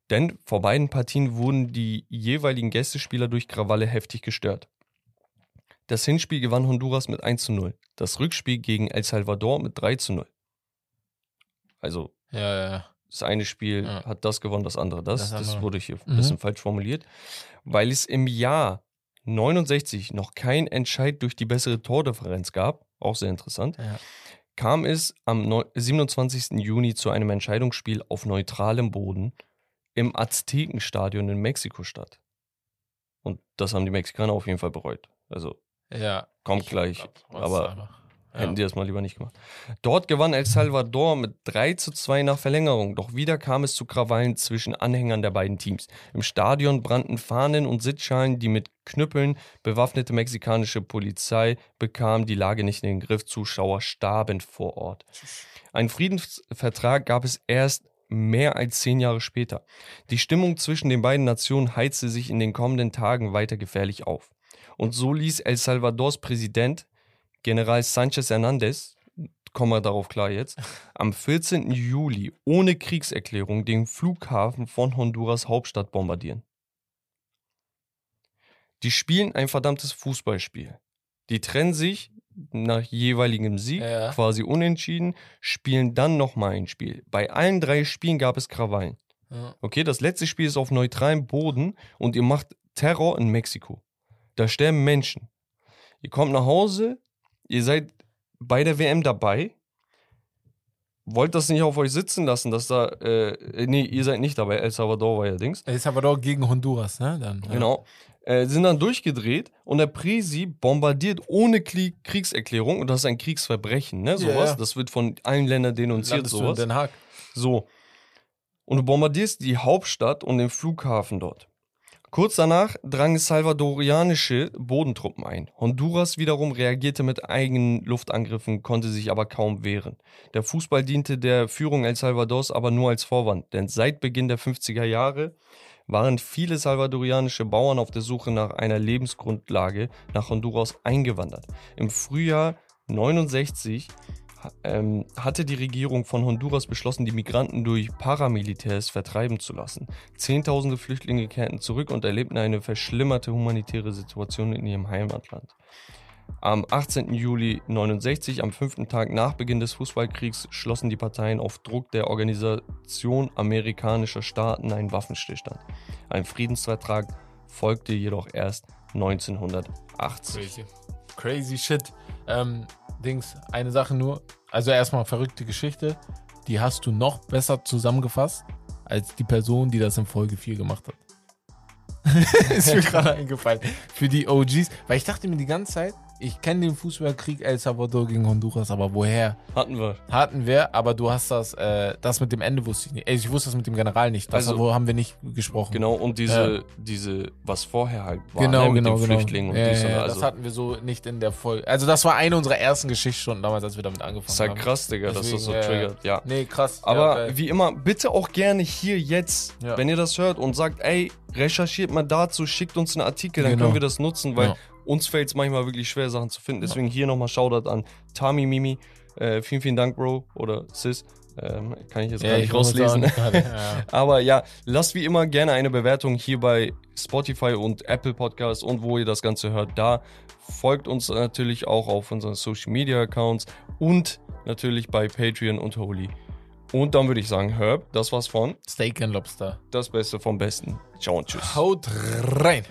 Denn vor beiden Partien wurden die jeweiligen Gästespieler durch Krawalle heftig gestört. Das Hinspiel gewann Honduras mit 1 zu 0, das Rückspiel gegen El Salvador mit 3 zu 0. Also
Ja, ja, ja.
das eine Spiel hat das gewonnen, das andere das.
Das
Das, wurde hier
Mhm.
ein bisschen falsch formuliert. Weil es im Jahr 69 noch kein Entscheid durch die bessere Tordifferenz gab, auch sehr interessant,
Ja.
kam es am neu- 27. Juni zu einem Entscheidungsspiel auf neutralem Boden im Aztekenstadion in Mexiko-Stadt. Und das haben die Mexikaner auf jeden Fall bereut. Also
ja.
kommt
Ich
gleich, aber
einfach-
Hätten
ja.
die das mal lieber nicht gemacht. Dort gewann El Salvador mit 3 zu 2 nach Verlängerung. Doch wieder kam es zu Krawallen zwischen Anhängern der beiden Teams. Im Stadion brannten Fahnen und Sitzschalen, die mit Knüppeln bewaffnete mexikanische Polizei bekam die Lage nicht in den Griff. Zuschauer starben vor Ort. Ein Friedensvertrag gab es erst mehr als zehn Jahre später. Die Stimmung zwischen den beiden Nationen heizte sich in den kommenden Tagen weiter gefährlich auf. Und so ließ El Salvadors Präsident General Sanchez Hernandez, kommen wir darauf klar jetzt, am 14. Juli ohne Kriegserklärung den Flughafen von Honduras Hauptstadt bombardieren. Die spielen ein verdammtes Fußballspiel. Die trennen sich nach jeweiligem Sieg,
Ja.
quasi unentschieden, spielen dann nochmal ein Spiel. Bei allen drei Spielen gab es Krawallen.
Ja.
Okay, das letzte Spiel ist auf neutralem Boden und ihr macht Terror in Mexiko. Da sterben Menschen. Ihr kommt nach Hause, ihr seid bei der WM dabei, wollt das nicht auf euch sitzen lassen, dass da, äh, nee, ihr seid nicht dabei, El Salvador war ja Dings.
El Salvador gegen Honduras, ne? Dann, ja.
Genau. Äh, sind dann durchgedreht und der Presi bombardiert ohne Krieg Kriegserklärung und das ist ein Kriegsverbrechen, ne? Sowas.
ja.
Das wird von allen Ländern denunziert,
Landest du in
sowas.
Den Haag.
So. Und du bombardierst die Hauptstadt und den Flughafen dort. Kurz danach drangen salvadorianische Bodentruppen ein. Honduras wiederum reagierte mit eigenen Luftangriffen, konnte sich aber kaum wehren. Der Fußball diente der Führung El Salvadors aber nur als Vorwand, denn seit Beginn der 50er Jahre waren viele salvadorianische Bauern auf der Suche nach einer Lebensgrundlage nach Honduras eingewandert. Im Frühjahr 69 ha- ähm, hatte die Regierung von Honduras beschlossen, die Migranten durch Paramilitärs vertreiben zu lassen. Zehntausende Flüchtlinge kehrten zurück und erlebten eine verschlimmerte humanitäre Situation in ihrem Heimatland. Am 18. Juli 69, am fünften Tag nach Beginn des Fußballkriegs, schlossen die Parteien auf Druck der Organisation amerikanischer Staaten einen Waffenstillstand. Ein Friedensvertrag folgte jedoch erst 1980.
Crazy. Crazy shit. Ähm, Dings, eine Sache nur. Also erstmal verrückte Geschichte. Die hast du noch besser zusammengefasst als die Person, die das in Folge 4 gemacht hat. Ist mir gerade eingefallen. Für die OGs. Weil ich dachte mir die ganze Zeit, ich kenne den Fußballkrieg El Salvador gegen Honduras, aber woher?
Hatten wir.
Hatten wir, aber du hast das, äh, das mit dem Ende wusste ich nicht. Ey, ich wusste das mit dem General nicht. Das
Also-
wo haben wir nicht gesprochen.
Genau, und diese, diese, was vorher halt war,
Genau,
ne, mit
genau,
den
genau.
Flüchtlingen und
ja,
dies und
ja,
also.
Das hatten wir so nicht in der Folge. Also das war eine unserer ersten Geschichtsstunden damals, als wir damit angefangen
ist halt
haben.
krass, Digga, dass das so
ja,
triggert, ja.
Nee, krass.
Aber
ja,
wie immer, bitte auch gerne hier jetzt, wenn ihr das hört und sagt, ey, recherchiert mal dazu, schickt uns einen Artikel, dann
Genau.
können wir das nutzen, weil. Uns fällt es manchmal wirklich schwer, Sachen zu finden. Deswegen hier nochmal Shoutout an Tami Mimi. Äh, vielen, vielen Dank, Bro. Oder Sis. Ähm, kann ich jetzt
ja,
gar
ich
nicht rauslesen.
gerade, ja.
Aber ja, lasst wie immer gerne eine Bewertung hier bei Spotify und Apple Podcasts und wo ihr das Ganze hört, da. Folgt uns natürlich auch auf unseren Social Media Accounts und natürlich bei Patreon und Holy. Und dann würde ich sagen, Herb, das war's von
Steak and Lobster.
das Beste vom Besten. Ciao und tschüss.
Haut rein.